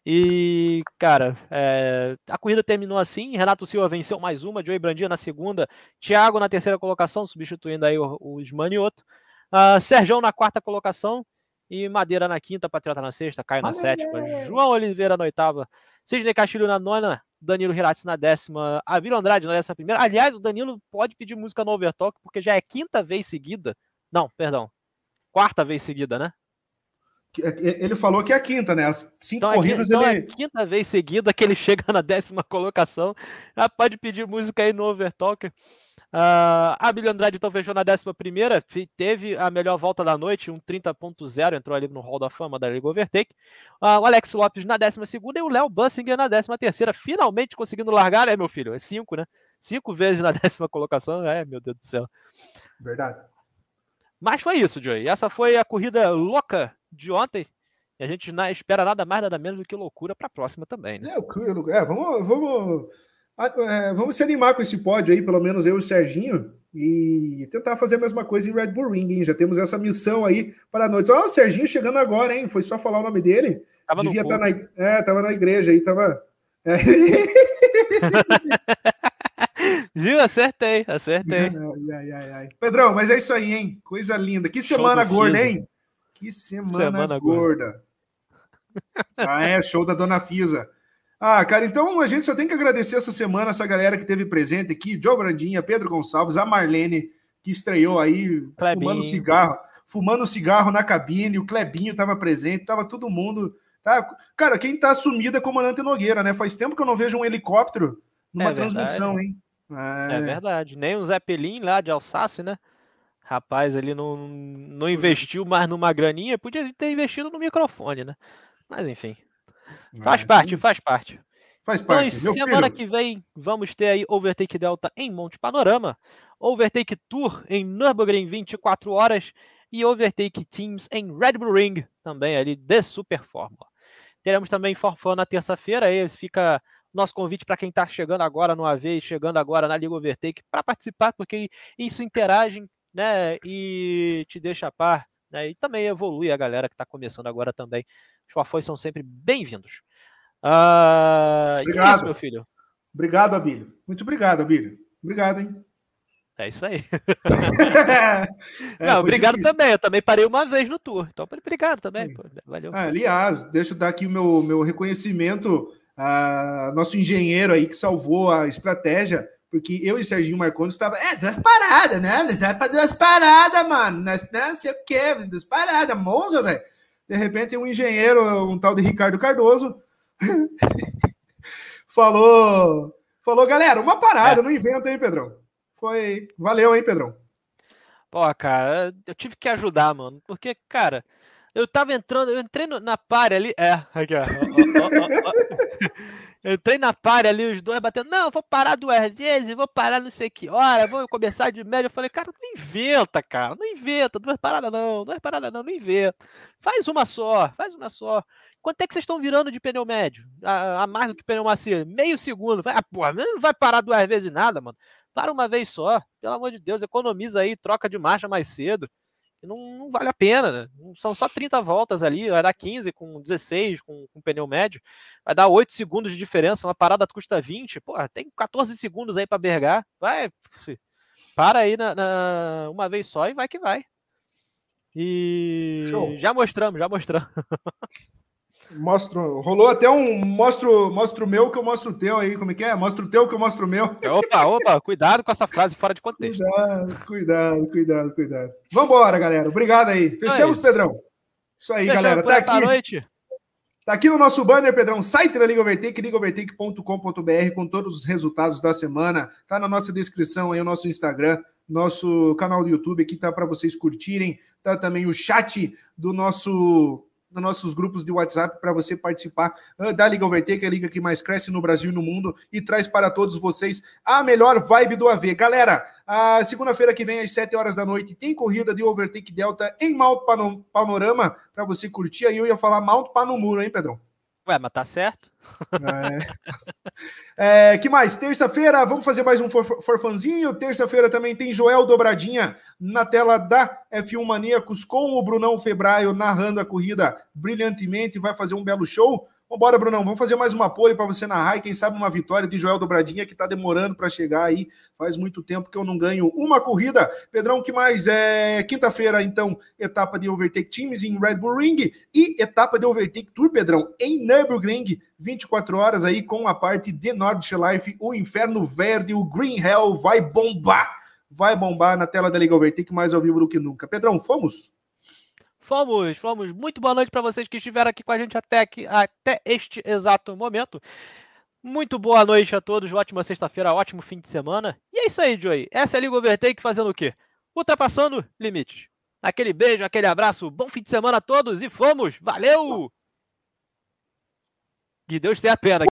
E, cara, é, a corrida terminou assim. Renato Silva venceu mais uma, Joey Brandinha na segunda, Thiago na terceira colocação, substituindo aí o, o Ismanioto. Uh, Serjão na quarta colocação e Madeira na quinta, Patriota na sexta, Caio na sétima, João Oliveira na oitava, Sidney Castilho na nona, Danilo Hiratz na décima, Avilo Andrade na décima primeira. Aliás, o Danilo pode pedir música no Overtalk, porque já é quinta vez seguida não, perdão. Quarta vez seguida, né? É, é, ele falou que é a quinta, né? As cinco então, corridas então ele. É a quinta vez seguida que ele chega na décima colocação. Já pode pedir música aí no Overtalker. Uh, a Billy Andrade então fechou na décima primeira, teve a melhor volta da noite, um 30.0, entrou ali no Hall da Fama da Liga Overtake. Uh, o Alex Lopes na décima segunda e o Léo Bussinger na décima terceira, finalmente conseguindo largar, né, meu filho? É cinco, né? Cinco vezes na décima colocação, é, meu Deus do céu. Verdade. Mas foi isso, Joey. Essa foi a corrida louca de ontem. E a gente não espera nada mais, nada menos do que loucura para a próxima também, né? É, loucura, é, vamos, vamos, é, vamos se animar com esse pódio aí, pelo menos eu e o Serginho, e tentar fazer a mesma coisa em Red Bull Ring, hein? Já temos essa missão aí para a noite. Ó, oh, o Serginho chegando agora, hein? Foi só falar o nome dele. Tava Devia estar tá na, é, tava na igreja aí, tava. É. Viu? Acertei, acertei. Ai, ai, ai, Pedrão, mas é isso aí, hein? Coisa linda. Que semana gorda, Fisa. hein? Que semana, semana gorda. gorda. ah, é, show da Dona Fisa. Ah, cara, então a gente só tem que agradecer essa semana essa galera que teve presente aqui, Joe Brandinha, Pedro Gonçalves, a Marlene, que estreou aí Clebinho. fumando cigarro, fumando cigarro na cabine, o Clebinho estava presente, estava todo mundo. Tá? Cara, quem tá sumido é comandante Nogueira, né? Faz tempo que eu não vejo um helicóptero numa é transmissão, hein? É... é... verdade. Nem o Zeppelin lá de Alsácia, né? Rapaz, ele não, não investiu mais numa graninha, podia ter investido no microfone, né? Mas enfim. Faz é, parte, faz parte. Faz então, parte. Semana filho. que vem vamos ter aí Overtake Delta em Monte Panorama, Overtake Tour em Nürburgring 24 horas e Overtake Teams em Red Bull Ring, também ali de Super Fórmula. Teremos também Forfã na terça-feira, aí fica nosso convite para quem está chegando agora no AV e chegando agora na Liga Overtake para participar, porque isso interage né, e te deixa a par, né, e também evolui a galera que está começando agora também. Os Forfões são sempre bem-vindos. Obrigado, é isso, meu filho. Obrigado, Abílio. Muito obrigado, Abílio. Obrigado, hein? É isso aí. é, não, obrigado difícil. também. Eu também parei uma vez no tour. Então, obrigado também. Pô, valeu. Ah, aliás, deixa eu dar aqui o meu, meu reconhecimento a nosso engenheiro aí que salvou a estratégia, porque eu e Serginho Marconi estava, é, duas paradas, né? Duas paradas, mano. Não, não sei o quê, duas paradas, Monza, velho. De repente, um engenheiro, um tal de Ricardo Cardoso, falou, falou, galera, uma parada, é. não inventa, hein, Pedrão? Foi. Valeu, hein, Pedrão? Pô, cara, eu tive que ajudar, mano. Porque, cara, eu tava entrando, eu entrei na pare ali. É, aqui, ó. ó, ó, ó eu entrei na pare ali, os dois batendo. Não, vou parar duas vezes, vou parar não sei que hora, vou começar de média. Eu falei, cara, não inventa, cara, não inventa. Duas paradas não, duas paradas não, não inventa. Faz uma só, faz uma só. Quanto é que vocês estão virando de pneu médio? A, a mais do que pneu macio? Meio segundo. Ah, porra, não vai parar duas vezes nada, mano. Para uma vez só. Pelo amor de Deus, economiza aí, troca de marcha mais cedo. Não, não, vale a pena, né? São só 30 voltas ali, vai dar 15 com 16 com, com pneu médio, vai dar 8 segundos de diferença, uma parada custa 20, pô, tem 14 segundos aí para bergar, vai, para aí na, na, uma vez só e vai que vai. E Show. já mostramos, já mostramos. Mostro, rolou até um mostro, mostro meu que eu mostro o teu aí, como é que é? Mostro o teu que eu mostro o meu. Opa, opa, cuidado com essa frase fora de contexto. Cuidado, cuidado, cuidado, cuidado. Vambora, galera. Obrigado aí. Fechamos, é. Pedrão. Isso aí, Fechamos galera. Tá aqui. Noite. Tá aqui no nosso banner, Pedrão, site da Liga Overtake, ligaovertake.com.br, com todos os resultados da semana. Tá na nossa descrição aí o nosso Instagram, nosso canal do YouTube aqui tá para vocês curtirem. Tá também o chat do nosso nos nossos grupos de WhatsApp para você participar da Liga Overtake, a liga que mais cresce no Brasil e no mundo e traz para todos vocês a melhor vibe do AV. Galera, a segunda-feira que vem às 7 horas da noite tem corrida de Overtake Delta em Mount Panorama para você curtir. Aí eu ia falar Mount Panomuro, hein, Pedrão? Ué, mas tá certo. É. é que mais? Terça-feira, vamos fazer mais um forfanzinho. Terça-feira também tem Joel Dobradinha na tela da F1 Maníacos com o Brunão Febraio narrando a corrida brilhantemente. Vai fazer um belo show. Vambora, Brunão, vamos fazer mais uma pole para você narrar e quem sabe uma vitória de Joel Dobradinha que está demorando para chegar aí. Faz muito tempo que eu não ganho uma corrida. Pedrão, que mais? É quinta-feira, então, etapa de Overtake Teams em Red Bull Ring e etapa de Overtake Tour, Pedrão, em Nürburgring, 24 horas aí com a parte de Nordschleife, o Inferno Verde, o Green Hell vai bombar. Vai bombar na tela da Liga Overtake mais ao vivo do que nunca. Pedrão, fomos? Fomos, fomos. Muito boa noite para vocês que estiveram aqui com a gente até, aqui, até este exato momento. Muito boa noite a todos, ótima sexta-feira, ótimo fim de semana. E é isso aí, Joey. Essa é a Liga Overtake fazendo o quê? Ultrapassando limites. Aquele beijo, aquele abraço, bom fim de semana a todos e fomos! Valeu! Que Deus tenha pena.